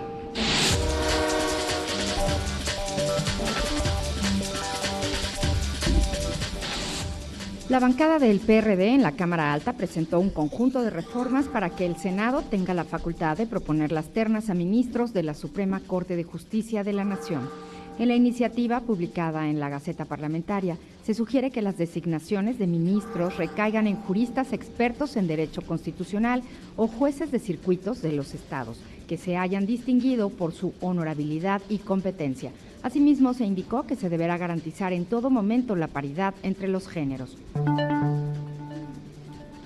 La bancada del PRD en la Cámara Alta presentó un conjunto de reformas para que el Senado tenga la facultad de proponer las ternas a ministros de la Suprema Corte de Justicia de la Nación. En la iniciativa publicada en la Gaceta Parlamentaria, se sugiere que las designaciones de ministros recaigan en juristas expertos en derecho constitucional o jueces de circuitos de los estados, que se hayan distinguido por su honorabilidad y competencia. Asimismo, se indicó que se deberá garantizar en todo momento la paridad entre los géneros.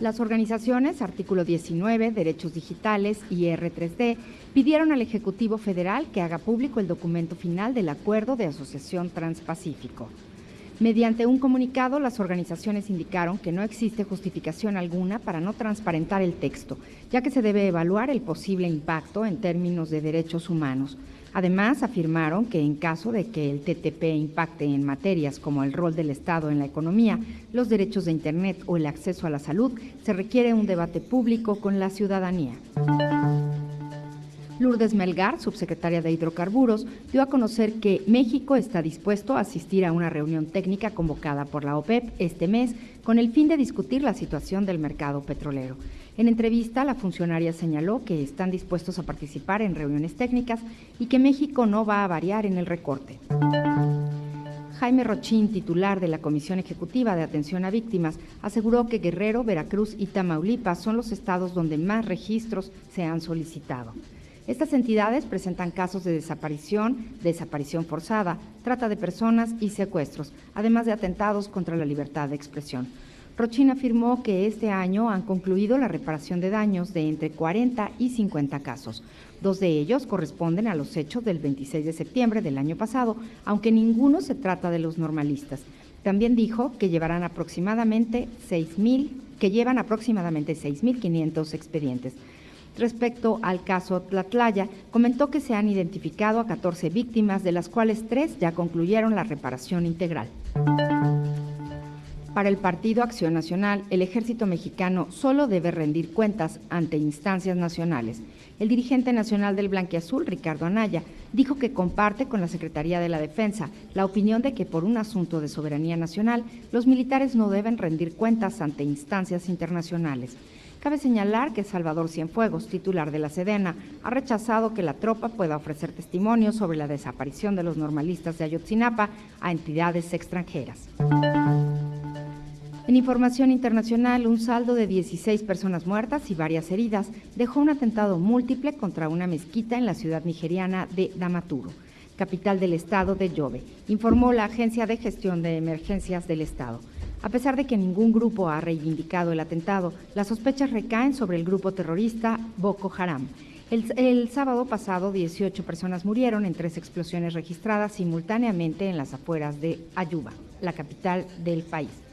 Las organizaciones Artículo 19, Derechos Digitales y R3D pidieron al Ejecutivo Federal que haga público el documento final del Acuerdo de Asociación Transpacífico. Mediante un comunicado, las organizaciones indicaron que no existe justificación alguna para no transparentar el texto, ya que se debe evaluar el posible impacto en términos de derechos humanos. Además, afirmaron que en caso de que el TTP impacte en materias como el rol del Estado en la economía, los derechos de Internet o el acceso a la salud, se requiere un debate público con la ciudadanía. Lourdes Melgar, subsecretaria de Hidrocarburos, dio a conocer que México está dispuesto a asistir a una reunión técnica convocada por la OPEP este mes con el fin de discutir la situación del mercado petrolero. En entrevista, la funcionaria señaló que están dispuestos a participar en reuniones técnicas y que México no va a variar en el recorte. Jaime Rochín, titular de la Comisión Ejecutiva de Atención a Víctimas, aseguró que Guerrero, Veracruz y Tamaulipas son los estados donde más registros se han solicitado. Estas entidades presentan casos de desaparición, desaparición forzada, trata de personas y secuestros, además de atentados contra la libertad de expresión. Rochin afirmó que este año han concluido la reparación de daños de entre 40 y 50 casos. Dos de ellos corresponden a los hechos del 26 de septiembre del año pasado, aunque ninguno se trata de los normalistas. También dijo que llevarán aproximadamente 6.000, que llevan aproximadamente 6.500 expedientes. Respecto al caso Tlatlaya, comentó que se han identificado a 14 víctimas, de las cuales tres ya concluyeron la reparación integral. Para el Partido Acción Nacional, el ejército mexicano solo debe rendir cuentas ante instancias nacionales. El dirigente nacional del Blanquiazul, Ricardo Anaya, dijo que comparte con la Secretaría de la Defensa la opinión de que por un asunto de soberanía nacional, los militares no deben rendir cuentas ante instancias internacionales. Cabe señalar que Salvador Cienfuegos, titular de la Sedena, ha rechazado que la tropa pueda ofrecer testimonio sobre la desaparición de los normalistas de Ayotzinapa a entidades extranjeras. En información internacional, un saldo de 16 personas muertas y varias heridas dejó un atentado múltiple contra una mezquita en la ciudad nigeriana de Damaturu, capital del estado de Yobe, informó la Agencia de Gestión de Emergencias del Estado. A pesar de que ningún grupo ha reivindicado el atentado, las sospechas recaen sobre el grupo terrorista Boko Haram. El, el, sábado pasado, 18 personas murieron en tres explosiones registradas simultáneamente en las afueras de Ayuba, la capital del país.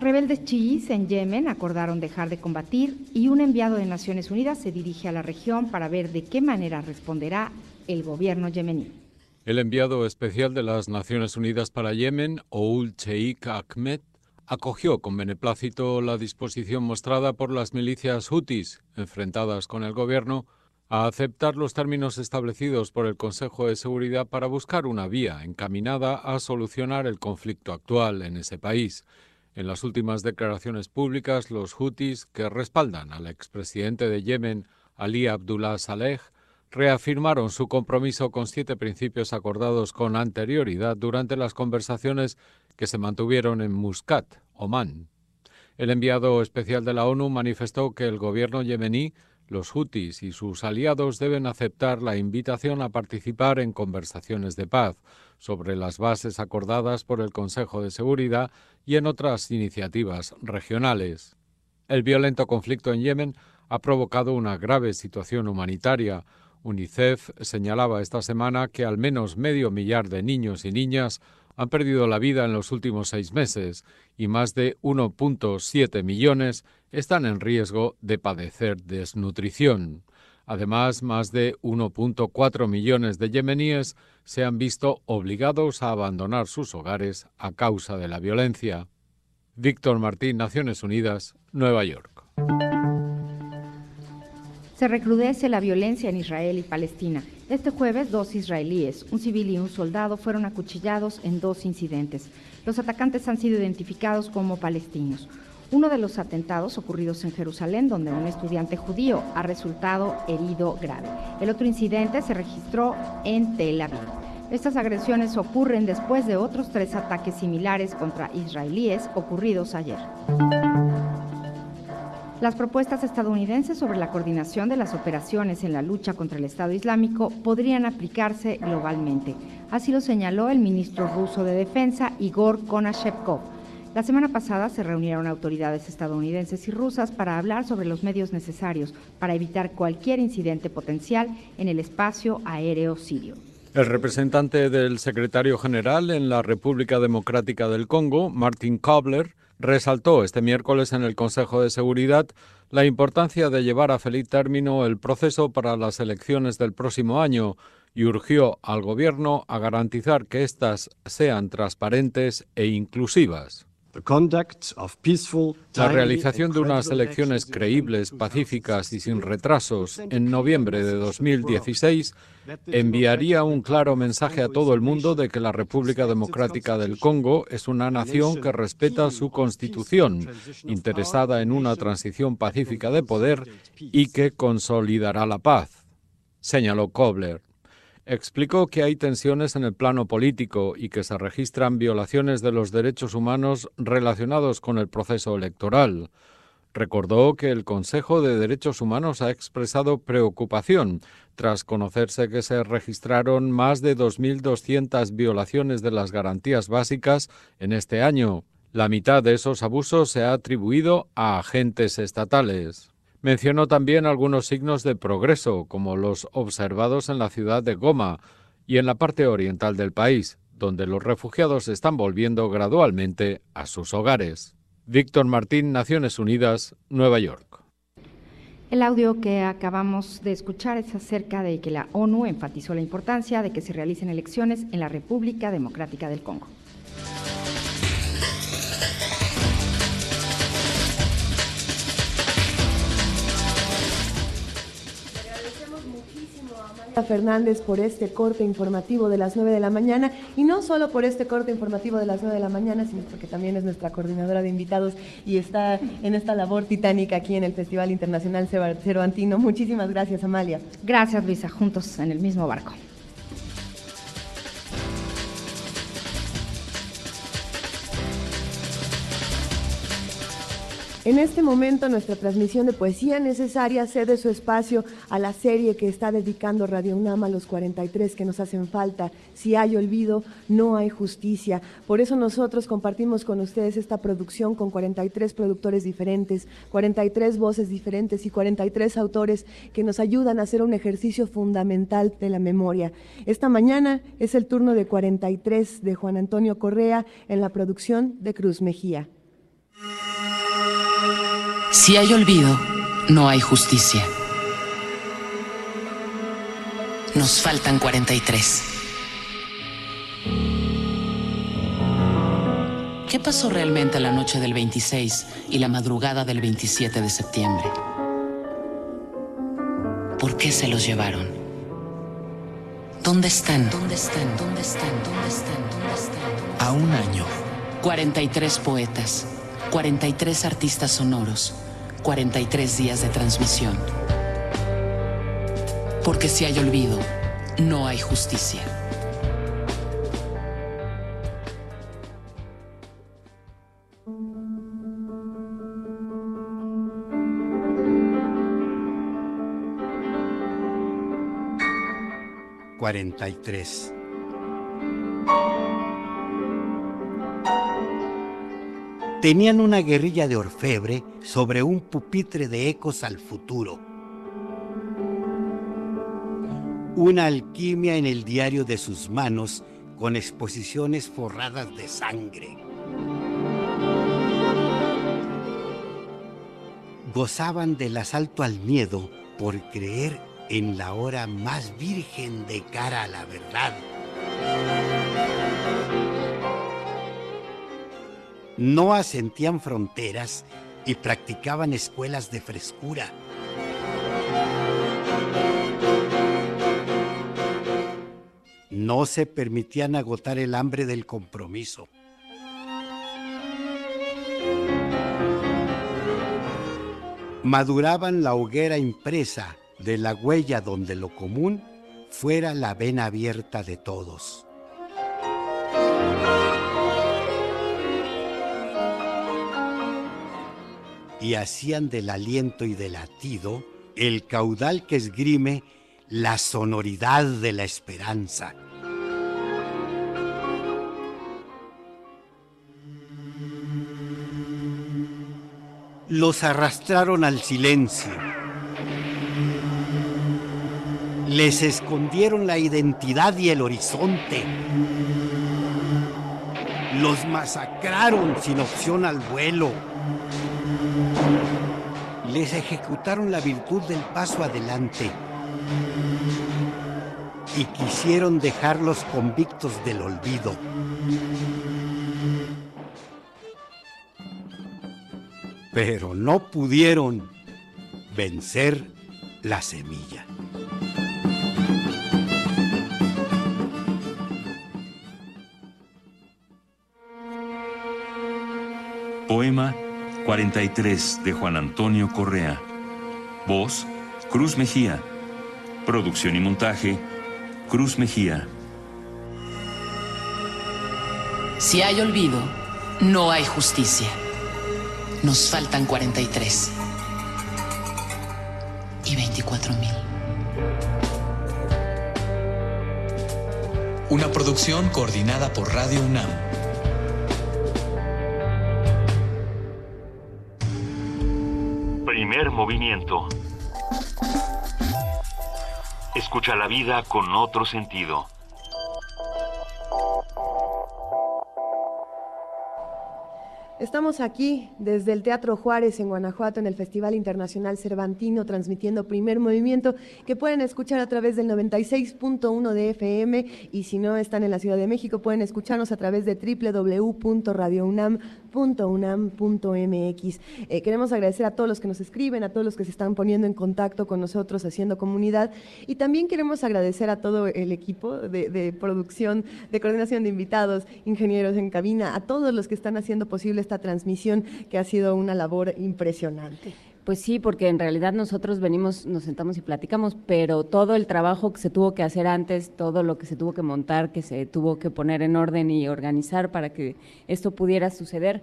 Rebeldes chiíes en Yemen acordaron dejar de combatir y un enviado de Naciones Unidas se dirige a la región para ver de qué manera responderá el gobierno yemení. El enviado especial de las Naciones Unidas para Yemen, Oul Sheikh Ahmed, acogió con beneplácito la disposición mostrada por las milicias hutis enfrentadas con el gobierno a aceptar los términos establecidos por el Consejo de Seguridad para buscar una vía encaminada a solucionar el conflicto actual en ese país. En las últimas declaraciones públicas, los hutis que respaldan al expresidente de Yemen, Ali Abdullah Saleh, reafirmaron su compromiso con siete principios acordados con anterioridad durante las conversaciones que se mantuvieron en Muscat, Omán. El enviado especial de la ONU manifestó que el gobierno yemení los hutis y sus aliados deben aceptar la invitación a participar en conversaciones de paz sobre las bases acordadas por el Consejo de Seguridad y en otras iniciativas regionales. El violento conflicto en Yemen ha provocado una grave situación humanitaria. UNICEF señalaba esta semana que al menos medio millar de niños y niñas han perdido la vida en los últimos seis meses y más de 1.7 millones están en riesgo de padecer desnutrición. Además, más de 1.4 millones de yemeníes se han visto obligados a abandonar sus hogares a causa de la violencia. Víctor Martín, Naciones Unidas, Nueva York. Se recrudece la violencia en Israel y Palestina. Este jueves, dos israelíes, un civil y un soldado, fueron acuchillados en dos incidentes. Los atacantes han sido identificados como palestinos. Uno de los atentados ocurridos en Jerusalén, donde un estudiante judío ha resultado herido grave. El otro incidente se registró en Tel Aviv. Estas agresiones ocurren después de otros tres ataques similares contra israelíes ocurridos ayer. Las propuestas estadounidenses sobre la coordinación de las operaciones en la lucha contra el Estado Islámico podrían aplicarse globalmente. Así lo señaló el ministro ruso de Defensa, Igor Konashevkov. La semana pasada se reunieron autoridades estadounidenses y rusas para hablar sobre los medios necesarios para evitar cualquier incidente potencial en el espacio aéreo sirio. El representante del secretario general en la República Democrática del Congo, Martin Kobler, resaltó este miércoles en el Consejo de Seguridad la importancia de llevar a feliz término el proceso para las elecciones del próximo año y urgió al Gobierno a garantizar que éstas sean transparentes e inclusivas. La realización de unas elecciones creíbles, pacíficas y sin retrasos en noviembre de 2016 enviaría un claro mensaje a todo el mundo de que la República Democrática del Congo es una nación que respeta su constitución, interesada en una transición pacífica de poder y que consolidará la paz, señaló Kobler explicó que hay tensiones en el plano político y que se registran violaciones de los derechos humanos relacionados con el proceso electoral. Recordó que el Consejo de Derechos Humanos ha expresado preocupación tras conocerse que se registraron más de 2.200 violaciones de las garantías básicas en este año. La mitad de esos abusos se ha atribuido a agentes estatales. Mencionó también algunos signos de progreso, como los observados en la ciudad de Goma y en la parte oriental del país, donde los refugiados están volviendo gradualmente a sus hogares. Víctor Martín, Naciones Unidas, Nueva York. El audio que acabamos de escuchar es acerca de que la ONU enfatizó la importancia de que se realicen elecciones en la República Democrática del Congo. Fernández por este corte informativo de las 9 de la mañana y no solo por este corte informativo de las 9 de la mañana, sino porque también es nuestra coordinadora de invitados y está en esta labor titánica aquí en el Festival Internacional Cervantino. Muchísimas gracias, Amalia. Gracias, Luisa, juntos en el mismo barco. En este momento nuestra transmisión de poesía necesaria cede su espacio a la serie que está dedicando Radio UNAM a los 43 que nos hacen falta. Si hay olvido, no hay justicia. Por eso nosotros compartimos con ustedes esta producción con 43 productores diferentes, 43 voces diferentes y 43 autores que nos ayudan a hacer un ejercicio fundamental de la memoria. Esta mañana es el turno de 43 de Juan Antonio Correa en la producción de Cruz Mejía. Si hay olvido, no hay justicia. Nos faltan 43. ¿Qué pasó realmente la noche del 26 y la madrugada del 27 de septiembre? ¿Por qué se los llevaron? ¿Dónde están? ¿Dónde están? ¿Dónde están? ¿Dónde están? ¿Dónde están? A un año. 43 poetas, 43 artistas sonoros, 43 días de transmisión. Porque si hay olvido, no hay justicia. Cuarenta y tres. Tenían una guerrilla de orfebre sobre un pupitre de ecos al futuro. Una alquimia en el diario de sus manos con exposiciones forradas de sangre. Gozaban del asalto al miedo por creer en la hora más virgen de cara a la verdad. No asentían fronteras y practicaban escuelas de frescura. No se permitían agotar el hambre del compromiso. Maduraban la hoguera impresa de la huella donde lo común fuera la vena abierta de todos. Y hacían del aliento y del latido el caudal que esgrime la sonoridad de la esperanza. Los arrastraron al silencio. Les escondieron la identidad y el horizonte. Los masacraron sin opción al vuelo les ejecutaron la virtud del paso adelante y quisieron dejarlos convictos del olvido. Pero no pudieron vencer la semilla. Poema 43 de Juan Antonio Correa. Voz, Cruz Mejía. Producción y montaje, Cruz Mejía. Si hay olvido, no hay justicia. Nos faltan 43. Y 24 mil. Una producción coordinada por Radio UNAM Movimiento. Escucha la vida con otro sentido. Estamos aquí desde el Teatro Juárez en Guanajuato en el Festival Internacional Cervantino transmitiendo primer movimiento que pueden escuchar a través del 96.1 de FM y si no están en la Ciudad de México pueden escucharnos a través de www.radiounam.unam.mx. Eh, queremos agradecer a todos los que nos escriben, a todos los que se están poniendo en contacto con nosotros haciendo comunidad y también queremos agradecer a todo el equipo de producción, de coordinación de invitados, ingenieros en cabina, a todos los que están haciendo posible esta transmisión que ha sido una labor impresionante. Pues sí, porque en realidad nosotros venimos, nos sentamos y platicamos, pero todo el trabajo que se tuvo que hacer antes, todo lo que se tuvo que montar, que se tuvo que poner en orden y organizar para que esto pudiera suceder,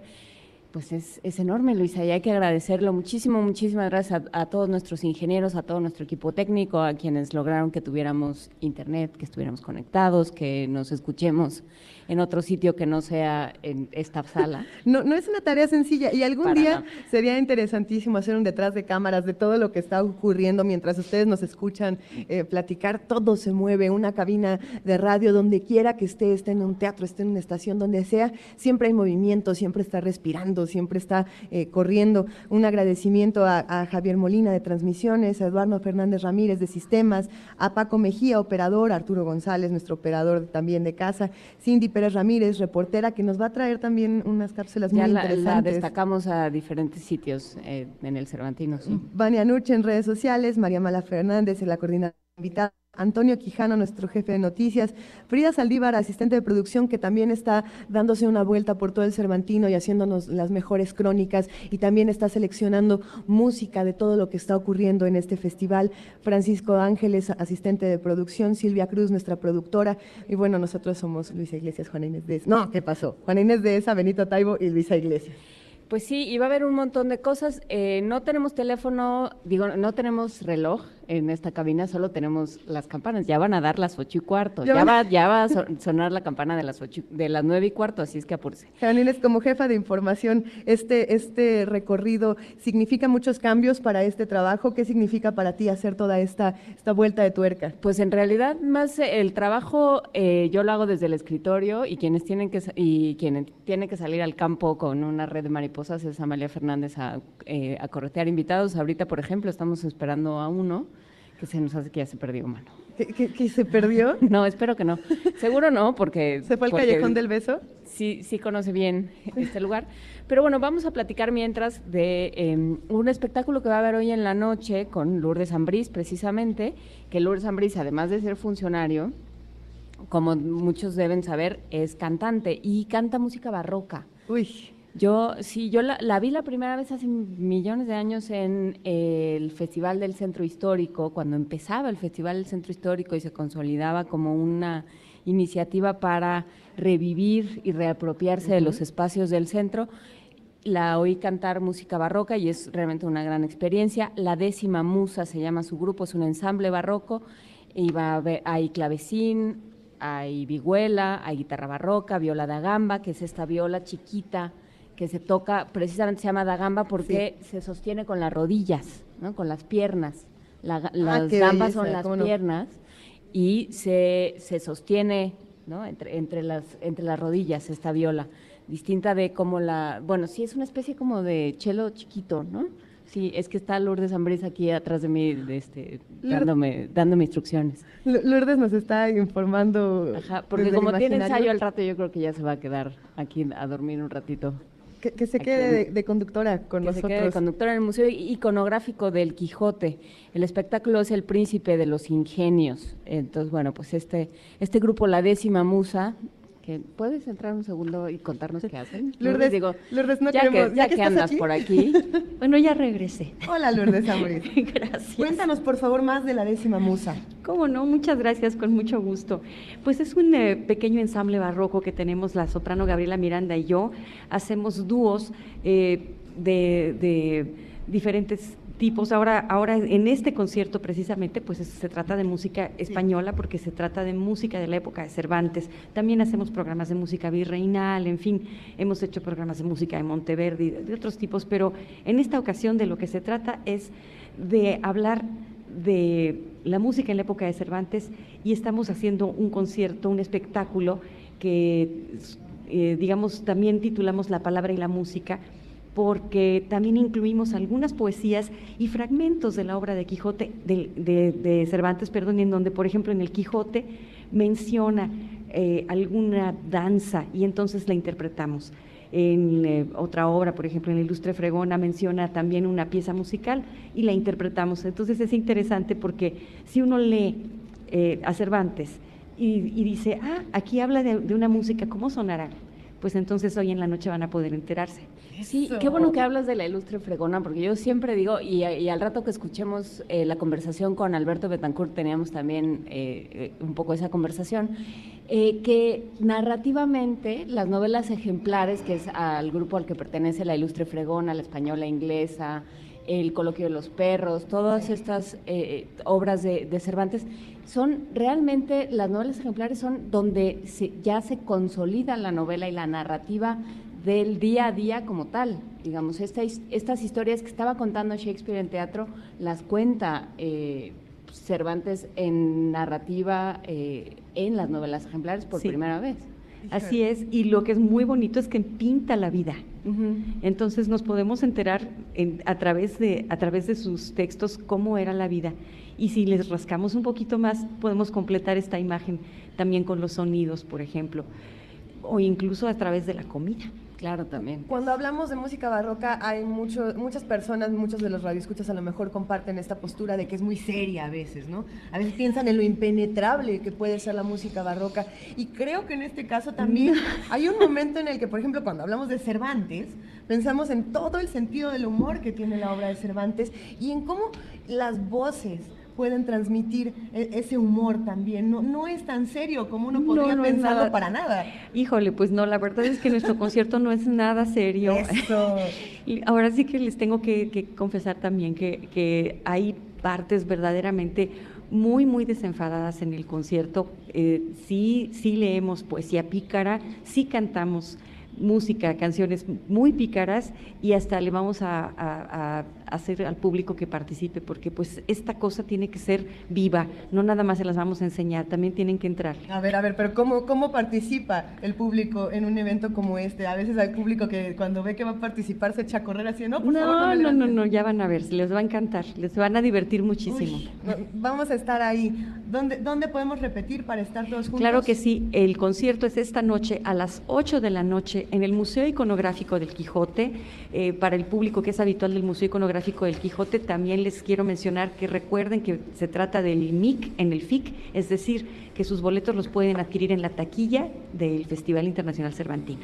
pues es, es enorme, Luisa, y hay que agradecerlo muchísimo, muchísimas gracias a, a, todos nuestros ingenieros, a todo nuestro equipo técnico, a quienes lograron que tuviéramos internet, que estuviéramos conectados, que nos escuchemos en otro sitio que no sea en esta sala. No, no es una tarea sencilla y algún Para día sería interesantísimo hacer un detrás de cámaras de todo lo que está ocurriendo mientras ustedes nos escuchan eh, platicar. Todo se mueve, una cabina de radio, donde quiera que esté, esté en un teatro, esté en una estación, donde sea, siempre hay movimiento, siempre está respirando, siempre está eh, corriendo. Un agradecimiento a, a Javier Molina de Transmisiones, a Eduardo Fernández Ramírez de Sistemas, a Paco Mejía, operador, Arturo González, nuestro operador también de casa, Cindy Pérez Ramírez, reportera, que nos va a traer también unas cápsulas Ya muy la, la interesantes. destacamos a diferentes sitios eh, en el Cervantino, sí. Vania Nuche en redes sociales, María Mala Fernández en la coordinadora invitada, Antonio Quijano, nuestro jefe de noticias, Frida Saldívar, asistente de producción, que también está dándose una vuelta por todo el Cervantino y haciéndonos las mejores crónicas y también está seleccionando música de todo lo que está ocurriendo en este festival. Francisco Ángeles, asistente de producción, Silvia Cruz, nuestra productora, y bueno, nosotros somos Luisa Iglesias, Juana Inés de No, ¿qué pasó? Juana Inés de Esa, Benito Taibo y Luisa Iglesias. Pues sí, y va a haber un montón de cosas. Eh, no tenemos teléfono, digo, no tenemos reloj en esta cabina, solo tenemos las campanas. Ya van a dar las ocho y cuarto. Ya va, ya va a so- sonar la campana de las ocho, de las nueve y cuarto, así es que apúrese. Janines, como jefa de información, este, este recorrido significa muchos cambios para este trabajo. ¿Qué significa para ti hacer toda esta, esta vuelta de tuerca? Pues en realidad más eh, el trabajo eh, yo lo hago desde el escritorio y quienes tienen que y quienes tienen que salir al campo con una red de mariposas es Amalia Fernández a, eh, a corretear invitados. Ahorita, por ejemplo, estamos esperando a uno que se nos hace que ya se perdió, mano. ¿Que, que- que se perdió? No, espero que no. Seguro no, porque... ¿Se fue al Callejón del Beso? Sí, sí conoce bien este lugar. Pero bueno, vamos a platicar mientras de eh, un espectáculo que va a haber hoy en la noche con Lourdes Ambrís, precisamente, que Lourdes Ambrís, además de ser funcionario, como muchos deben saber, es cantante y canta música barroca. Uy. Yo, sí, yo la, la vi la primera vez hace millones de años en el Festival del Centro Histórico, cuando empezaba el Festival del Centro Histórico y se consolidaba como una iniciativa para revivir y reapropiarse de los espacios del centro. La oí cantar música barroca y es realmente una gran experiencia. La décima musa se llama su grupo, es un ensamble barroco y va a haber, hay clavecín, hay vihuela, hay guitarra barroca, viola da gamba, que es esta viola chiquita que se toca, precisamente se llama da gamba porque se sostiene con las rodillas, ¿no? con las piernas. La las Ah, qué gambas belleza, son las no. piernas y se, se sostiene ¿no? entre, entre, las, entre las rodillas esta viola, distinta de como la, bueno, sí es una especie como de chelo chiquito, ¿no? Sí, es que está Lourdes Ambrís aquí atrás de mí, de este, dándome, dándome instrucciones. Lourdes nos está informando. Ajá, porque como tiene ensayo al rato, yo creo que ya se va a quedar aquí a dormir un ratito. Que, que se quede de, de conductora con que se nosotros. quede de conductora en el Museo Iconográfico del Quijote. El espectáculo es El Príncipe de los Ingenios. Entonces, bueno, pues este, este grupo, La Décima Musa, que ¿puedes entrar un segundo y contarnos qué hacen? Lourdes, digo, Lourdes, no ya queremos- que, ya ya que andas aquí. por aquí, Bueno, ya regresé. Hola, Lourdes Ambrís. Gracias. Cuéntanos, por favor, más de la décima musa. ¿Cómo no? Muchas gracias, con mucho gusto. Pues es un eh, pequeño ensamble barroco que tenemos la soprano Gabriela Miranda y yo. Hacemos dúos eh, de, de diferentes tipos. Ahora, ahora en este concierto precisamente, pues es- se trata de música española porque se trata de música de la época de Cervantes. También hacemos programas de música virreinal, en fin, hemos hecho programas de música de Monteverdi, de, de otros tipos, pero en esta ocasión de lo que se trata es de hablar de la música en la época de Cervantes y estamos haciendo un concierto, un espectáculo que, eh, digamos, también titulamos La palabra y la música porque también incluimos algunas poesías y fragmentos de la obra de Quijote, de, de- Cervantes, perdón, en donde, por ejemplo, en el Quijote menciona eh, alguna danza y entonces la interpretamos. En eh, otra obra, por ejemplo, en la Ilustre Fregona menciona también una pieza musical y la interpretamos. Entonces es interesante porque si uno lee eh, a Cervantes y, dice, ah, aquí habla de una música, ¿cómo sonará? Pues entonces hoy en la noche van a poder enterarse. Sí, qué bueno que hablas de la ilustre fregona, porque yo siempre digo, y, y al rato que escuchemos eh, la conversación con Alberto Betancourt, teníamos también eh, eh, un poco esa conversación, eh, que narrativamente las novelas ejemplares, que es al grupo al que pertenece la ilustre fregona, la española inglesa, el coloquio de los perros, todas estas eh, obras de, de Cervantes, son realmente, las novelas ejemplares son donde se- ya se consolida la novela y la narrativa del día a día como tal. Digamos, esta estas historias que estaba contando Shakespeare en teatro las cuenta eh, Cervantes en narrativa eh, en las novelas ejemplares por Sí. primera vez. Así es, y lo que es muy bonito es que pinta la vida. Entonces nos podemos enterar en- a, través de, a través de sus textos cómo era la vida. Y si les rascamos un poquito más, podemos completar esta imagen también con los sonidos, por ejemplo, o incluso a través de la comida. Claro, también. Cuando hablamos de música barroca, hay mucho, muchas personas, muchos de los radioescuchas a lo mejor comparten esta postura de que es muy seria a veces, ¿no? A veces piensan en lo impenetrable que puede ser la música barroca. Y creo que en este caso también hay un momento en el que, por ejemplo, cuando hablamos de Cervantes, pensamos en todo el sentido del humor que tiene la obra de Cervantes y en cómo las voces pueden transmitir e- ese humor también. No, no es tan serio como uno podría no pensarlo nada. para nada. Híjole, pues no, la verdad es que nuestro concierto no es nada serio. Y Ahora sí que les tengo que, que confesar también que, que hay partes verdaderamente muy, muy desenfadadas en el concierto. Eh, sí, sí leemos poesía pícara, sí cantamos música, canciones muy pícaras y hasta le vamos a, a- a hacer al público que participe porque pues esta cosa tiene que ser viva, no nada más se las vamos a enseñar, también tienen que entrar. A ver, a ver, pero ¿cómo, ¿cómo participa el público en un evento como este? A veces hay público que cuando ve que va a participar se echa a correr así, no, por favor, No, me no, no, levanten". no, ya van a ver, les va a encantar, les van a divertir muchísimo. No, Vamos a estar ahí. ¿Dónde, ¿Dónde podemos repetir para estar todos juntos? Claro que sí, el concierto es esta noche a las 8 de la noche en el Museo Iconográfico del Quijote. Eh, para el público que es habitual del Museo Iconográfico del Quijote, también les quiero mencionar que recuerden que se trata del MIC en el FIC, es decir, que sus boletos los pueden adquirir en la taquilla del Festival Internacional Cervantino.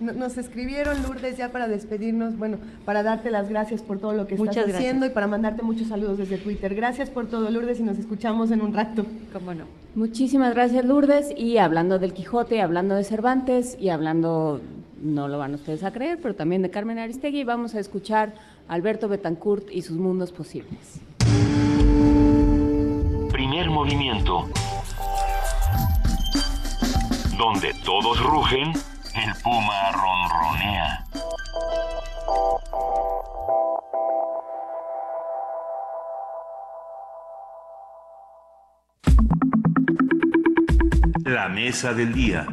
No- Nos escribieron, Lourdes, ya para despedirnos, bueno, para darte las gracias por todo lo que Muchas estás gracias. haciendo y para mandarte muchos saludos desde Twitter. Gracias por todo, Lourdes, y nos escuchamos en un rato. ¿Cómo no? Muchísimas gracias, Lourdes. Y hablando del Quijote, hablando de Cervantes y hablando, no lo van ustedes a creer, pero también de Carmen Aristegui, vamos a escuchar a Alberto Betancourt y sus mundos posibles. Primer movimiento. Donde todos rugen, el puma ronronea. La mesa del día.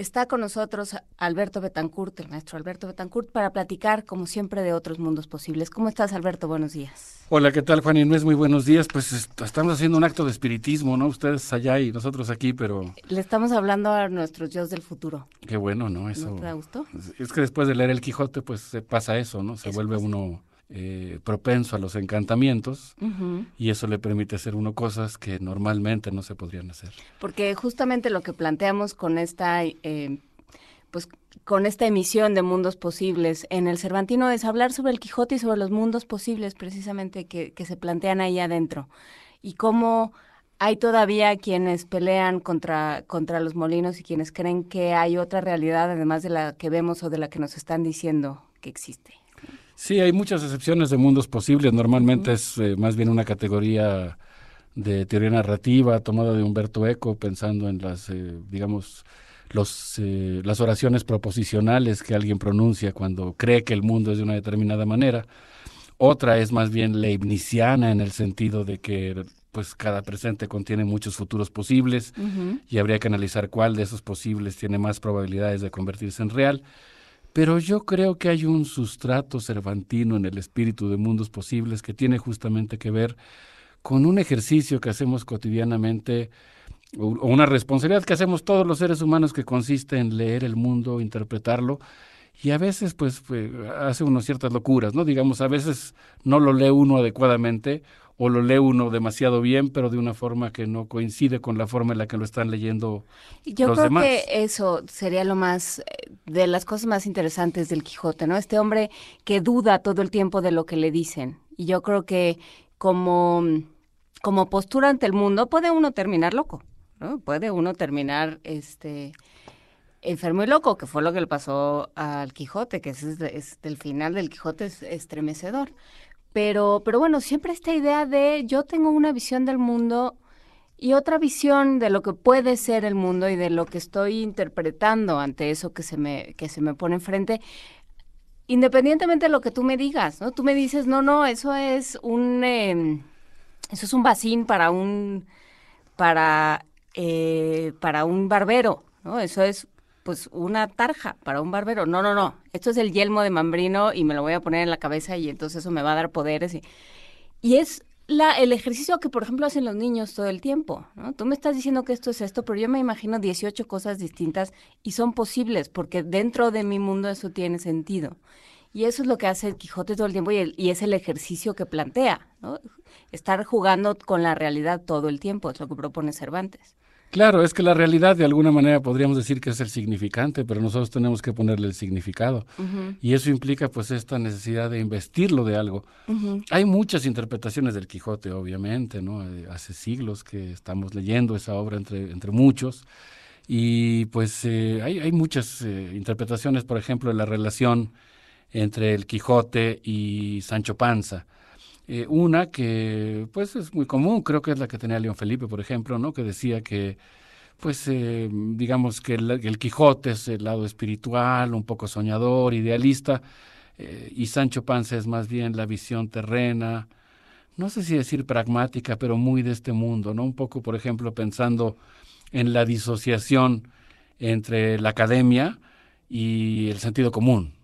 Está con nosotros Alberto Betancourt, el maestro Alberto Betancourt, para platicar, como siempre, de otros mundos posibles. ¿Cómo estás, Alberto? Buenos días. Hola, ¿qué tal, Juan Inés? Muy buenos días. Pues est- estamos haciendo un acto de espiritismo, ¿no? Ustedes allá y nosotros aquí, pero Le estamos hablando a nuestros yo del futuro. qué bueno, ¿no? Eso. ¿No te da gusto? Es que después de leer El Quijote, pues se pasa eso, ¿no? Se vuelve uno eh, propenso a los encantamientos y eso le permite hacer uno cosas que normalmente no se podrían hacer. Porque justamente lo que planteamos con esta, eh, pues, con esta emisión de mundos posibles en el Cervantino es hablar sobre el Quijote y sobre los mundos posibles precisamente que, que se plantean ahí adentro y cómo hay todavía quienes pelean contra, contra los molinos y quienes creen que hay otra realidad además de la que vemos o de la que nos están diciendo que existe. Sí, hay muchas excepciones de mundos posibles. Normalmente es eh, más bien una categoría de teoría narrativa tomada de Humberto Eco, pensando en las, eh, digamos, los, eh, las oraciones proposicionales que alguien pronuncia cuando cree que el mundo es de una determinada manera. Otra es más bien leibniziana en el sentido de que pues cada presente contiene muchos futuros posibles y habría que analizar cuál de esos posibles tiene más probabilidades de convertirse en real. Pero yo creo que hay un sustrato cervantino en el espíritu de mundos posibles que tiene justamente que ver con un ejercicio que hacemos cotidianamente o una responsabilidad que hacemos todos los seres humanos que consiste en leer el mundo, interpretarlo y a veces pues, pues hace uno ciertas locuras, ¿no? Digamos, a veces no lo lee uno adecuadamente o lo lee uno demasiado bien, pero de una forma que no coincide con la forma en la que lo están leyendo Yo los creo demás. que eso sería lo más, eh, de las cosas más interesantes del Quijote, ¿no? Este hombre que duda todo el tiempo de lo que le dicen. Y yo creo que como, como postura ante el mundo puede uno terminar loco, ¿no? Puede uno terminar, este enfermo y loco, que fue lo que le pasó al Quijote, que es, es el final del Quijote es estremecedor. Pero, pero bueno, siempre esta idea de yo tengo una visión del mundo y otra visión de lo que puede ser el mundo y de lo que estoy interpretando ante eso que se me, que se me pone enfrente, independientemente de lo que tú me digas, ¿no? Tú me dices, no, no, eso es un, eh, eso es un vacín para un, para, eh, para un barbero, ¿no? Eso es pues una tarja para un barbero. No, no, no. Esto es el yelmo de Mambrino y me lo voy a poner en la cabeza y entonces eso me va a dar poderes. Y, y es la, el ejercicio que, por ejemplo, hacen los niños todo el tiempo. ¿no? Tú me estás diciendo que esto es esto, pero yo me imagino 18 cosas distintas y son posibles porque dentro de mi mundo eso tiene sentido. Y eso es lo que hace el Quijote todo el tiempo y, y es el ejercicio que plantea. Estar jugando con la realidad todo el tiempo, es lo que propone Cervantes. Claro, es que la realidad de alguna manera podríamos decir que es el significante, pero nosotros tenemos que ponerle el significado. Y eso implica pues esta necesidad de investirlo de algo. Hay muchas interpretaciones del Quijote, obviamente, ¿no? Eh, Hace siglos que estamos leyendo esa obra entre, entre muchos. Y pues eh, hay, hay muchas eh, interpretaciones, por ejemplo, de la relación entre el Quijote y Sancho Panza. Eh, una que pues es muy común, creo que es la que tenía León Felipe, por ejemplo, ¿no? Que decía que pues eh, digamos que el, Quijote es el lado espiritual, un poco soñador, idealista, eh, y Sancho Panza es más bien la visión terrena, no sé si decir pragmática, pero muy de este mundo, ¿no? Un poco, por ejemplo, pensando en la disociación entre la academia y el sentido común.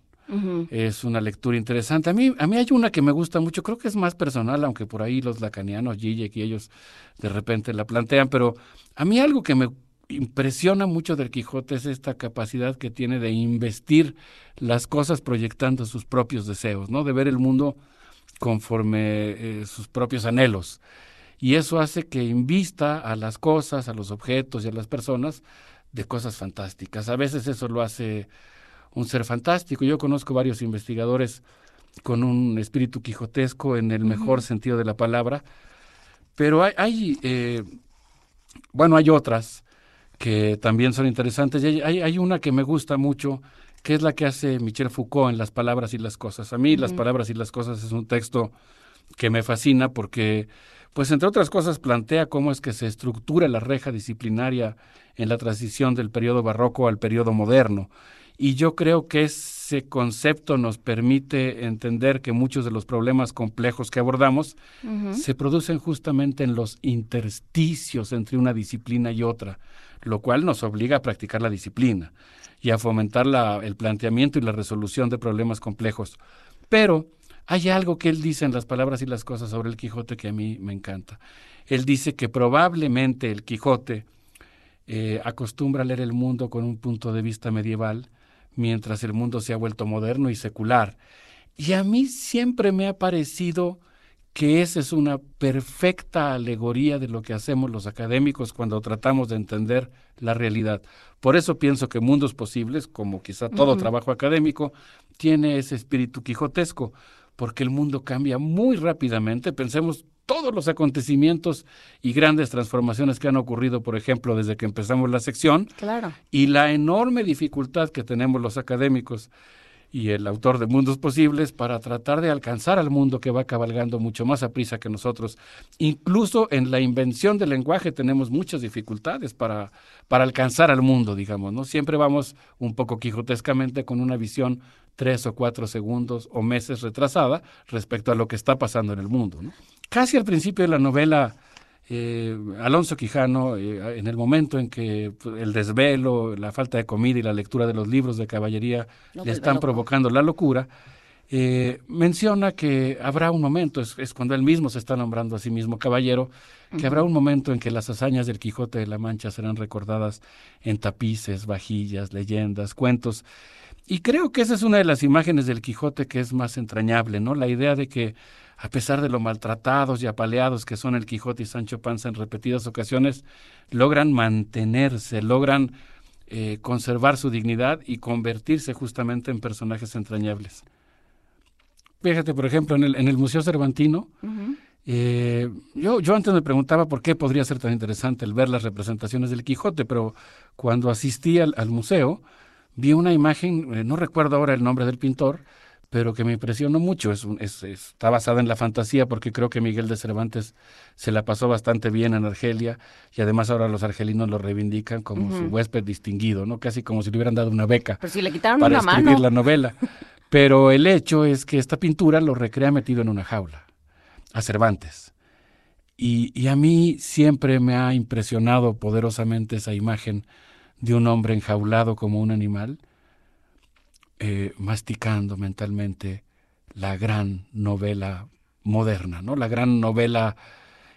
Es una lectura interesante. A mí, a mí hay una que me gusta mucho, creo que es más personal, aunque por ahí los lacanianos, Zizek y ellos de repente la plantean, pero a mí algo que me impresiona mucho del Quijote es esta capacidad que tiene de investir las cosas proyectando sus propios deseos, ¿no? De ver el mundo conforme eh, sus propios anhelos. Y eso hace que invista a las cosas, a los objetos y a las personas de cosas fantásticas. A veces eso lo hace un ser fantástico. Yo conozco varios investigadores con un espíritu quijotesco en el mejor sentido de la palabra, pero hay, hay, eh, bueno, hay otras que también son interesantes. Y hay, hay, una que me gusta mucho, que es la que hace Michel Foucault en Las Palabras y las Cosas. A mí Las. Palabras y las Cosas es un texto que me fascina porque, pues entre otras cosas, plantea cómo es que se estructura la reja disciplinaria en la transición del periodo barroco al periodo moderno. Y yo creo que ese concepto nos permite entender que muchos de los problemas complejos que abordamos se producen justamente en los intersticios entre una disciplina y otra, lo cual nos obliga a practicar la disciplina y a fomentar la- el planteamiento y la resolución de problemas complejos. Pero hay algo que él dice en las palabras y las cosas sobre el Quijote que a mí me encanta. Él dice que probablemente el Quijote eh, acostumbra a leer el mundo con un punto de vista medieval, mientras el mundo se ha vuelto moderno y secular. Y a mí siempre me ha parecido que esa es una perfecta alegoría de lo que hacemos los académicos cuando tratamos de entender la realidad. Por eso pienso que Mundos Posibles, como quizá todo trabajo académico, tiene ese espíritu quijotesco, porque el mundo cambia muy rápidamente. Pensemos todos los acontecimientos y grandes transformaciones que han ocurrido, por ejemplo, desde que empezamos la sección, Claro. y la enorme dificultad que tenemos los académicos y el autor de Mundos Posibles para tratar de alcanzar al mundo que va cabalgando mucho más a prisa que nosotros. Incluso en la invención del lenguaje tenemos muchas dificultades para, para alcanzar al mundo, digamos, ¿no? Siempre vamos un poco quijotescamente con una visión tres o cuatro segundos o meses retrasada respecto a lo que está pasando en el mundo. ¿no? Casi al principio de la novela, eh, Alonso Quijano, eh, en el momento en que pues, el desvelo, la falta de comida y la lectura de los libros de caballería le vuelve están loco. provocando la locura, eh, menciona que habrá un momento, es, es cuando él mismo se está nombrando a sí mismo caballero, que habrá un momento en que las hazañas del Quijote de la Mancha serán recordadas en tapices, vajillas, leyendas, cuentos. Y creo que esa es una de las imágenes del Quijote que es más entrañable, ¿no? La idea de que a pesar de lo maltratados y apaleados que son el Quijote y Sancho Panza en repetidas ocasiones, logran mantenerse, logran eh, conservar su dignidad y convertirse justamente en personajes entrañables. Fíjate, por ejemplo, en el, en el Museo Cervantino, eh, yo, yo antes me preguntaba por qué podría ser tan interesante el ver las representaciones del Quijote, pero cuando asistí al, al museo vi una imagen, eh, no recuerdo ahora el nombre del pintor, pero que me impresionó mucho. Es, es- es- está basada en la fantasía porque creo que Miguel de Cervantes se la pasó bastante bien en Argelia y además ahora los argelinos lo reivindican como su huésped distinguido, ¿no? Casi como si le hubieran dado una beca Pero si le quitaron para una escribir mano. la novela. Pero el hecho es que esta pintura lo recrea metido en una jaula, a Cervantes. Y, y a mí siempre me ha impresionado poderosamente esa imagen de un hombre enjaulado como un animal, eh, masticando mentalmente la gran novela moderna, ¿no? la gran novela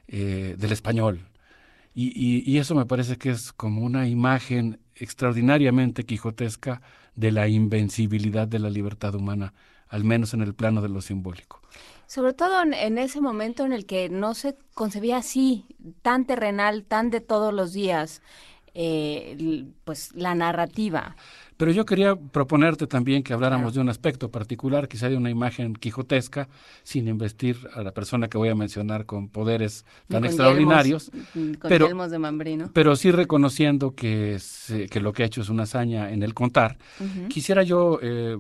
eh, del español. Y, y- y eso me parece que es como una imagen extraordinariamente quijotesca de la invencibilidad de la libertad humana, al menos en el plano de lo simbólico. Sobre todo en, ese momento en el que no se concebía así, tan terrenal, tan de todos los días, eh, pues la narrativa. Pero yo quería proponerte también que habláramos de un aspecto particular, quizá de una imagen quijotesca, sin investir a la persona que voy a mencionar con poderes tan Con extraordinarios, yelmos, con pero, yelmos de mambrino. pero sí reconociendo que, que lo que ha hecho es una hazaña en el contar. Quisiera yo eh,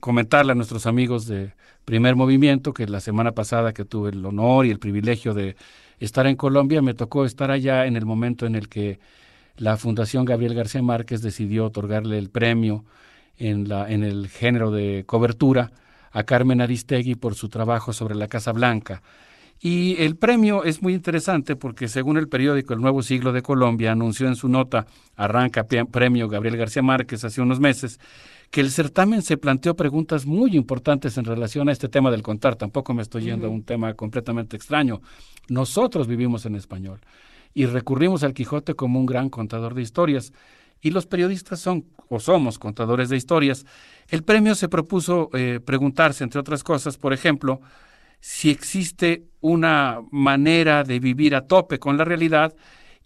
comentarle a nuestros amigos de Primer Movimiento que la semana pasada que tuve el honor y el privilegio de estar en Colombia, me tocó estar allá en el momento en el que la Fundación Gabriel García Márquez decidió otorgarle el premio en, la, en el género de cobertura a Carmen Aristegui por su trabajo sobre la Casa Blanca. Y el premio es muy interesante porque según el periódico El Nuevo Siglo de Colombia anunció en su nota Arranca Premio Gabriel García Márquez hace unos meses que el certamen se planteó preguntas muy importantes en relación a este tema del contar. Tampoco me estoy yendo a un tema completamente extraño. Nosotros vivimos en español y recurrimos al Quijote como un gran contador de historias. Y los periodistas son o somos contadores de historias. El premio se propuso eh, preguntarse, entre otras cosas, por ejemplo, si existe una manera de vivir a tope con la realidad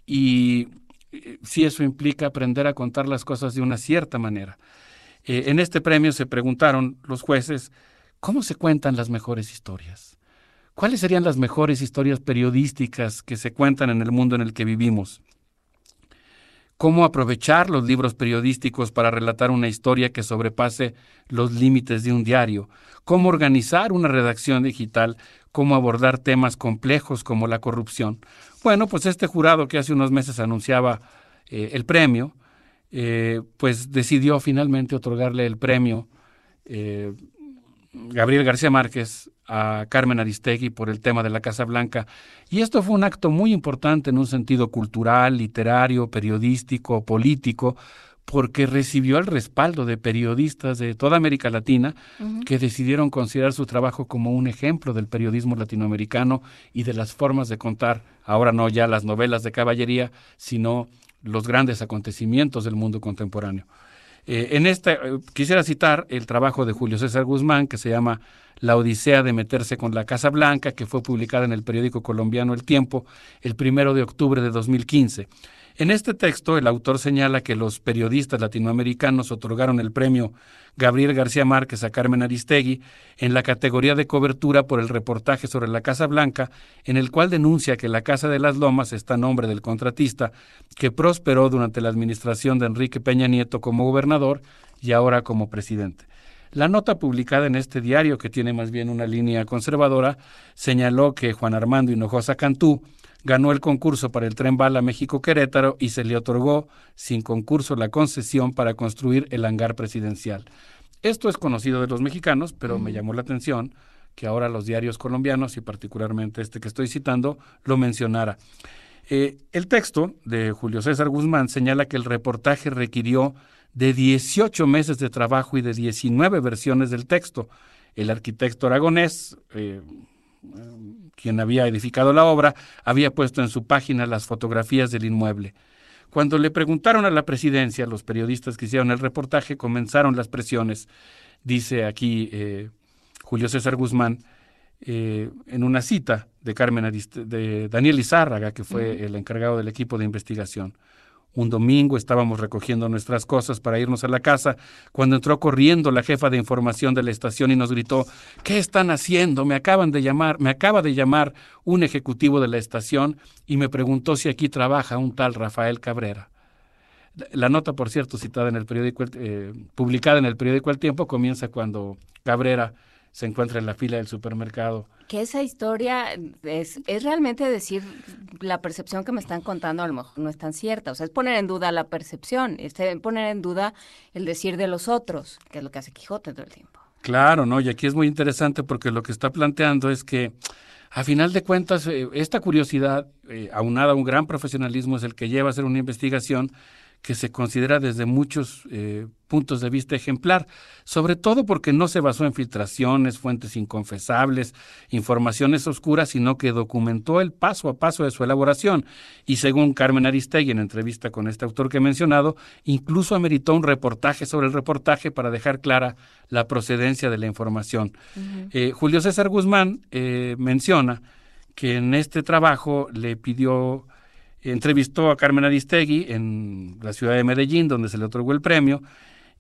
y eh, si eso implica aprender a contar las cosas de una cierta manera. Eh, en este premio se preguntaron los jueces cómo se cuentan las mejores historias. ¿Cuáles serían las mejores historias periodísticas que se cuentan en el mundo en el que vivimos? ¿Cómo aprovechar los libros periodísticos para relatar una historia que sobrepase los límites de un diario? ¿Cómo organizar una redacción digital? ¿Cómo abordar temas complejos como la corrupción? Bueno, pues este jurado que hace unos meses anunciaba eh, el premio, eh, pues decidió finalmente otorgarle el premio eh, Gabriel García Márquez a Carmen Aristegui por el tema de la Casa Blanca. Y esto fue un acto muy importante en un sentido cultural, literario, periodístico, político, porque recibió el respaldo de periodistas de toda América Latina que decidieron considerar su trabajo como un ejemplo del periodismo latinoamericano y de las formas de contar, ahora no ya las novelas de caballería, sino los grandes acontecimientos del mundo contemporáneo. Eh, en esta, eh, quisiera citar el trabajo de Julio César Guzmán, que se llama La Odisea de meterse con la Casa Blanca, que fue publicada en el periódico colombiano El Tiempo el primero de octubre de 2015. En este texto, el autor señala que los periodistas latinoamericanos otorgaron el premio Gabriel García Márquez a Carmen Aristegui en la categoría de cobertura por el reportaje sobre la Casa Blanca, en el cual denuncia que la Casa de las Lomas está a nombre del contratista que prosperó durante la administración de Enrique Peña Nieto como gobernador y ahora como presidente. La nota publicada en este diario, que tiene más bien una línea conservadora, señaló que Juan Armando Hinojosa Cantú ganó el concurso para el tren bala México-Querétaro y se le otorgó sin concurso la concesión para construir el hangar presidencial. Esto es conocido de los mexicanos, pero me llamó la atención que ahora los diarios colombianos, y particularmente este que estoy citando, lo mencionara. Eh, el texto de Julio César Guzmán señala que el reportaje requirió de 18 meses de trabajo y de 19 versiones del texto. El arquitecto aragonés, eh, quien había edificado la obra, había puesto en su página las fotografías del inmueble. Cuando le preguntaron a la presidencia, los periodistas que hicieron el reportaje comenzaron las presiones. Dice aquí eh, Julio César Guzmán, eh, en una cita de Carmen de Daniel Izárraga, que fue el encargado del equipo de investigación. Un domingo estábamos recogiendo nuestras cosas para irnos a la casa cuando entró corriendo la jefa de información de la estación y nos gritó, ¿qué están haciendo? Me acaban de llamar, me acaba de llamar un ejecutivo de la estación y me preguntó si aquí trabaja un tal Rafael Cabrera. La nota, por cierto, citada en el periódico, eh, publicada en el periódico El Tiempo, comienza cuando Cabrera se encuentra en la fila del supermercado. Que esa historia es, es realmente decir, la percepción que me están contando a lo mejor no es tan cierta. O sea, es poner en duda la percepción, es poner en duda el decir de los otros, que es lo que hace Quijote todo el tiempo. Claro, ¿no? Y aquí es muy interesante porque lo que está planteando es que, a final de cuentas, eh, esta curiosidad, eh, aunada a un gran profesionalismo, es el que lleva a hacer una investigación que se considera desde muchos eh, puntos de vista ejemplar, sobre todo porque no se basó en filtraciones, fuentes inconfesables, informaciones oscuras, sino que documentó el paso a paso de su elaboración y según Carmen Aristegui en entrevista con este autor que he mencionado, incluso ameritó un reportaje sobre el reportaje para dejar clara la procedencia de la información. Eh, Julio César Guzmán eh, menciona que en este trabajo le pidió entrevistó a Carmen Aristegui en la ciudad de Medellín, donde se le otorgó el premio,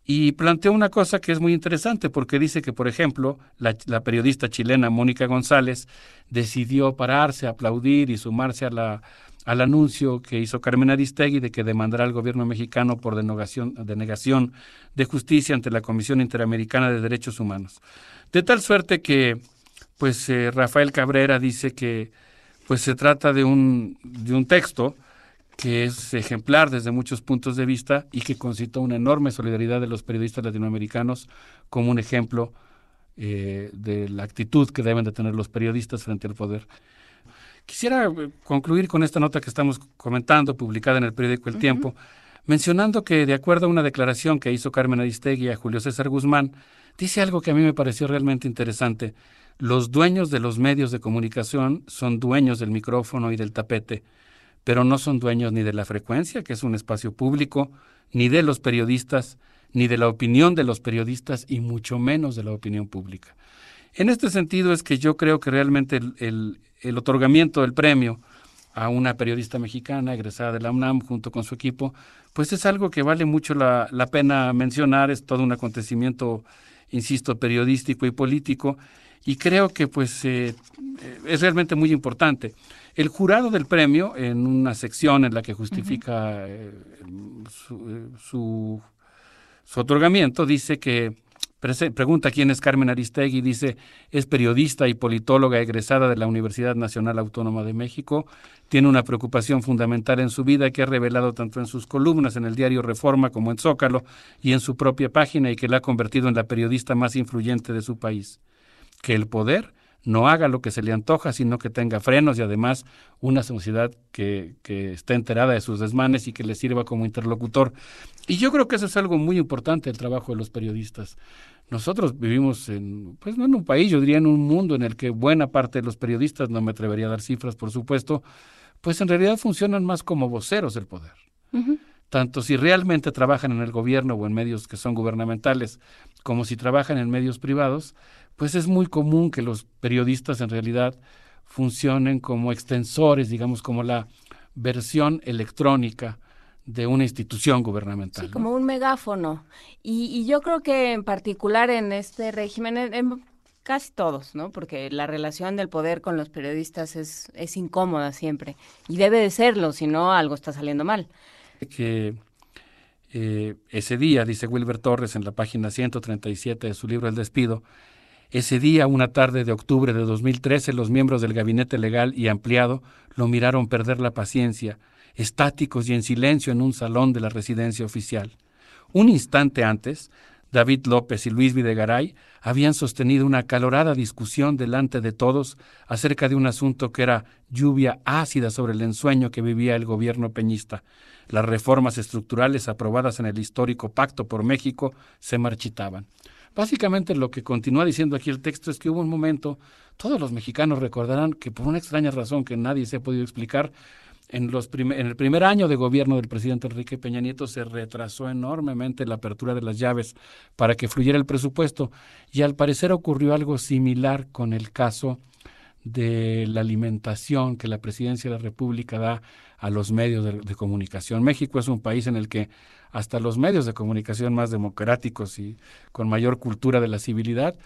y planteó una cosa que es muy interesante, porque dice que, por ejemplo, la, periodista chilena Mónica González decidió pararse, aplaudir y sumarse al anuncio que hizo Carmen Aristegui de que demandará al gobierno mexicano por denegación, denegación de justicia ante la Comisión Interamericana de Derechos Humanos. De tal suerte que, pues, eh, Rafael Cabrera dice que pues se trata de un, de un texto que es ejemplar desde muchos puntos de vista y que concitó una enorme solidaridad de los periodistas latinoamericanos como un ejemplo eh, de la actitud que deben de tener los periodistas frente al poder. Quisiera eh, concluir con esta nota que estamos comentando, publicada en el periódico El Tiempo, mencionando que de acuerdo a una declaración que hizo Carmen Aristegui a Julio César Guzmán, dice algo que a mí me pareció realmente interesante. Los dueños de los medios de comunicación son dueños del micrófono y del tapete, pero no son dueños ni de la frecuencia, que es un espacio público, ni de los periodistas, ni de la opinión de los periodistas, y mucho menos de la opinión pública. En este sentido es que yo creo que realmente el, otorgamiento del premio a una periodista mexicana egresada de la UNAM junto con su equipo, pues es algo que vale mucho la, la pena mencionar, es todo un acontecimiento, insisto, periodístico y político, y creo que pues eh, es realmente muy importante. El jurado del premio, en una sección en la que justifica eh, eh, su, su, otorgamiento, dice que, pregunta quién es Carmen Aristegui, dice, es periodista y politóloga egresada de la Universidad Nacional Autónoma de México, tiene una preocupación fundamental en su vida que ha revelado tanto en sus columnas en el diario Reforma como en Zócalo y en su propia página y que la ha convertido en la periodista más influyente de su país que el poder no haga lo que se le antoja, sino que tenga frenos y además una sociedad que, que esté enterada de sus desmanes y que le sirva como interlocutor. Y yo creo que eso es algo muy importante el trabajo de los periodistas. Nosotros vivimos en, pues no en un país, yo diría en un mundo en el que buena parte de los periodistas, no me atrevería a dar cifras, por supuesto, pues en realidad funcionan más como voceros del poder. Tanto si realmente trabajan en el gobierno o en medios que son gubernamentales, como si trabajan en medios privados, pues es muy común que los periodistas en realidad funcionen como extensores, digamos, como la versión electrónica de una institución gubernamental. Sí, como un megáfono. Y, yo creo que en particular en este régimen, en, casi todos, ¿no? Porque la relación del poder con los periodistas es, es incómoda siempre. Y debe de serlo, si no algo está saliendo mal. Que Eh, ese día, dice Wilber Torres en la página 137 de su libro El despido, ese día, una tarde de octubre de 2013, los miembros del gabinete legal y ampliado lo miraron perder la paciencia, estáticos y en silencio en un salón de la residencia oficial. Un instante antes, David López y Luis Videgaray habían sostenido una acalorada discusión delante de todos acerca de un asunto que era lluvia ácida sobre el ensueño que vivía el gobierno peñista. Las reformas estructurales aprobadas en el histórico Pacto por México se marchitaban. Básicamente lo que continúa diciendo aquí el texto es que hubo un momento, todos los mexicanos recordarán que por una extraña razón que nadie se ha podido explicar, en, los en el primer año de gobierno del presidente Enrique Peña Nieto se retrasó enormemente la apertura de las llaves para que fluyera el presupuesto y al parecer ocurrió algo similar con el caso de la alimentación que la presidencia de la República da a los medios de, de, comunicación. México es un país en el que hasta los medios de comunicación más democráticos y con mayor cultura de la civilidad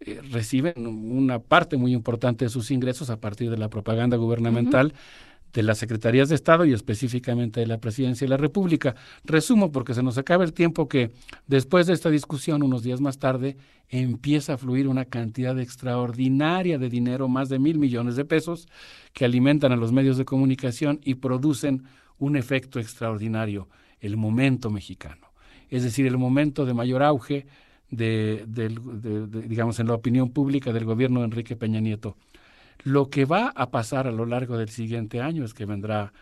eh, reciben una parte muy importante de sus ingresos a partir de la propaganda gubernamental. Uh -huh de las secretarías de Estado y específicamente de la Presidencia de la República. Resumo porque se nos acaba el tiempo que después de esta discusión, unos días más tarde, empieza a fluir una cantidad extraordinaria de dinero, más de mil millones de pesos, que alimentan a los medios de comunicación y producen un efecto extraordinario, el momento mexicano. Es decir, el momento de mayor auge de, de, de, de digamos, en la opinión pública del gobierno de Enrique Peña Nieto. Lo que va a pasar a lo largo del siguiente año es que vendrá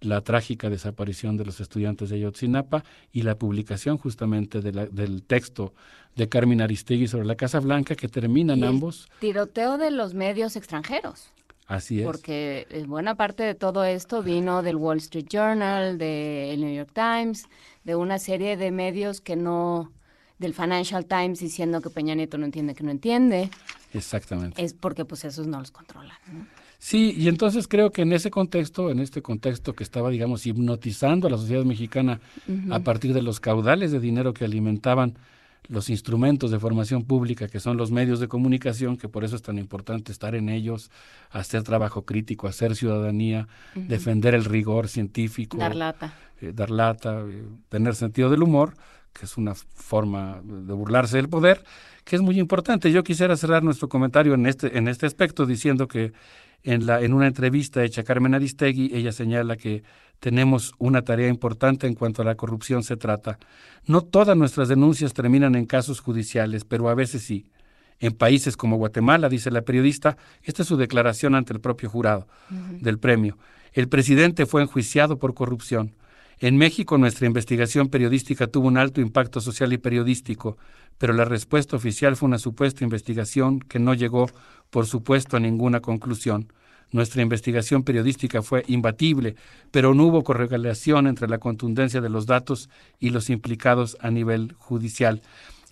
la trágica desaparición de los estudiantes de Ayotzinapa y la publicación justamente de la, del texto de Carmen Aristegui sobre la Casa Blanca que terminan y ambos. Tiroteo de los medios extranjeros. Así es. Porque eh, buena parte de todo esto vino del Wall Street Journal, del New York Times, de una serie de medios que no, del Financial Times diciendo que Peña Nieto no entiende que no entiende. Exactamente. Es porque pues esos no los controlan. ¿no? Sí, y entonces creo que en ese contexto, en este contexto que estaba, digamos, hipnotizando a la sociedad mexicana uh -huh. a partir de los caudales de dinero que alimentaban los instrumentos de formación pública, que son los medios de comunicación, que por eso es tan importante estar en ellos, hacer trabajo crítico, hacer ciudadanía, uh -huh. defender el rigor científico. Dar lata. Eh, dar lata, eh, tener sentido del humor, que es una forma de burlarse del poder, que es muy importante. Yo quisiera cerrar nuestro comentario en este, en este aspecto diciendo que en, la, en una entrevista hecha a Carmen Aristegui, ella señala que tenemos una tarea importante en cuanto a la corrupción se trata. No todas nuestras denuncias terminan en casos judiciales, pero a veces sí. En países como Guatemala, dice la periodista, esta es su declaración ante el propio jurado uh -huh. del premio. El presidente fue enjuiciado por corrupción. En México nuestra investigación periodística tuvo un alto impacto social y periodístico, pero la respuesta oficial fue una supuesta investigación que no llegó, por supuesto, a ninguna conclusión. Nuestra investigación periodística fue imbatible, pero no hubo correlación entre la contundencia de los datos y los implicados a nivel judicial.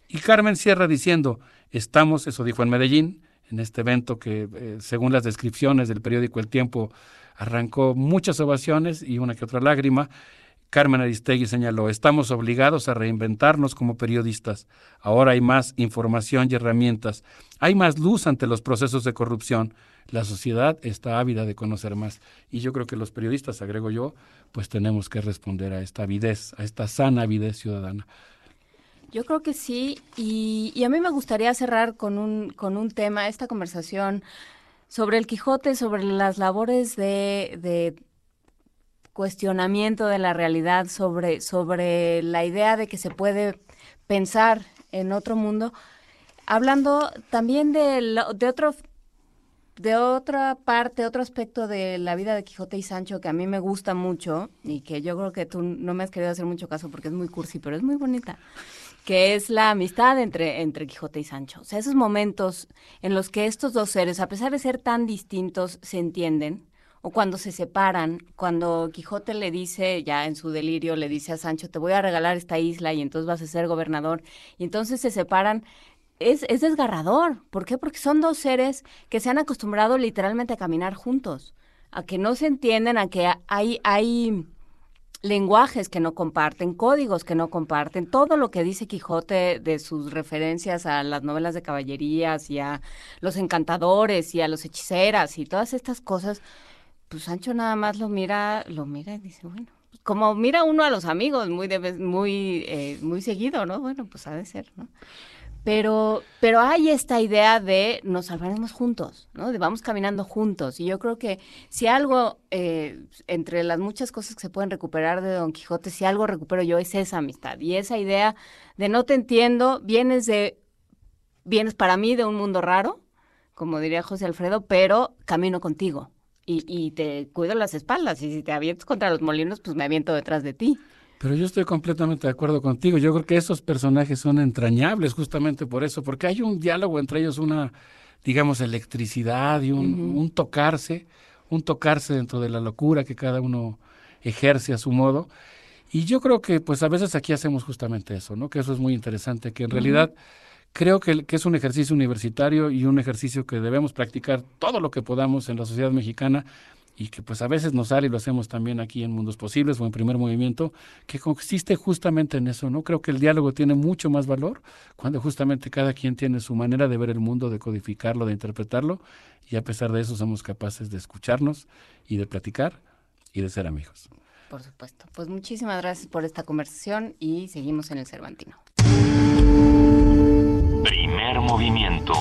Y Carmen cierra diciendo, estamos, eso dijo en Medellín, en este evento que, eh, según las descripciones del periódico El Tiempo, arrancó muchas ovaciones y una que otra lágrima, Carmen Aristegui señaló, estamos obligados a reinventarnos como periodistas. Ahora hay más información y herramientas. Hay más luz ante los procesos de corrupción. La sociedad está ávida de conocer más. Y yo creo que los periodistas, agrego yo, pues tenemos que responder a esta avidez, a esta sana avidez ciudadana. Yo creo que sí. Y, a mí me gustaría cerrar con un, con un tema, esta conversación sobre el Quijote, sobre las labores de, de cuestionamiento de la realidad, sobre, sobre la idea de que se puede pensar en otro mundo, hablando también de, de otro de otra parte, otro aspecto de la vida de Quijote y Sancho que a mí me gusta mucho y que yo creo que tú no me has querido hacer mucho caso porque es muy cursi, pero es muy bonita, que es la amistad entre, entre Quijote y Sancho. O sea, esos momentos en los que estos dos seres, a pesar de ser tan distintos, se entienden, o cuando se separan, cuando Quijote le dice, ya en su delirio, le dice a Sancho, te voy a regalar esta isla y entonces vas a ser gobernador, y entonces se separan, es, es desgarrador. ¿Por qué? Porque son dos seres que se han acostumbrado literalmente a caminar juntos, a que no se entienden, a que hay, hay lenguajes que no comparten, códigos que no comparten, todo lo que dice Quijote de sus referencias a las novelas de caballerías y a los encantadores y a los hechiceras y todas estas cosas, pues Sancho nada más lo mira, lo mira y dice, bueno, como mira uno a los amigos muy de muy eh, muy seguido, ¿no? Bueno, pues ha de ser, ¿no? Pero, pero hay esta idea de nos salvaremos juntos, ¿no? De vamos caminando juntos. Y yo creo que si algo, eh, entre las muchas cosas que se pueden recuperar de Don Quijote, si algo recupero yo es esa amistad y esa idea de no te entiendo, vienes de, vienes para mí de un mundo raro, como diría José Alfredo, pero camino contigo. Y, y te cuido las espaldas. Y si te avientas contra los molinos, pues me aviento detrás de ti. Pero yo estoy completamente de acuerdo contigo. Yo creo que esos personajes son entrañables justamente por eso, porque hay un diálogo entre ellos, una, digamos, electricidad y un, un tocarse, un tocarse dentro de la locura que cada uno ejerce a su modo. Y yo creo que, pues, a veces aquí hacemos justamente eso, ¿no? Que eso es muy interesante, que en realidad creo que, que es un ejercicio universitario y un ejercicio que debemos practicar todo lo que podamos en la sociedad mexicana y que pues a veces nos sale y lo hacemos también aquí en Mundos Posibles o en Primer Movimiento, que consiste justamente en eso, ¿no? Creo que el diálogo tiene mucho más valor cuando justamente cada quien tiene su manera de ver el mundo, de codificarlo, de interpretarlo, y a pesar de eso somos capaces de escucharnos y de platicar y de ser amigos. Por supuesto. Pues muchísimas gracias por esta conversación y seguimos en el Cervantino. Primer movimiento.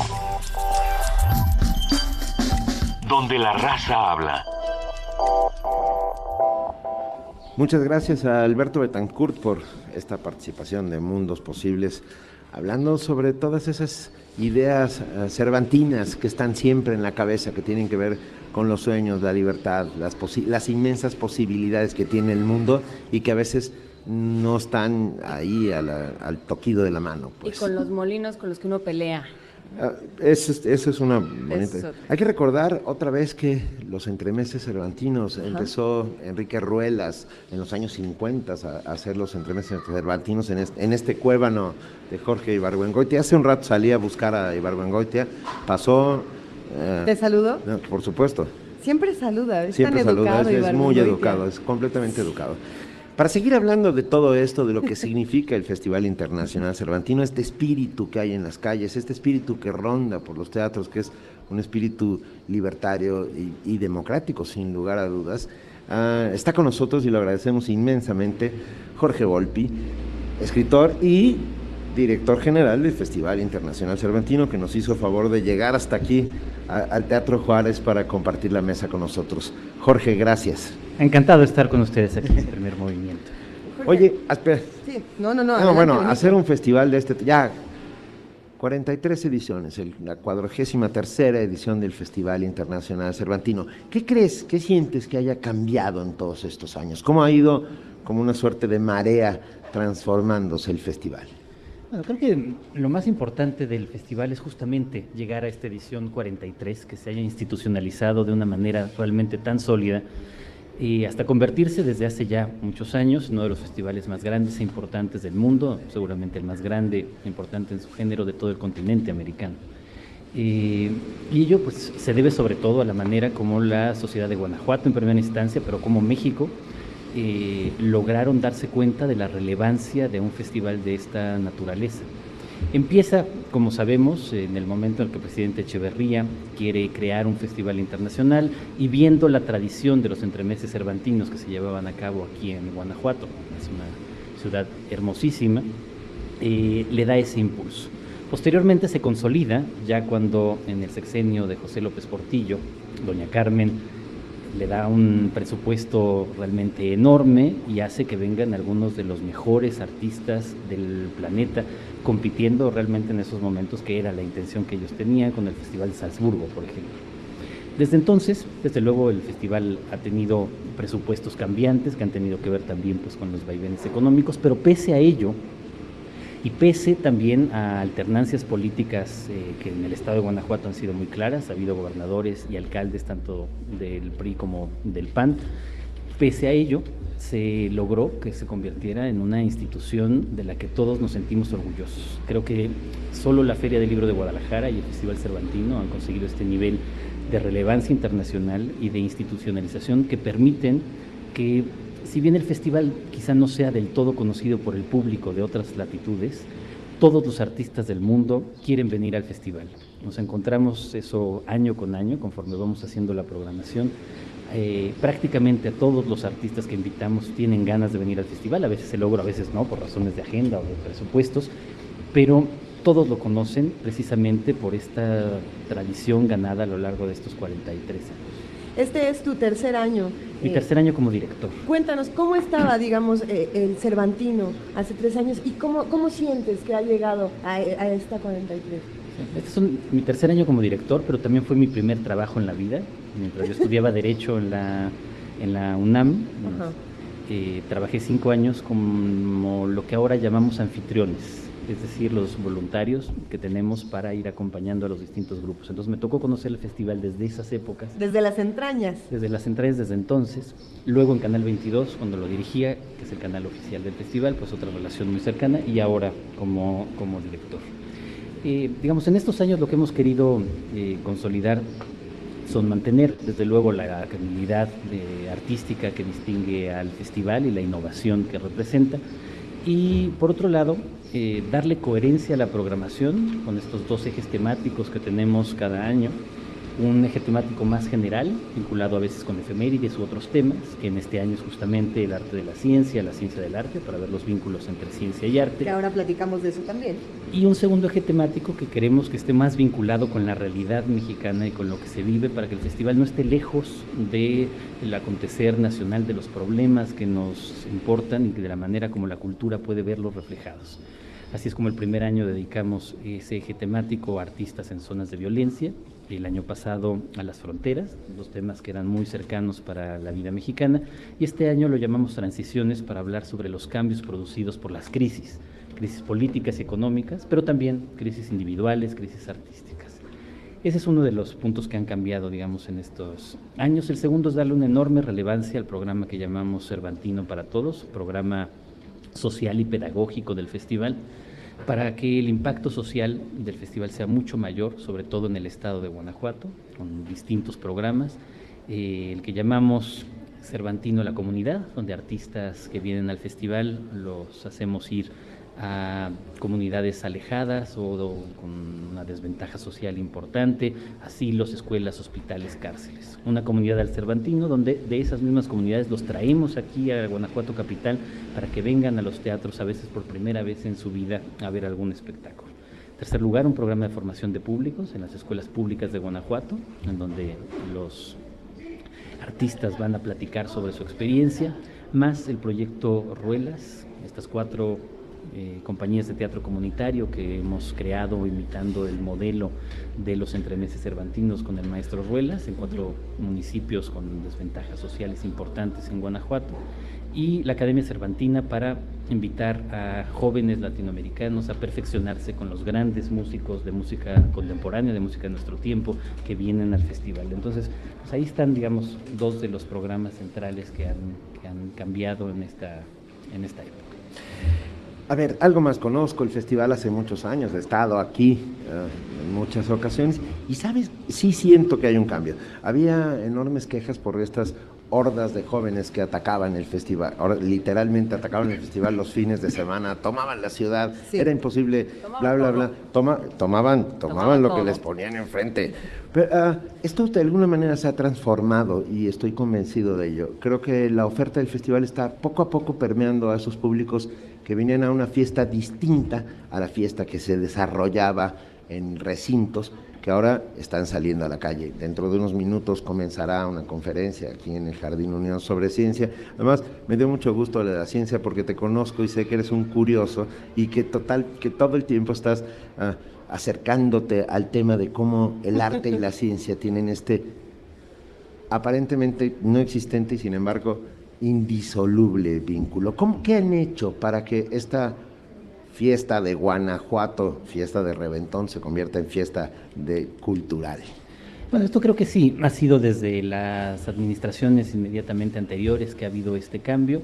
Donde la raza habla. Muchas gracias a Alberto Betancourt por esta participación de Mundos Posibles, hablando sobre todas esas ideas eh, cervantinas que están siempre en la cabeza, que tienen que ver con los sueños, la libertad, las, las inmensas posibilidades que tiene el mundo y que a veces no están ahí al toquido de la mano. Y con los molinos con los que uno pelea. Ah, Eso es, eso es una bonita. Hay que recordar otra vez que los entremeses cervantinos empezó Enrique Ruelas en los años 50 a, a hacer los entremeses cervantinos en este, en este cuébano de Jorge Ibargüengoitia. Hace un rato salí a buscar a Ibargüengoitia, pasó. eh, ¿Te saludó? no, por supuesto. Siempre saluda, es Siempre tan saluda, educado. es, muy educado, es completamente educado. Para seguir hablando de todo esto, de lo que significa el Festival Internacional Cervantino, este espíritu que hay en las calles, este espíritu que ronda por los teatros, que es un espíritu libertario y, democrático, sin lugar a dudas, ah, está con nosotros y lo agradecemos inmensamente Jorge Volpi, escritor y director general del Festival Internacional Cervantino, que nos hizo favor de llegar hasta aquí a- al Teatro Juárez para compartir la mesa con nosotros. Jorge, gracias. Encantado de estar con ustedes aquí en el primer movimiento. Oye, espera. Sí, no, no, no. No, adelante, bueno, hacer un festival de este, ya 43 ediciones, el- la cuadragésima tercera edición del Festival Internacional Cervantino. ¿Qué crees, qué sientes que haya cambiado en todos estos años? ¿Cómo ha ido como una suerte de marea transformándose el festival? Bueno, creo que lo más importante del festival es justamente llegar a esta edición 43, que se haya institucionalizado de una manera realmente tan sólida y hasta convertirse desde hace ya muchos años uno de los festivales más grandes e importantes del mundo, seguramente el más grande e importante en su género de todo el continente americano. Eh, y ello pues, se debe sobre todo a la manera como la sociedad de Guanajuato en primera instancia, pero como México, eh, lograron darse cuenta de la relevancia de un festival de esta naturaleza. Empieza, como sabemos, en el momento en el que el presidente Echeverría quiere crear un festival internacional y viendo la tradición de los entremeses cervantinos que se llevaban a cabo aquí en Guanajuato, es una ciudad hermosísima, eh, le da ese impulso. Posteriormente se consolida ya cuando en el sexenio de José López Portillo, doña Carmen le da un presupuesto realmente enorme y hace que vengan algunos de los mejores artistas del planeta compitiendo realmente en esos momentos que era la intención que ellos tenían con el Festival de Salzburgo, por ejemplo. Desde entonces, desde luego, el festival ha tenido presupuestos cambiantes que han tenido que ver también pues, con los vaivenes económicos, pero pese a ello, y pese también a alternancias políticas eh, que en el estado de Guanajuato han sido muy claras, ha habido gobernadores y alcaldes tanto del PRI como del PAN, pese a ello se logró que se convirtiera en una institución de la que todos nos sentimos orgullosos. Creo que solo la Feria del Libro de Guadalajara y el Festival Cervantino han conseguido este nivel de relevancia internacional y de institucionalización que permiten que si bien el festival quizá no sea del todo conocido por el público de otras latitudes, todos los artistas del mundo quieren venir al festival. Nos encontramos eso año con año conforme vamos haciendo la programación Eh, prácticamente a todos los artistas que invitamos tienen ganas de venir al festival, a veces se logra, a veces no, por razones de agenda o de presupuestos, pero todos lo conocen precisamente por esta tradición ganada a lo largo de estos 43 años. Este es tu tercer año. Mi eh, tercer año como director. Cuéntanos, ¿cómo estaba, digamos, eh, el Cervantino hace tres años y cómo, cómo sientes que ha llegado a, a esta 43? Este es un- mi tercer año como director, pero también fue mi primer trabajo en la vida. Mientras yo estudiaba Derecho en la, en la UNAM, eh, trabajé cinco años como lo que ahora llamamos anfitriones, es decir, los voluntarios que tenemos para ir acompañando a los distintos grupos. Entonces me tocó conocer el festival desde esas épocas Desde las entrañas. desde las entradas desde entonces, luego en Canal 22 cuando lo dirigía, que es el canal oficial del festival, pues otra relación muy cercana y ahora como, como director. Eh, digamos, en estos años lo que hemos querido eh, consolidar son mantener desde luego la calidad eh, artística que distingue al festival y la innovación que representa y por otro lado eh, darle coherencia a la programación con estos dos ejes temáticos que tenemos cada año un eje temático más general, vinculado a veces con efemérides u otros temas, que en este año es justamente el arte de la ciencia, la ciencia del arte, para ver los vínculos entre ciencia y arte. Que ahora platicamos de eso también. Y un segundo eje temático que queremos que esté más vinculado con la realidad mexicana y con lo que se vive para que el festival no esté lejos del acontecer nacional, de los problemas que nos importan y de la manera como la cultura puede verlos reflejados. Así es como el primer año dedicamos ese eje temático a artistas en zonas de violencia, el año pasado a las fronteras, dos temas que eran muy cercanos para la vida mexicana, y este año lo llamamos transiciones para hablar sobre los cambios producidos por las crisis, crisis políticas y económicas, pero también crisis individuales, crisis artísticas. Ese es uno de los puntos que han cambiado, digamos, en estos años. El segundo es darle una enorme relevancia al programa que llamamos Cervantino para Todos, programa social y pedagógico del festival, para que el impacto social del festival sea mucho mayor, sobre todo en el estado de Guanajuato, con distintos programas, eh, el que llamamos Cervantino la Comunidad, donde artistas que vienen al festival los hacemos ir a comunidades alejadas o, con una desventaja social importante, asilos, escuelas, hospitales, cárceles. Una comunidad del Cervantino donde de esas mismas comunidades los traemos aquí a Guanajuato Capital para que vengan a los teatros a veces por primera vez en su vida a ver algún espectáculo. Tercer lugar, un programa de formación de públicos en las escuelas públicas de Guanajuato, en donde los artistas van a platicar sobre su experiencia, más el proyecto Ruelas, estas cuatro eh, compañías de teatro comunitario que hemos creado imitando el modelo de los entremeses cervantinos con el maestro Ruelas en cuatro municipios con desventajas sociales importantes en Guanajuato y la Academia Cervantina para invitar a jóvenes latinoamericanos a perfeccionarse con los grandes músicos de música contemporánea, de música de nuestro tiempo, que vienen al festival. Entonces, pues ahí están, digamos, dos de los programas centrales que han, que han cambiado en esta, en esta época. A ver, algo más conozco el festival hace muchos años, he estado aquí eh, en muchas ocasiones y sabes, sí siento que hay un cambio. Había enormes quejas por estas hordas de jóvenes que atacaban el festival, literalmente atacaban el festival los fines de semana, tomaban la ciudad, Sí. era imposible, bla, bla, bla, Toma, tomaban, tomaban lo que les ponían enfrente. Pero, ah, esto de alguna manera se ha transformado y estoy convencido de ello. Creo que la oferta del festival está poco a poco permeando a esos públicos que venían a una fiesta distinta a la fiesta que se desarrollaba en recintos que ahora están saliendo a la calle. Dentro de unos minutos comenzará una conferencia aquí en el Jardín Unión sobre ciencia. Además, me dio mucho gusto la ciencia porque te conozco y sé que eres un curioso y que total que todo el tiempo estás ah, acercándote al tema de cómo el arte y la ciencia tienen este aparentemente no existente y sin embargo indisoluble vínculo. ¿Cómo, ¿Qué han hecho para que esta fiesta de Guanajuato, fiesta de Reventón, se convierta en fiesta de cultural? Bueno, esto creo que sí, ha sido desde las administraciones inmediatamente anteriores que ha habido este cambio,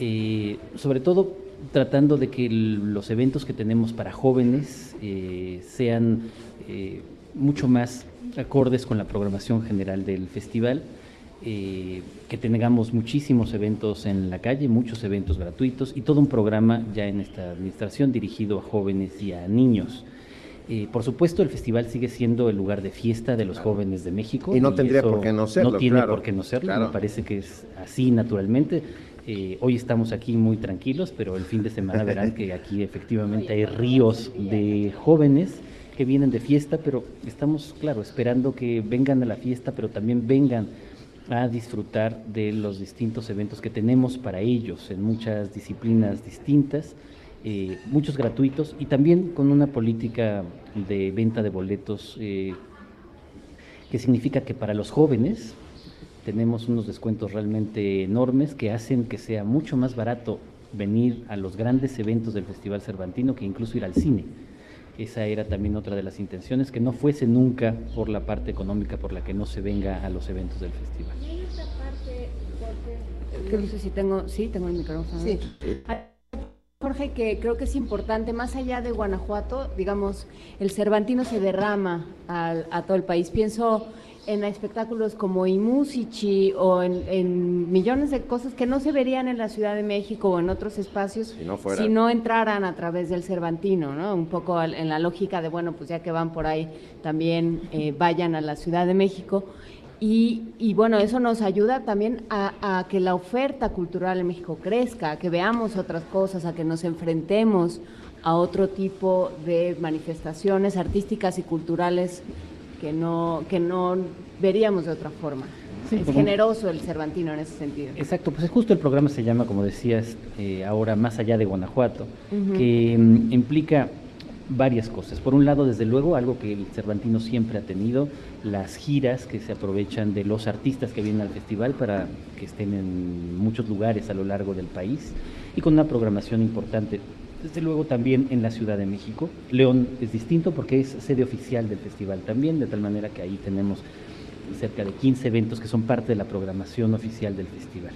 eh, sobre todo tratando de que los eventos que tenemos para jóvenes eh, sean eh, mucho más acordes con la programación general del festival, eh, que tengamos muchísimos eventos en la calle, muchos eventos gratuitos y todo un programa ya en esta administración dirigido a jóvenes y a niños. Eh, por supuesto, el festival sigue siendo el lugar de fiesta de los jóvenes de México. Y no tendría por qué no serlo, No tiene claro, por qué no serlo, claro. me parece que es así naturalmente. Eh, hoy estamos aquí muy tranquilos, pero el fin de semana verán que aquí efectivamente hay ríos de jóvenes que vienen de fiesta, pero estamos, claro, esperando que vengan a la fiesta, pero también vengan a disfrutar de los distintos eventos que tenemos para ellos en muchas disciplinas distintas, eh, muchos gratuitos y también con una política de venta de boletos eh, que significa que para los jóvenes tenemos unos descuentos realmente enormes que hacen que sea mucho más barato venir a los grandes eventos del Festival Cervantino que incluso ir al cine. Esa era también otra de las intenciones, que no fuese nunca por la parte económica por la que no se venga a los eventos del festival. Y hay esta parte, Jorge, no sé si tengo, sí, tengo el micrófono. Sí. Jorge, que creo que es importante, más allá de Guanajuato, digamos, el Cervantino se derrama al- a todo el país. Pienso en espectáculos como Imusici o en, en millones de cosas que no se verían en la Ciudad de México o en otros espacios Si no fuera. si no entraran a través del Cervantino, ¿no? Un poco al- en la lógica de, bueno, pues ya que van por ahí, también eh, vayan a la Ciudad de México. Y, y bueno, eso nos ayuda también a, a que la oferta cultural en México crezca, a que veamos otras cosas, a que nos enfrentemos a otro tipo de manifestaciones artísticas y culturales que no, que no veríamos de otra forma. Sí, es generoso el Cervantino en ese sentido. Exacto, pues justo el programa se llama, como decías, eh, ahora más allá de Guanajuato, que mm, implica varias cosas. Por un lado, desde luego, algo que el Cervantino siempre ha tenido, las giras que se aprovechan de los artistas que vienen al festival para que estén en muchos lugares a lo largo del país y con una programación importante. Desde luego también en la Ciudad de México. León es distinto porque es sede oficial del festival también, de tal manera que ahí tenemos cerca de 15 eventos que son parte de la programación oficial del festival.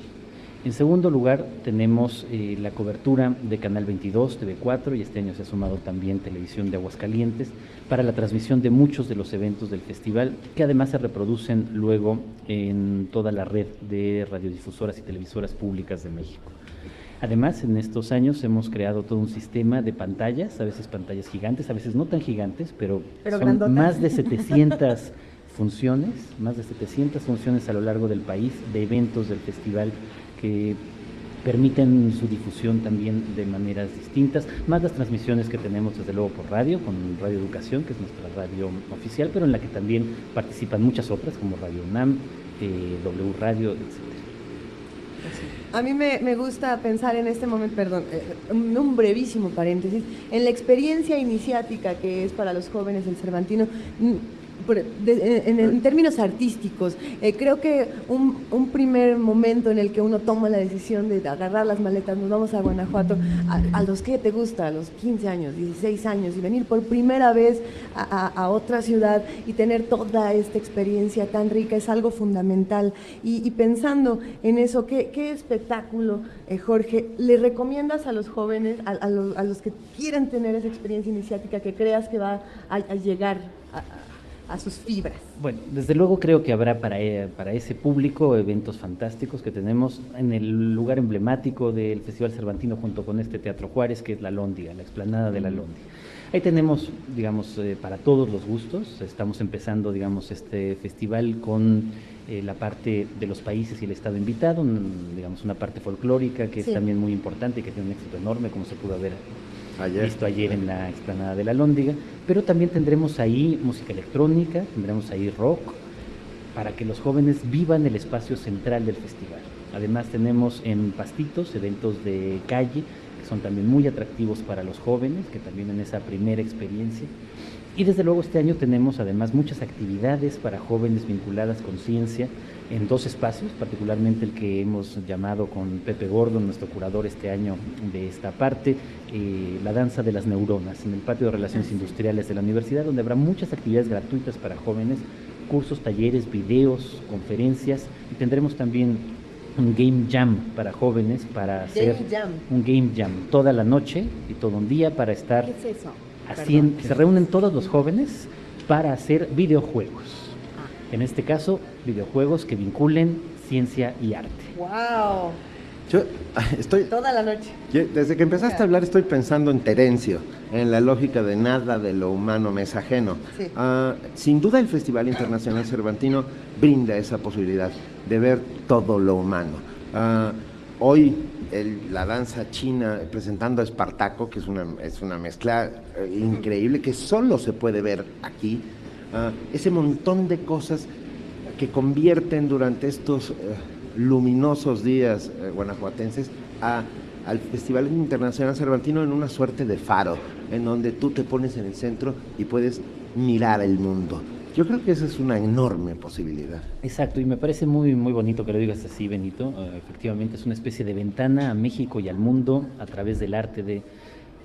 En segundo lugar, tenemos eh, la cobertura de Canal 22, TV4 y este año se ha sumado también Televisión de Aguascalientes para la transmisión de muchos de los eventos del festival que además se reproducen luego en toda la red de radiodifusoras y televisoras públicas de México. Además, en estos años hemos creado todo un sistema de pantallas, a veces pantallas gigantes, a veces no tan gigantes, pero, Pero son grandotas. más de 700 funciones, más de 700 funciones a lo largo del país de eventos del festival que permiten su difusión también de maneras distintas, más las transmisiones que tenemos desde luego por radio, con Radio Educación, que es nuestra radio oficial, pero en la que también participan muchas otras como Radio UNAM, eh, W Radio, etc. A mí me, me gusta pensar en este momento, perdón, eh, un, brevísimo paréntesis, en la experiencia iniciática que es para los jóvenes el Cervantino. De- en, en términos artísticos, eh, creo que un, primer momento en el que uno toma la decisión de agarrar las maletas, nos vamos a Guanajuato, a, a los que te gusta, a los 15 años, 16 años, y venir por primera vez a, otra ciudad y tener toda esta experiencia tan rica es algo fundamental. Y, pensando en eso, ¿qué, espectáculo, eh, Jorge, le recomiendas a los jóvenes, a, los, a los que quieren tener esa experiencia iniciática, que creas que va a llegar a, a- sus fibras? Bueno, desde luego creo que habrá para, eh, para ese público eventos fantásticos que tenemos en el lugar emblemático del Festival Cervantino junto con este Teatro Juárez, que es la Lóndiga, la explanada de la Lóndiga. Ahí tenemos, digamos, eh, para todos los gustos. Estamos empezando, digamos, este festival con eh, la parte de los países y el Estado invitado, un- digamos, una parte folclórica que Sí. es también muy importante y que tiene un éxito enorme, como se pudo haber Ayer. visto ayer en la explanada de la Lóndiga, pero también tendremos ahí música electrónica, tendremos ahí rock, para que los jóvenes vivan el espacio central del festival. Además tenemos en Pastitos eventos de calle, que son también muy atractivos para los jóvenes, que también en esa primera experiencia. Y desde luego este año tenemos además muchas actividades para jóvenes vinculadas con ciencia en dos espacios, particularmente el que hemos llamado con Pepe Gordo, nuestro curador este año de esta parte, eh, la danza de las neuronas, en el patio de relaciones industriales de la universidad, donde habrá muchas actividades gratuitas para jóvenes, cursos, talleres, videos, conferencias, y tendremos también un game jam para jóvenes, para hacer Game jam. un game jam toda la noche y todo un día para estar ¿Qué es eso? Hacien- Perdón. se reúnen todos los jóvenes para hacer videojuegos. En este caso, videojuegos que vinculen ciencia y arte. ¡Wow! Yo estoy... Toda la noche. desde que empezaste a hablar estoy pensando en Terencio, en la lógica de nada de lo humano me es ajeno. Ah, sin duda el Festival Internacional Cervantino brinda esa posibilidad de ver todo lo humano. Ah, hoy la danza china presentando a Espartaco, que es una, es una mezcla eh, increíble, que solo se puede ver aquí. Ah, ese montón de cosas que convierten durante estos... Eh, luminosos días eh, guanajuatenses al Festival Internacional Cervantino en una suerte de faro, en donde tú te pones en el centro y puedes mirar el mundo. Yo creo que esa es una enorme posibilidad. Exacto, y me parece muy, muy bonito que lo digas así, Benito. Eh, efectivamente, es una especie de ventana a México y al mundo a través del arte de,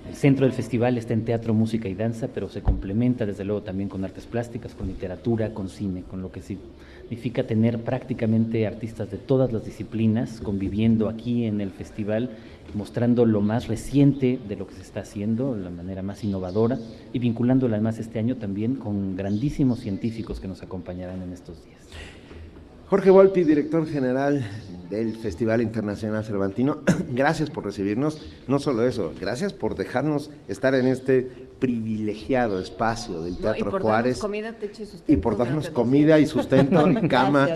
el centro del festival está en teatro, música y danza, pero se complementa desde luego también con artes plásticas, con literatura, con cine, con lo que significa tener prácticamente artistas de todas las disciplinas conviviendo aquí en el festival, mostrando lo más reciente de lo que se está haciendo, la manera más innovadora y vinculándolo además este año también con grandísimos científicos que nos acompañarán en estos días. Jorge Volpi, director general del Festival Internacional Cervantino, gracias por recibirnos. No solo eso, gracias por dejarnos estar en este privilegiado espacio del Teatro y por Juárez. Darnos comida, techo y, sustento, y por darnos comida y sustento y cama.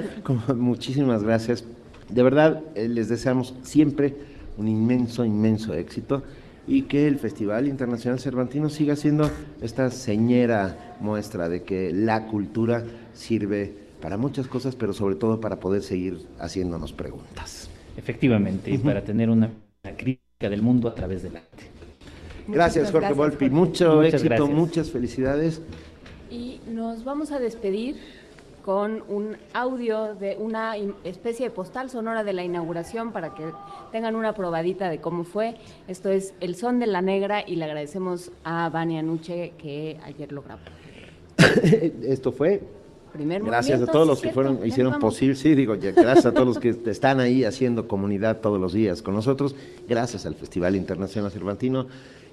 muchísimas gracias. De verdad, eh, les deseamos siempre un inmenso, inmenso éxito y que el Festival Internacional Cervantino siga siendo esta señera muestra de que la cultura sirve para muchas cosas, pero sobre todo para poder seguir haciéndonos preguntas. Efectivamente, y para tener una, crítica del mundo a través del arte. Gracias, Jorge Volpi. Mucho éxito, muchas felicidades. Y nos vamos a despedir con un audio de una especie de postal sonora de la inauguración para que tengan una probadita de cómo fue. Esto es El Son de la Negra y le agradecemos a Vania Nuche que ayer lo grabó. Esto fue gracias a todos los que fueron hicieron posible, sí, digo, gracias a todos los que están ahí haciendo comunidad todos los días con nosotros, gracias al Festival Internacional Cervantino,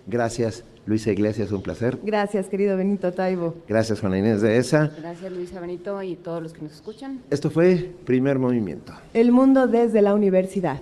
gracias Luisa Iglesias, un placer. Gracias, querido Benito Taibo. Gracias, Juana Inés de ESA. Gracias, Luisa Benito y todos los que nos escuchan. Esto fue Primer Movimiento. El mundo desde la universidad.